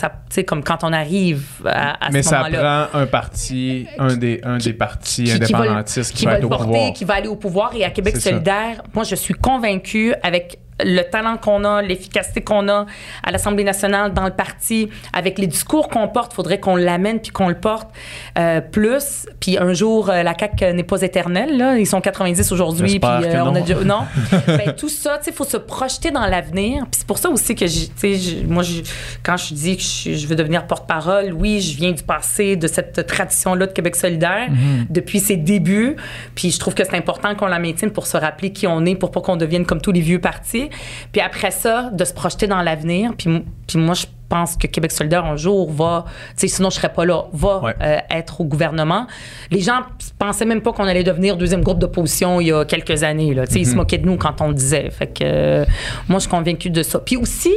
comme quand on arrive à, à mais ce ça moment-là. prend un parti un des un des partis Qui- qui va le- indépendantistes qui, qui va va être le au porter, pouvoir qui va aller au pouvoir. Et à Québec C'est ça. solidaire, moi, je suis convaincue avec le talent qu'on a, l'efficacité qu'on a à l'Assemblée nationale, dans le parti, avec les discours qu'on porte, il faudrait qu'on l'amène puis qu'on le porte euh, plus. Puis un jour, euh, la CAQ n'est pas éternelle. Là. Ils sont 90 aujourd'hui. Puis euh, on a déjà- non? Ben, tout ça, il faut se projeter dans l'avenir. Puis c'est pour ça aussi que, moi, quand je dis que je, je veux devenir porte-parole, oui, je viens du passé, de cette tradition-là de Québec solidaire, depuis ses débuts. Puis je trouve que c'est important qu'on la maintienne pour se rappeler qui on est, pour pas qu'on devienne comme tous les vieux partis. Puis après ça, de se projeter dans l'avenir. Puis, moi, je pense que Québec solidaire, un jour, va, sinon je serais pas là, va Ouais. euh, être au gouvernement. Les gens pensaient même pas qu'on allait devenir deuxième groupe d'opposition il y a quelques années. Là. Ils se moquaient de nous quand on le disait. Fait que euh, moi, je suis convaincue de ça. Puis aussi,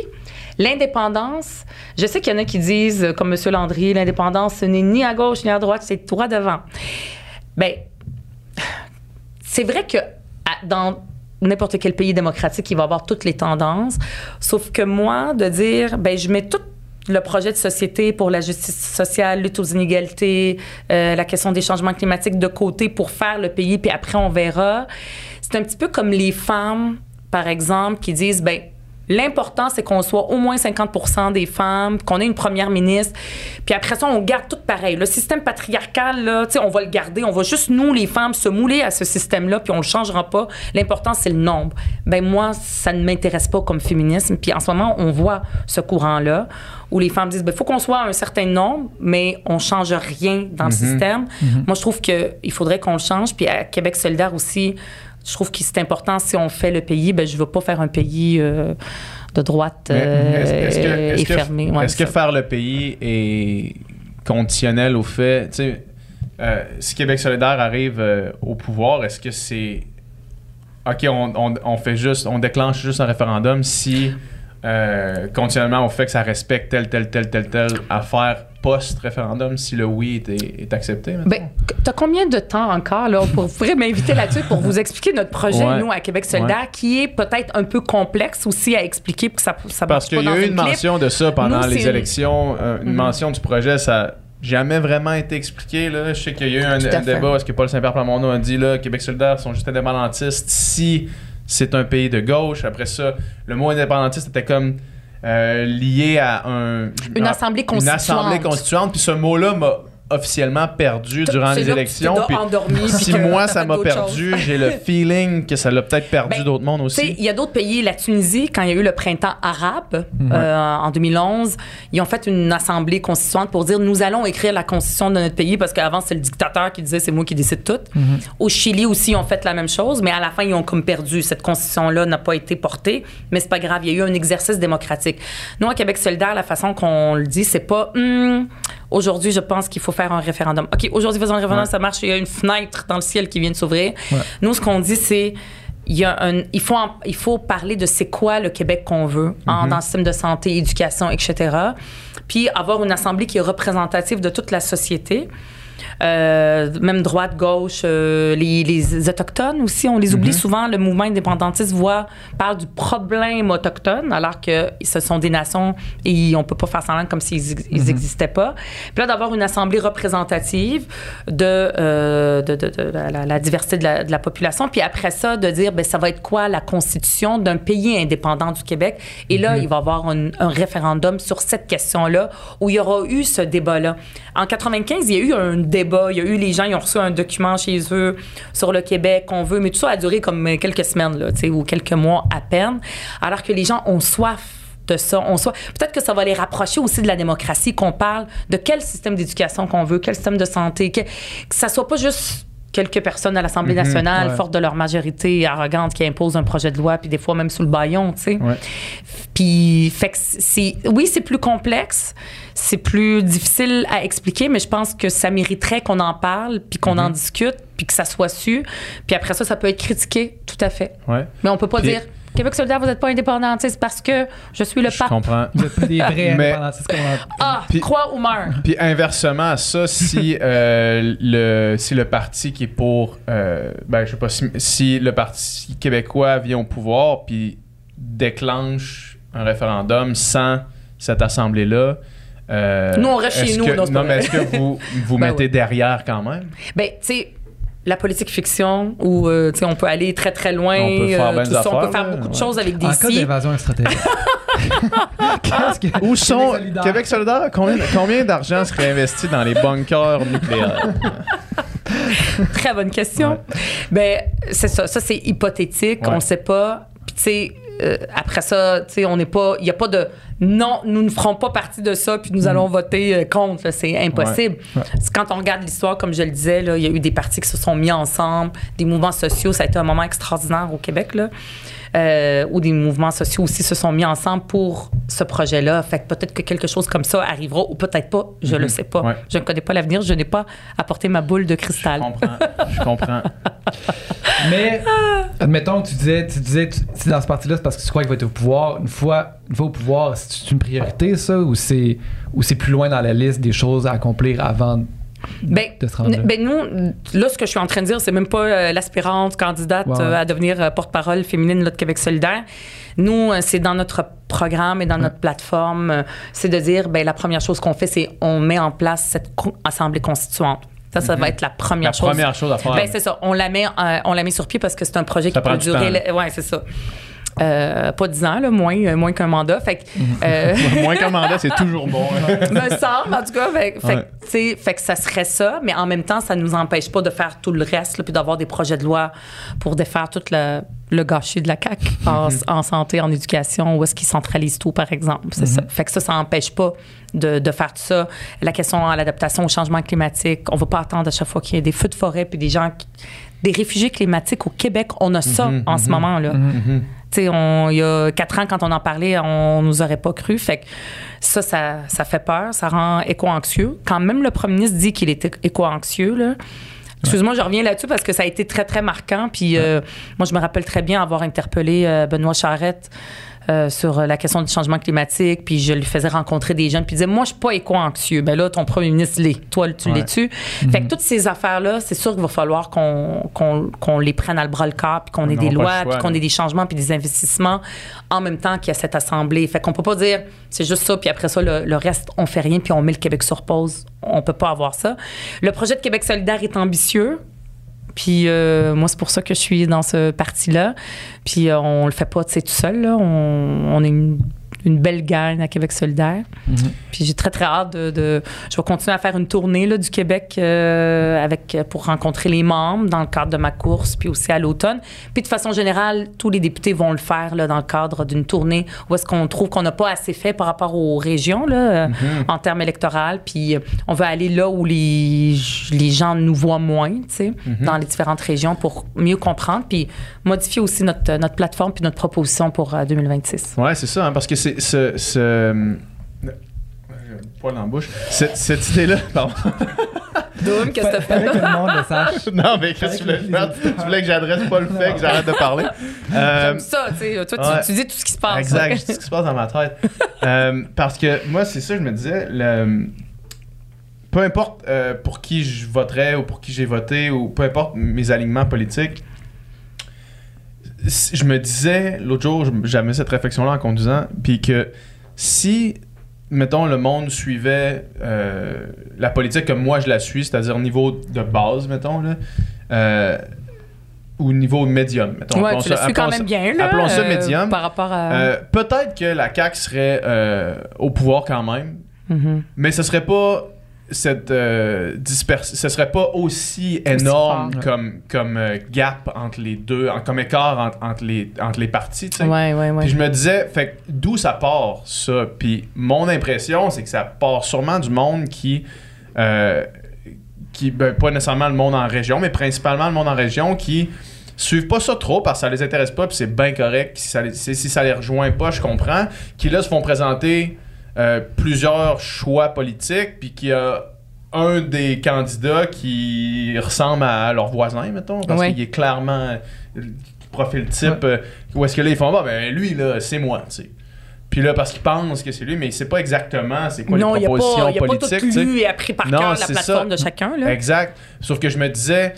l'indépendance, je sais qu'il y en a qui disent, euh, comme M. Landry, l'indépendance, ce n'est ni à gauche ni à droite, c'est droit devant. Ben, c'est vrai que à- dans n'importe quel pays démocratique, il va avoir toutes les tendances. Sauf que moi, de dire, ben, je mets tout le projet de société pour la justice sociale, lutte aux inégalités, euh, la question des changements climatiques de côté pour faire le pays, puis après on verra. C'est un petit peu comme les femmes, par exemple, qui disent, ben, L'important, c'est qu'on soit au moins 50 des femmes, qu'on ait une première ministre. Puis après ça, on garde tout pareil. Le système patriarcal, là, on va le garder. On va juste, nous, les femmes, se mouler à ce système-là, puis on le changera pas. L'important, c'est le nombre. Ben moi, ça ne m'intéresse pas comme féminisme. Puis en ce moment, on voit ce courant-là où les femmes disent, ben faut qu'on soit un certain nombre, mais on change rien dans le système. Moi, je trouve qu'il faudrait qu'on le change. Puis à Québec solidaire aussi, je trouve que c'est important si on fait le pays, ben je veux pas faire un pays euh, de droite euh, est-ce- est-ce que- est-ce et que- fermé. Ouais, Est-ce que faire le pays est conditionnel au fait, tu sais, euh, si Québec solidaire arrive au pouvoir, est-ce que c'est OK, on, on- on fait juste, on déclenche juste un référendum si continuellement au fait que ça respecte telle, telle, telle, telle, telle affaire post-référendum, si le oui est, est accepté? Ben, t'as combien de temps encore là pour vous m'inviter là-dessus pour vous expliquer notre projet Ouais. nous à Québec solidaire qui est peut-être un peu complexe aussi à expliquer pour que ça ça Parce marche qu'il pas y a eu une mention de ça pendant Nous, les élections, euh, une Mhm. mention du projet, ça n'a jamais vraiment été expliqué. Là. Je sais qu'il y a eu un, débat parce que Paul Saint-Pierre Plamondon a dit là, Québec solidaire sont juste indépendantistes si c'est un pays de gauche. Après ça, le mot indépendantiste était comme lié à un, Une assemblée une constituante. assemblée constituante. Puis ce mot-là m'a officiellement perdu durant C'est les élections. Puis endormi, puis si moi ça m'a perdu, j'ai le feeling que ça l'a peut-être perdu Ben, d'autres mondes aussi. il y a d'autres pays, la Tunisie, quand il y a eu le printemps arabe euh, en 2011, ils ont fait une assemblée constituante pour dire nous allons écrire la constitution de notre pays parce qu'avant c'est le dictateur qui disait c'est moi qui décide tout. Au Chili aussi ils ont fait la même chose, mais à la fin ils ont comme perdu cette constitution là n'a pas été portée, mais c'est pas grave, il y a eu un exercice démocratique. Nous à Québec solidaire, la façon qu'on le dit, c'est pas Hum, aujourd'hui je pense qu'il faut faire un référendum. OK, aujourd'hui faisons un référendum, Ouais. ça marche, il y a une fenêtre dans le ciel qui vient de s'ouvrir. Nous ce qu'on dit c'est il, y a un, il, faut en- il faut parler de c'est quoi le Québec qu'on veut en- dans le système de santé, éducation, etc. Puis avoir une assemblée qui est représentative de toute la société. Euh, même droite, gauche, euh, les, les Autochtones aussi, on les oublie souvent. Le mouvement indépendantiste voit, parle du problème autochtone, alors que ce sont des nations et on peut pas faire semblant comme s'ils n'existaient pas. Puis là, d'avoir une assemblée représentative de, euh, de, de- de la, diversité de la, de la population. Puis après ça, de dire, ben, ça va être quoi la constitution d'un pays indépendant du Québec? Et là, il va y avoir un, un référendum sur cette question-là où il y aura eu ce débat-là. En 95, il y a eu un Il y a eu les gens, ils ont reçu un document chez eux sur le Québec qu'on veut, mais tout ça a duré comme quelques semaines, ou quelques mois à peine. Alors que les gens ont soif de ça. On soit peut-être que ça va les rapprocher aussi de la démocratie, qu'on parle de quel système d'éducation qu'on veut, quel système de santé, que, que ça soit pas juste quelques personnes à l'Assemblée nationale, ouais. fortes de leur majorité arrogante, qui imposent un projet de loi, puis des fois même sous le baillon, tu sais. Ouais. Puis, fait que c'est, oui, c'est plus complexe, c'est plus difficile à expliquer, mais je pense que ça mériterait qu'on en parle, puis qu'on en discute, puis que ça soit su. Puis après ça, ça peut être critiqué, tout à fait. Ouais. Mais on peut pas Puis- dire Québec solidaire, vous n'êtes pas indépendantiste parce que je suis le Je pape. comprends. Vous êtes pas des vrais Mais- indépendantistes Ah, Puis- crois ou meurs. Puis inversement à ça, si, euh, le, si le parti qui est pour. euh, ben, je sais pas, si, si le Parti québécois vient au pouvoir puis déclenche un référendum sans cette assemblée-là. euh, Nous, on reste chez nous, que- non, non, mais est-ce que vous vous Ben mettez oui. derrière quand même? Ben, tu sais, la politique fiction, où euh, tu sais, on peut aller très, très loin. On peut faire euh, tout on peut faire beaucoup de ouais. choses avec des En cas si. d'invasion extraterrestre. Qu'est-ce que- Où sont. solidaire. Québec solidaire, combien, combien d'argent serait investi dans les bunkers nucléaires? Très bonne question. Ben, c'est ça. Ça, c'est hypothétique. Ouais. On ne sait pas. Puis, tu sais, euh, après ça, tu sais, on n'est pas. Il n'y a pas de. Non, nous ne ferons pas partie de ça, puis nous allons voter euh, contre. C'est impossible. Quand on regarde l'histoire, comme je le disais, il y a eu des partis qui se sont mis ensemble, des mouvements sociaux. Ça a été un moment extraordinaire au Québec, là. Euh, où des mouvements sociaux aussi se sont mis ensemble pour ce projet-là. Fait que peut-être que quelque chose comme ça arrivera ou peut-être pas. Je le sais pas. Ouais. Je ne connais pas l'avenir. Je n'ai pas apporté ma boule de Je cristal. comprends. Je comprends. Mais, admettons que tu disais, tu disais, tu, dans ce parti-là, c'est parce que tu crois qu'il va être au pouvoir. Une fois, une fois au pouvoir, c'est une priorité, ça, ou c'est, ou c'est plus loin dans la liste des choses à accomplir avant Ben, de ben nous, là, ce que je suis en train de dire, c'est même pas euh, l'aspirante candidate euh, à devenir euh, porte-parole féminine là, de Québec solidaire. Nous, c'est dans notre programme et dans notre plateforme, c'est de dire, ben la première chose qu'on fait, c'est on met en place cette co- assemblée constituante. Ça, ça va être la première La chose. première chose à faire. Ben, c'est ça. On la met, on la met sur pied parce que c'est un projet Ça qui peut durer. le- Ouais, c'est ça. Euh, pas 10 ans, là, moins, euh, moins qu'un mandat. Fait que, euh, Moins qu'un mandat, c'est toujours bon. hein. me semble, en tout cas. Fait, Ouais. que, fait ça serait ça, mais en même temps, ça nous empêche pas de faire tout le reste, là, puis d'avoir des projets de loi pour défaire tout le, le gâchis de la CAQ en, en santé, en éducation, où est-ce qu'ils centralisent tout, par exemple. C'est ça. Fait que ça, ça n'empêche pas de, de faire tout ça. La question à l'adaptation au changement climatique, on va pas attendre à chaque fois qu'il y ait des feux de forêt, puis des gens, qui- des réfugiés climatiques au Québec, on a ça en ce moment, là. Tu sais, on- il y a quatre ans, quand on en parlait, on nous aurait pas cru. Fait que ça, ça, ça fait peur, ça rend éco-anxieux. Quand même le premier ministre dit qu'il était éco-anxieux, là. Excuse-moi, je reviens là-dessus parce que ça a été très, très marquant. Puis euh, moi, je me rappelle très bien avoir interpellé euh, Benoît Charette euh, sur la question du changement climatique. Puis je lui faisais rencontrer des jeunes. Puis il disait, moi, je suis pas éco-anxieux. Ben là, ton premier ministre l'est. Toi, tu Ouais. l'es-tu? Fait que toutes ces affaires-là, c'est sûr qu'il va falloir qu'on qu'on- qu'on les prenne à le bras le corps, puis qu'on On ait des lois, choix, puis qu'on ait des changements, puis des investissements en même temps qu'il y a cette assemblée. Fait qu'on peut pas dire c'est juste ça, puis après ça, le, le reste, on fait rien, puis on met le Québec sur pause. On peut pas avoir ça. Le projet de Québec solidaire est ambitieux. Puis euh, moi, c'est pour ça que je suis dans ce parti-là. Puis euh, on le fait pas, tu sais, tout seul. Là. On, on est une, une belle gang à Québec solidaire. Puis j'ai très, très hâte de, de- Je vais continuer à faire une tournée là, du Québec euh, avec, pour rencontrer les membres dans le cadre de ma course, puis aussi à l'automne. Puis de façon générale, tous les députés vont le faire là, dans le cadre d'une tournée où est-ce qu'on trouve qu'on n'a pas assez fait par rapport aux régions là, euh, en termes électoraux. Puis euh, on veut aller là où les, les gens nous voient moins, tu sais, dans les différentes régions pour mieux comprendre, puis modifier aussi notre, notre plateforme puis notre proposition pour euh, 2026. Ouais, c'est ça, hein, parce que c'est ce. ce euh, poil dans la bouche. Cette, cette idée-là, pardon. Doom, qu'est-ce que t'as fait? que le monde le sache. non, mais qu'est-ce que tu voulais faire? Tu voulais que j'adresse pas le fait que j'arrête de parler. Euh, J'aime ça, tu sais. Toi, tu- ouais. tu, dis tout ce qui se passe. Exact, ouais. je sais ce qui se passe dans ma tête. Euh, parce que moi, c'est ça, je me disais, le- peu importe euh, pour qui je voterais ou pour qui j'ai voté ou peu importe mes alignements politiques, je me disais, l'autre jour, j'avais cette réflexion-là en conduisant, puis que si, mettons, le monde suivait euh, la politique comme moi je la suis, c'est-à-dire niveau de base, mettons, là, euh, ou niveau médium, mettons. Ouais, appelons tu ça- suis quand même bien, là. appelons ça euh, médium. Par rapport à. Peut-être que la CAQ serait au pouvoir quand même, Mhm. mais ce serait pas cette euh, dispers- ce serait pas aussi énorme fort. comme comme euh, gap entre les deux, en- comme écart entre, entre les entre les partis, tu sais. Ouais, ouais, ouais. Puis je me disais, fait d'où ça part ça? Puis mon impression, c'est que ça part sûrement du monde qui euh, qui ben, pas nécessairement le monde en région, mais principalement le monde en région qui suivent pas ça trop parce que ça les intéresse pas puis c'est bien correct si ça, les, si ça les rejoint pas je comprends qui là se font présenter euh, plusieurs choix politiques puis qu'il y a un des candidats qui ressemble à leur voisin mettons parce Ouais. qu'il est clairement euh, profil type euh, où est-ce que là ils font bah ben lui là c'est moi tu sais puis là parce qu'ils pensent que c'est lui mais il sait pas exactement c'est quoi non, il les propositions pas, il a pas politiques tout lu et appris par Non, cœur la plateforme ça. de chacun. Là. Exact. Sauf que je me disais,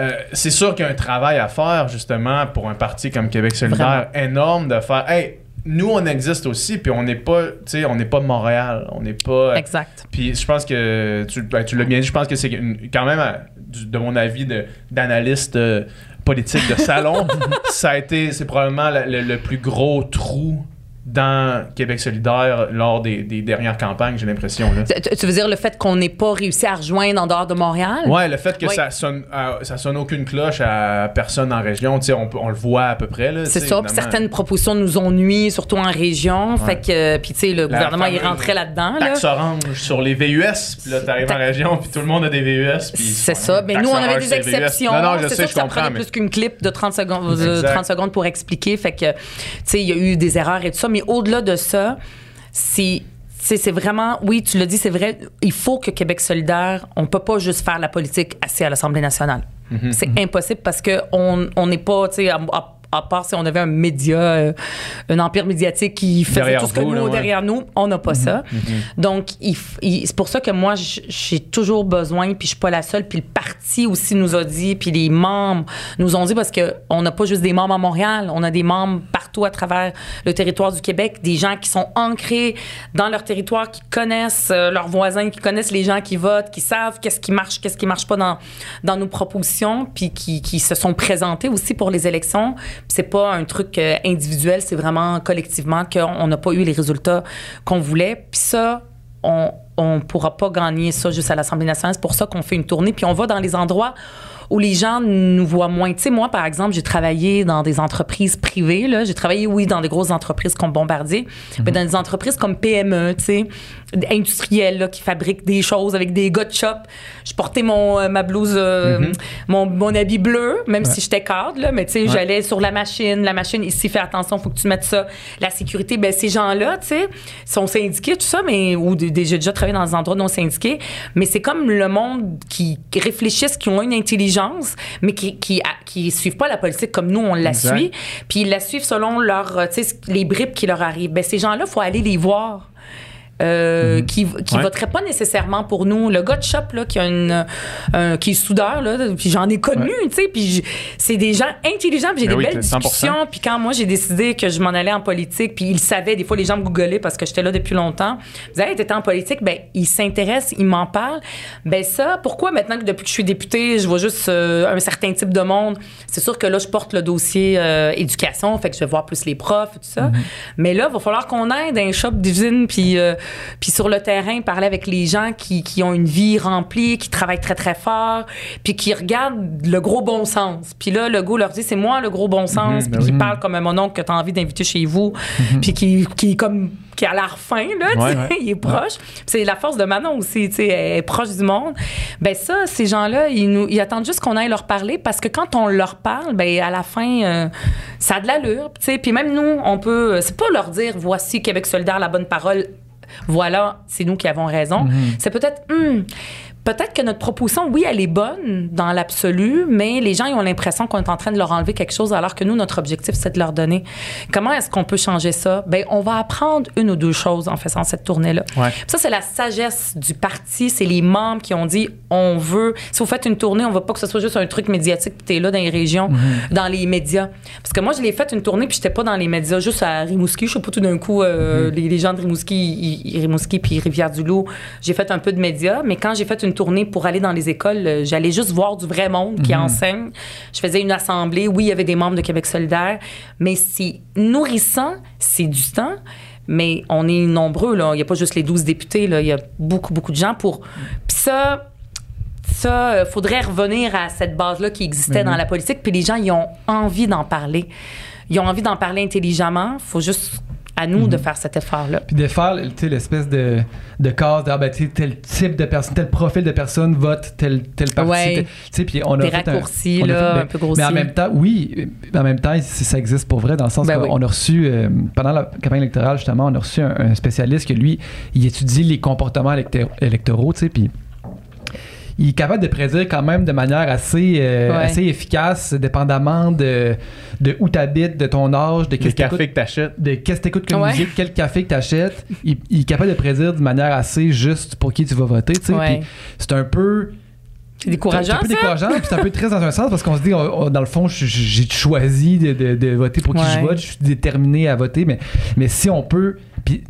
euh, c'est sûr qu'il y a un travail à faire, justement, pour un parti comme Québec solidaire énorme de faire, hey, nous, on existe aussi, puis on n'est pas, tu sais, on n'est pas Montréal, on n'est pas. Exact. Puis je pense que, tu, ben, tu l'as bien dit, je pense que c'est quand même, à- du- de mon avis d'analyste euh, politique de salon, ça a été, c'est probablement le, le- le plus gros trou dans Québec solidaire lors des, des dernières campagnes, j'ai l'impression. là. Tu, veux dire le fait qu'on n'ait pas réussi à rejoindre en dehors de Montréal? Ouais, le fait que Oui. ça sonne euh, ça sonne aucune cloche à personne en région, tu sais, on, on le voit à peu près là. C'est ça. Puis certaines propositions nous ont nuit, surtout en région. Fait que, puis tu sais, le gouvernement, il rentrait là-dedans. Là. Taxe orange sur les VUS, puis là t'arrives en région, puis tout le monde a des VUS. C'est ça. Mais nous, on avait des exceptions. Non, non, je c'est sais, je que ça comprends. prenait mais- plus qu'une clip de 30 secondes, de. 30 secondes pour expliquer. Fait que, tu sais, il y a eu des erreurs et tout ça. Mais au-delà de ça, c'est. c'est vraiment, oui, tu l'as dit, c'est vrai, il faut que Québec solidaire, on peut pas juste faire la politique assis à l'Assemblée nationale. Mhm. C'est impossible parce que on on n'est pas, tu sais, à, part si on avait un média, euh, un empire médiatique qui faisait Derrière tout ce que vous, nous, là, ouais. derrière nous, on n'a pas ça. Donc, il f- il- c'est pour ça que moi, j'ai toujours besoin, puis je suis pas la seule, puis le parti aussi nous a dit, puis les membres nous ont dit, parce que on n'a pas juste des membres à Montréal, on a des membres partout partout à travers le territoire du Québec, des gens qui sont ancrés dans leur territoire, qui connaissent euh, leurs voisins, qui connaissent les gens qui votent, qui savent qu'est-ce qui marche, qu'est-ce qui marche pas dans, dans nos propositions, puis qui, qui se sont présentés aussi pour les élections. C'est pas un truc euh, individuel, c'est vraiment collectivement qu'on n'a pas eu les résultats qu'on voulait. Puis ça, on on pourra pas gagner ça juste à l'Assemblée nationale. C'est pour ça qu'on fait une tournée. Puis on va dans les endroits où les gens nous voient moins. Tu sais, moi, par exemple, j'ai travaillé dans des entreprises privées. Là. J'ai travaillé, oui, dans des grosses entreprises comme Bombardier, mais dans des entreprises comme PME, tu sais, industrielles là, qui fabriquent des choses avec des gars de shop. Je portais mon, euh, ma blouse, euh, mon, mon habit bleu, même si j'étais cadre, là, mais tu sais, j'allais sur la machine. La machine, ici, fais attention, faut que tu mettes ça. La sécurité, ben ces gens-là, tu sais, sont syndiqués, tout ça, mais ou des- j'ai déjà travaillé dans des endroits non syndiqués, mais c'est comme le monde qui réfléchissent, qui ont une intelligence, mais qui qui, qui suivent pas la politique comme nous on la Exact. suit, puis ils la suivent selon leur, euh, les bribes qui leur arrivent. Ben ces gens-là, faut aller les voir. Euh, qui qui Ouais. voteraient pas nécessairement pour nous. Le gars de shop là qui a une euh, qui est soudeur là puis j'en ai connu tu sais puis c'est des gens intelligents puis j'ai Ben des oui, belles 100%. discussions puis quand moi j'ai décidé que je m'en allais en politique puis ils savaient des fois les gens me googlaient parce que j'étais là depuis longtemps ils disaient hey, t'étais en politique ben ils s'intéressent ils m'en parlent. Ben ça pourquoi maintenant que depuis que je suis députée je vois juste euh, un certain type de monde? C'est sûr que là je porte le dossier euh, éducation fait que je vais voir plus les profs et tout ça. Mais là il va falloir qu'on aide un shop d'usine puis euh, puis sur le terrain parler avec les gens qui, qui ont une vie remplie qui travaillent très très fort puis qui regardent le gros bon sens. Puis là le goût leur dit c'est moi le gros bon sens puis qui parle comme un mon oncle que tu as envie d'inviter chez vous puis qui, qui est comme qui a l'air fin là Ouais, ouais. il est proche. C'est la force de Manon aussi elle est proche du monde. Ben ça ces gens là ils nous ils attendent juste qu'on aille leur parler parce que quand on leur parle ben à la fin euh, ça a de l'allure tu sais. Puis même nous on peut c'est pas leur dire voici Québec solidaire la bonne parole voilà, c'est nous qui avons raison. C'est peut-être, hmm, peut-être que notre proposition, oui, elle est bonne dans l'absolu, mais les gens ils ont l'impression qu'on est en train de leur enlever quelque chose, alors que nous, notre objectif, c'est de leur donner. Comment est-ce qu'on peut changer ça? Ben, on va apprendre une ou deux choses en faisant cette tournée-là. Ouais. Ça, c'est la sagesse du parti. C'est les membres qui ont dit, on veut, si vous faites une tournée, on veut pas que ce soit juste un truc médiatique, puis t'es là dans les régions, dans les médias. Parce que moi, je l'ai fait une tournée, puis j'étais pas dans les médias, juste à Rimouski. Je sais pas, tout d'un coup, euh, les, les gens de Rimouski, Rimouski puis Rivière-du-Loup, j'ai fait un peu de médias. Mais quand j'ai fait une tournée pour aller dans les écoles, euh, j'allais juste voir du vrai monde qui enseigne. Je faisais une assemblée. Oui, il y avait des membres de Québec solidaire, mais c'est nourrissant, c'est du temps. Mais on est nombreux, là. Il n'y a pas juste les 12 députés, là. Il y a beaucoup, beaucoup de gens pour. Puis ça, ça, euh, faudrait revenir à cette base-là qui existait dans la politique. Puis les gens, ils ont envie d'en parler. Ils ont envie d'en parler intelligemment. faut juste à nous de faire cet effort-là. Puis de faire l'espèce de, de case de ah, ben, tel type de personne, tel profil de personne vote tel, tel parti. Ouais. tel- puis on a Des fait un- raccourcis, a là, fait- ben, un peu grossiers. Mais en même temps, oui, en même temps, ça existe pour vrai, dans le sens Ben qu'on oui. a reçu, euh, pendant la campagne électorale, justement, on a reçu un, un spécialiste que lui, il étudie les comportements élector- électoraux, tu sais, puis il est capable de prédire quand même de manière assez, euh, Ouais. assez efficace, dépendamment de, de où tu habites, de ton âge, de qu'est-ce que t'écoutes- café que t'achètes. de qu'est-ce que t'écoutes comme Ouais. musique, quel café que t'achètes, il, il est capable de prédire de manière assez juste pour qui tu vas voter. Ouais. C'est un peu... C'est décourageant, C'est un peu décourageant, puis c'est un peu triste dans un sens parce qu'on se dit, dans le fond, j'ai choisi de, de- de voter pour qui je vote, je suis déterminé à voter, mais, mais si on peut. Puis,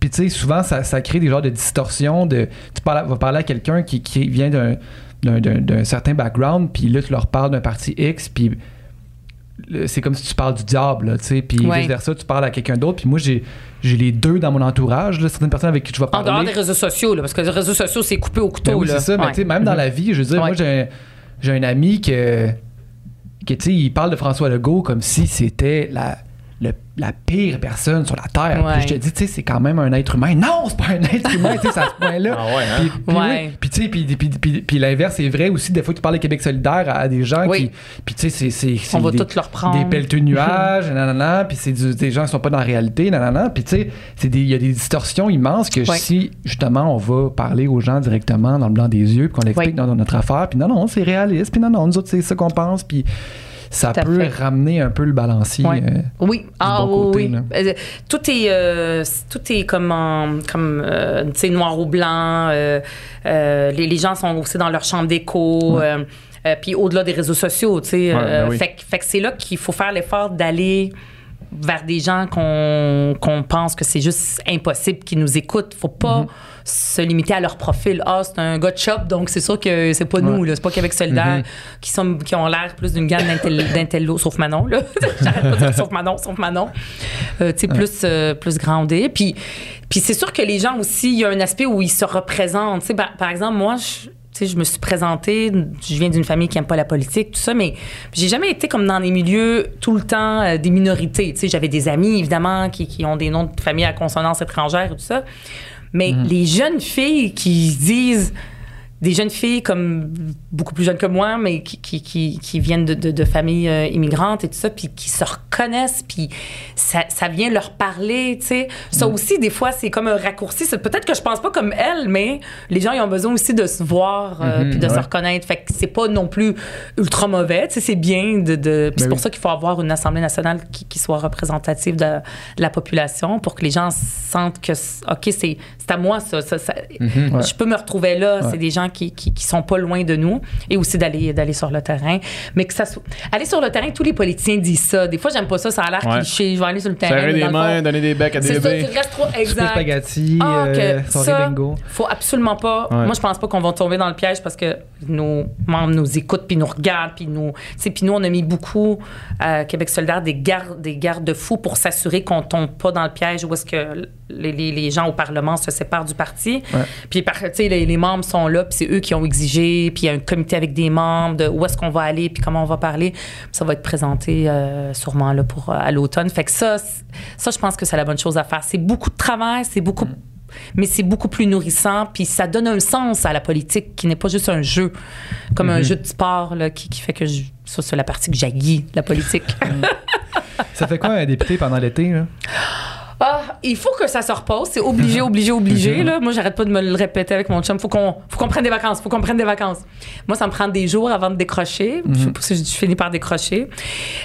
puis tu sais, souvent, ça, ça crée des genres de distorsions. De, tu parles, vas parler à quelqu'un qui, qui vient d'un, d'un, d'un- d'un certain background, puis là, tu leur parles d'un parti X, puis c'est comme si tu parles du diable, tu sais, puis Ouais. vice versa, tu parles à quelqu'un d'autre, puis moi, j'ai, j'ai les deux dans mon entourage, là, certaines personnes avec qui je vais En parler. dehors des réseaux sociaux, là, parce que les réseaux sociaux, c'est coupé au couteau. Ben oui, là. c'est ça. Mais Ouais. tu sais, même dans la vie, je veux dire, Ouais. moi, j'ai un, j'ai un ami que, que tu sais, il parle de François Legault comme si c'était la, le- la pire personne sur la Terre. Ouais. Puis je te dis, tu sais, c'est quand même un être humain. Non, c'est pas un être humain, tu sais, c'est à ce point-là. Ah ouais, hein? Puis, puis Ouais. oui, puis tu sais, puis, puis, puis- puis l'inverse est vrai aussi. Des fois, tu parles de Québec solidaire à, à des gens Oui. qui. Puis tu sais, c'est- c'est. c'est On va des- tout leur prendre. Des pelleteux nuages, nanana, puis c'est du- des gens qui sont pas dans la réalité, nanana. Puis tu sais, c'est des- il y a des distorsions immenses que Ouais. si, justement, on va parler aux gens directement dans le blanc des yeux, puis qu'on l'explique Oui. dans, dans notre affaire, puis non, non, c'est réaliste, puis non, non, nous autres, c'est ça qu'on pense, puis ça peut fait. ramener un peu le balancier. Ouais. euh, Oui, ah bon côté, oui. Euh, tout est euh, tout est comme en- comme euh, tu sais noir ou blanc. euh, euh, les, les gens sont aussi dans leur chambre d'écho. euh, euh, puis au-delà des réseaux sociaux, tu sais. Ouais, euh, ben oui. fait, que- fait que c'est là qu'il faut faire l'effort d'aller vers des gens qu'on pense que c'est juste impossible qu'ils nous écoutent. Faut pas Mhm. se limiter à leur profil. Ah, c'est un gars de shop, donc c'est sûr que c'est pas nous, là. C'est pas Québec solidaire Mhm. qui, sont, qui ont l'air plus d'une d'intel- d'intello, sauf Manon, là. J'arrête pas de dire sauf Manon, sauf Manon. Euh, tu sais, plus, euh, plus grandé. Puis, puis c'est sûr que les gens aussi, il y a un aspect où ils se représentent. Tu sais, par, par exemple, moi, je, sais, je me suis présentée, je viens d'une famille qui aime pas la politique, tout ça, mais j'ai jamais été comme dans les milieux tout le temps euh, des minorités. Tu sais, j'avais des amis, évidemment, qui, qui ont des noms de famille à consonance étrangère et tout ça. Mais les jeunes filles qui se disent des jeunes filles comme beaucoup plus jeunes que moi, mais qui, qui, qui, qui viennent de, de, de familles euh, immigrantes et tout ça, puis qui se reconnaissent, puis ça, ça vient leur parler, tu sais. Ça aussi, des fois, c'est comme un raccourci. C'est Peut-être que je pense pas comme elle, mais les gens, ils ont besoin aussi de se voir, euh, Mhm, puis de se reconnaître. Fait que c'est pas non plus ultra mauvais, tu sais, c'est bien de... de c'est pour ça qu'il faut avoir une Assemblée nationale qui, soit représentative de, de la population pour que les gens sentent que, OK, c'est à moi, ça. ça, ça- Mhm. Je peux me retrouver là. Ouais. C'est des gens qui, qui, qui sont pas loin de nous et aussi d'aller d'aller sur le terrain. Mais que ça soit... Aller sur le terrain, tous les politiciens disent ça. Des fois, j'aime pas ça. Ça a l'air Ouais. cliché. Je vais aller sur le terrain. Serrer des mains, fond, donner des becs à des C'est ça, bébés. tu restes trop exact. spaghetti, Ah, euh, ça, bingo. faut absolument pas. Ouais. Moi, je pense pas qu'on va tomber dans le piège parce que nos membres nous écoutent puis nous regardent puis nous, tu sais, puis nous on a mis beaucoup à Québec solidaire des gardes, des garde-fous pour s'assurer qu'on tombe pas dans le piège où est-ce que les, les- les gens au Parlement se séparent du parti. Ouais. Puis par- tu sais, les, les membres sont là puis c'est eux qui ont exigé puis il y a un comité avec des membres de où est-ce qu'on va aller puis comment on va parler. Ça va être présenté euh, sûrement là pour euh, à l'automne. Fait que ça, ça je pense que c'est la bonne chose à faire. C'est beaucoup de travail, c'est beaucoup mais c'est beaucoup plus nourrissant, puis ça donne un sens à la politique qui n'est pas juste un jeu, comme un jeu de sport là, qui, qui fait que je- ça, c'est la partie que j'haïs, la politique. Ça fait quoi un député pendant l'été, là? Ah, il faut que ça se repose, c'est obligé, obligé, obligé. Là. Moi, j'arrête pas de me le répéter avec mon chum. Faut qu'on, faut qu'on prenne des vacances, faut qu'on prenne des vacances. Moi, ça me prend des jours avant de décrocher. Je sais pas si je finis par décrocher.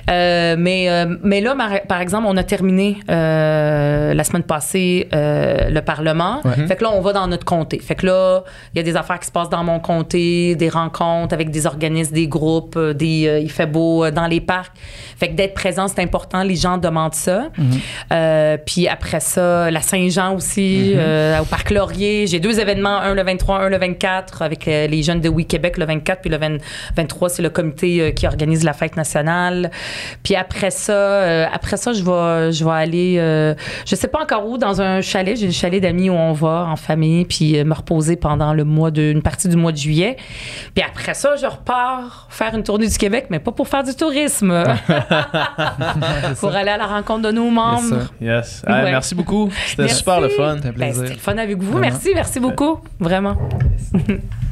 Euh, mais, euh, mais là, par exemple, on a terminé euh, la semaine passée le Parlement. Ouais. Fait que là, on va dans notre comté. Fait que là, il y a des affaires qui se passent dans mon comté, des rencontres avec des organismes, des groupes, des, il fait beau dans les parcs. Fait que d'être présent, c'est important. Les gens demandent ça. Euh, puis après ça, la Saint-Jean aussi, euh, au Parc Laurier. J'ai deux événements, un le 23, un le 24, avec euh, les jeunes de Oui Québec le 24, puis le 20 23, c'est le comité euh, qui organise la fête nationale. Puis après ça, euh, après ça, je vais, je vais aller, euh, je sais pas encore où, dans un chalet. J'ai un chalet d'amis où on va en famille, puis me reposer pendant le mois de, une partie du mois de juillet. Puis après ça, je repars faire une tournée du Québec, mais pas pour faire du tourisme. pour aller à la rencontre de nos membres. Yes. Ah, Ouais. Merci beaucoup. C'était Merci. super le fun. C'était Ben, le fun avec vous. Vraiment. Merci, merci beaucoup. Vraiment.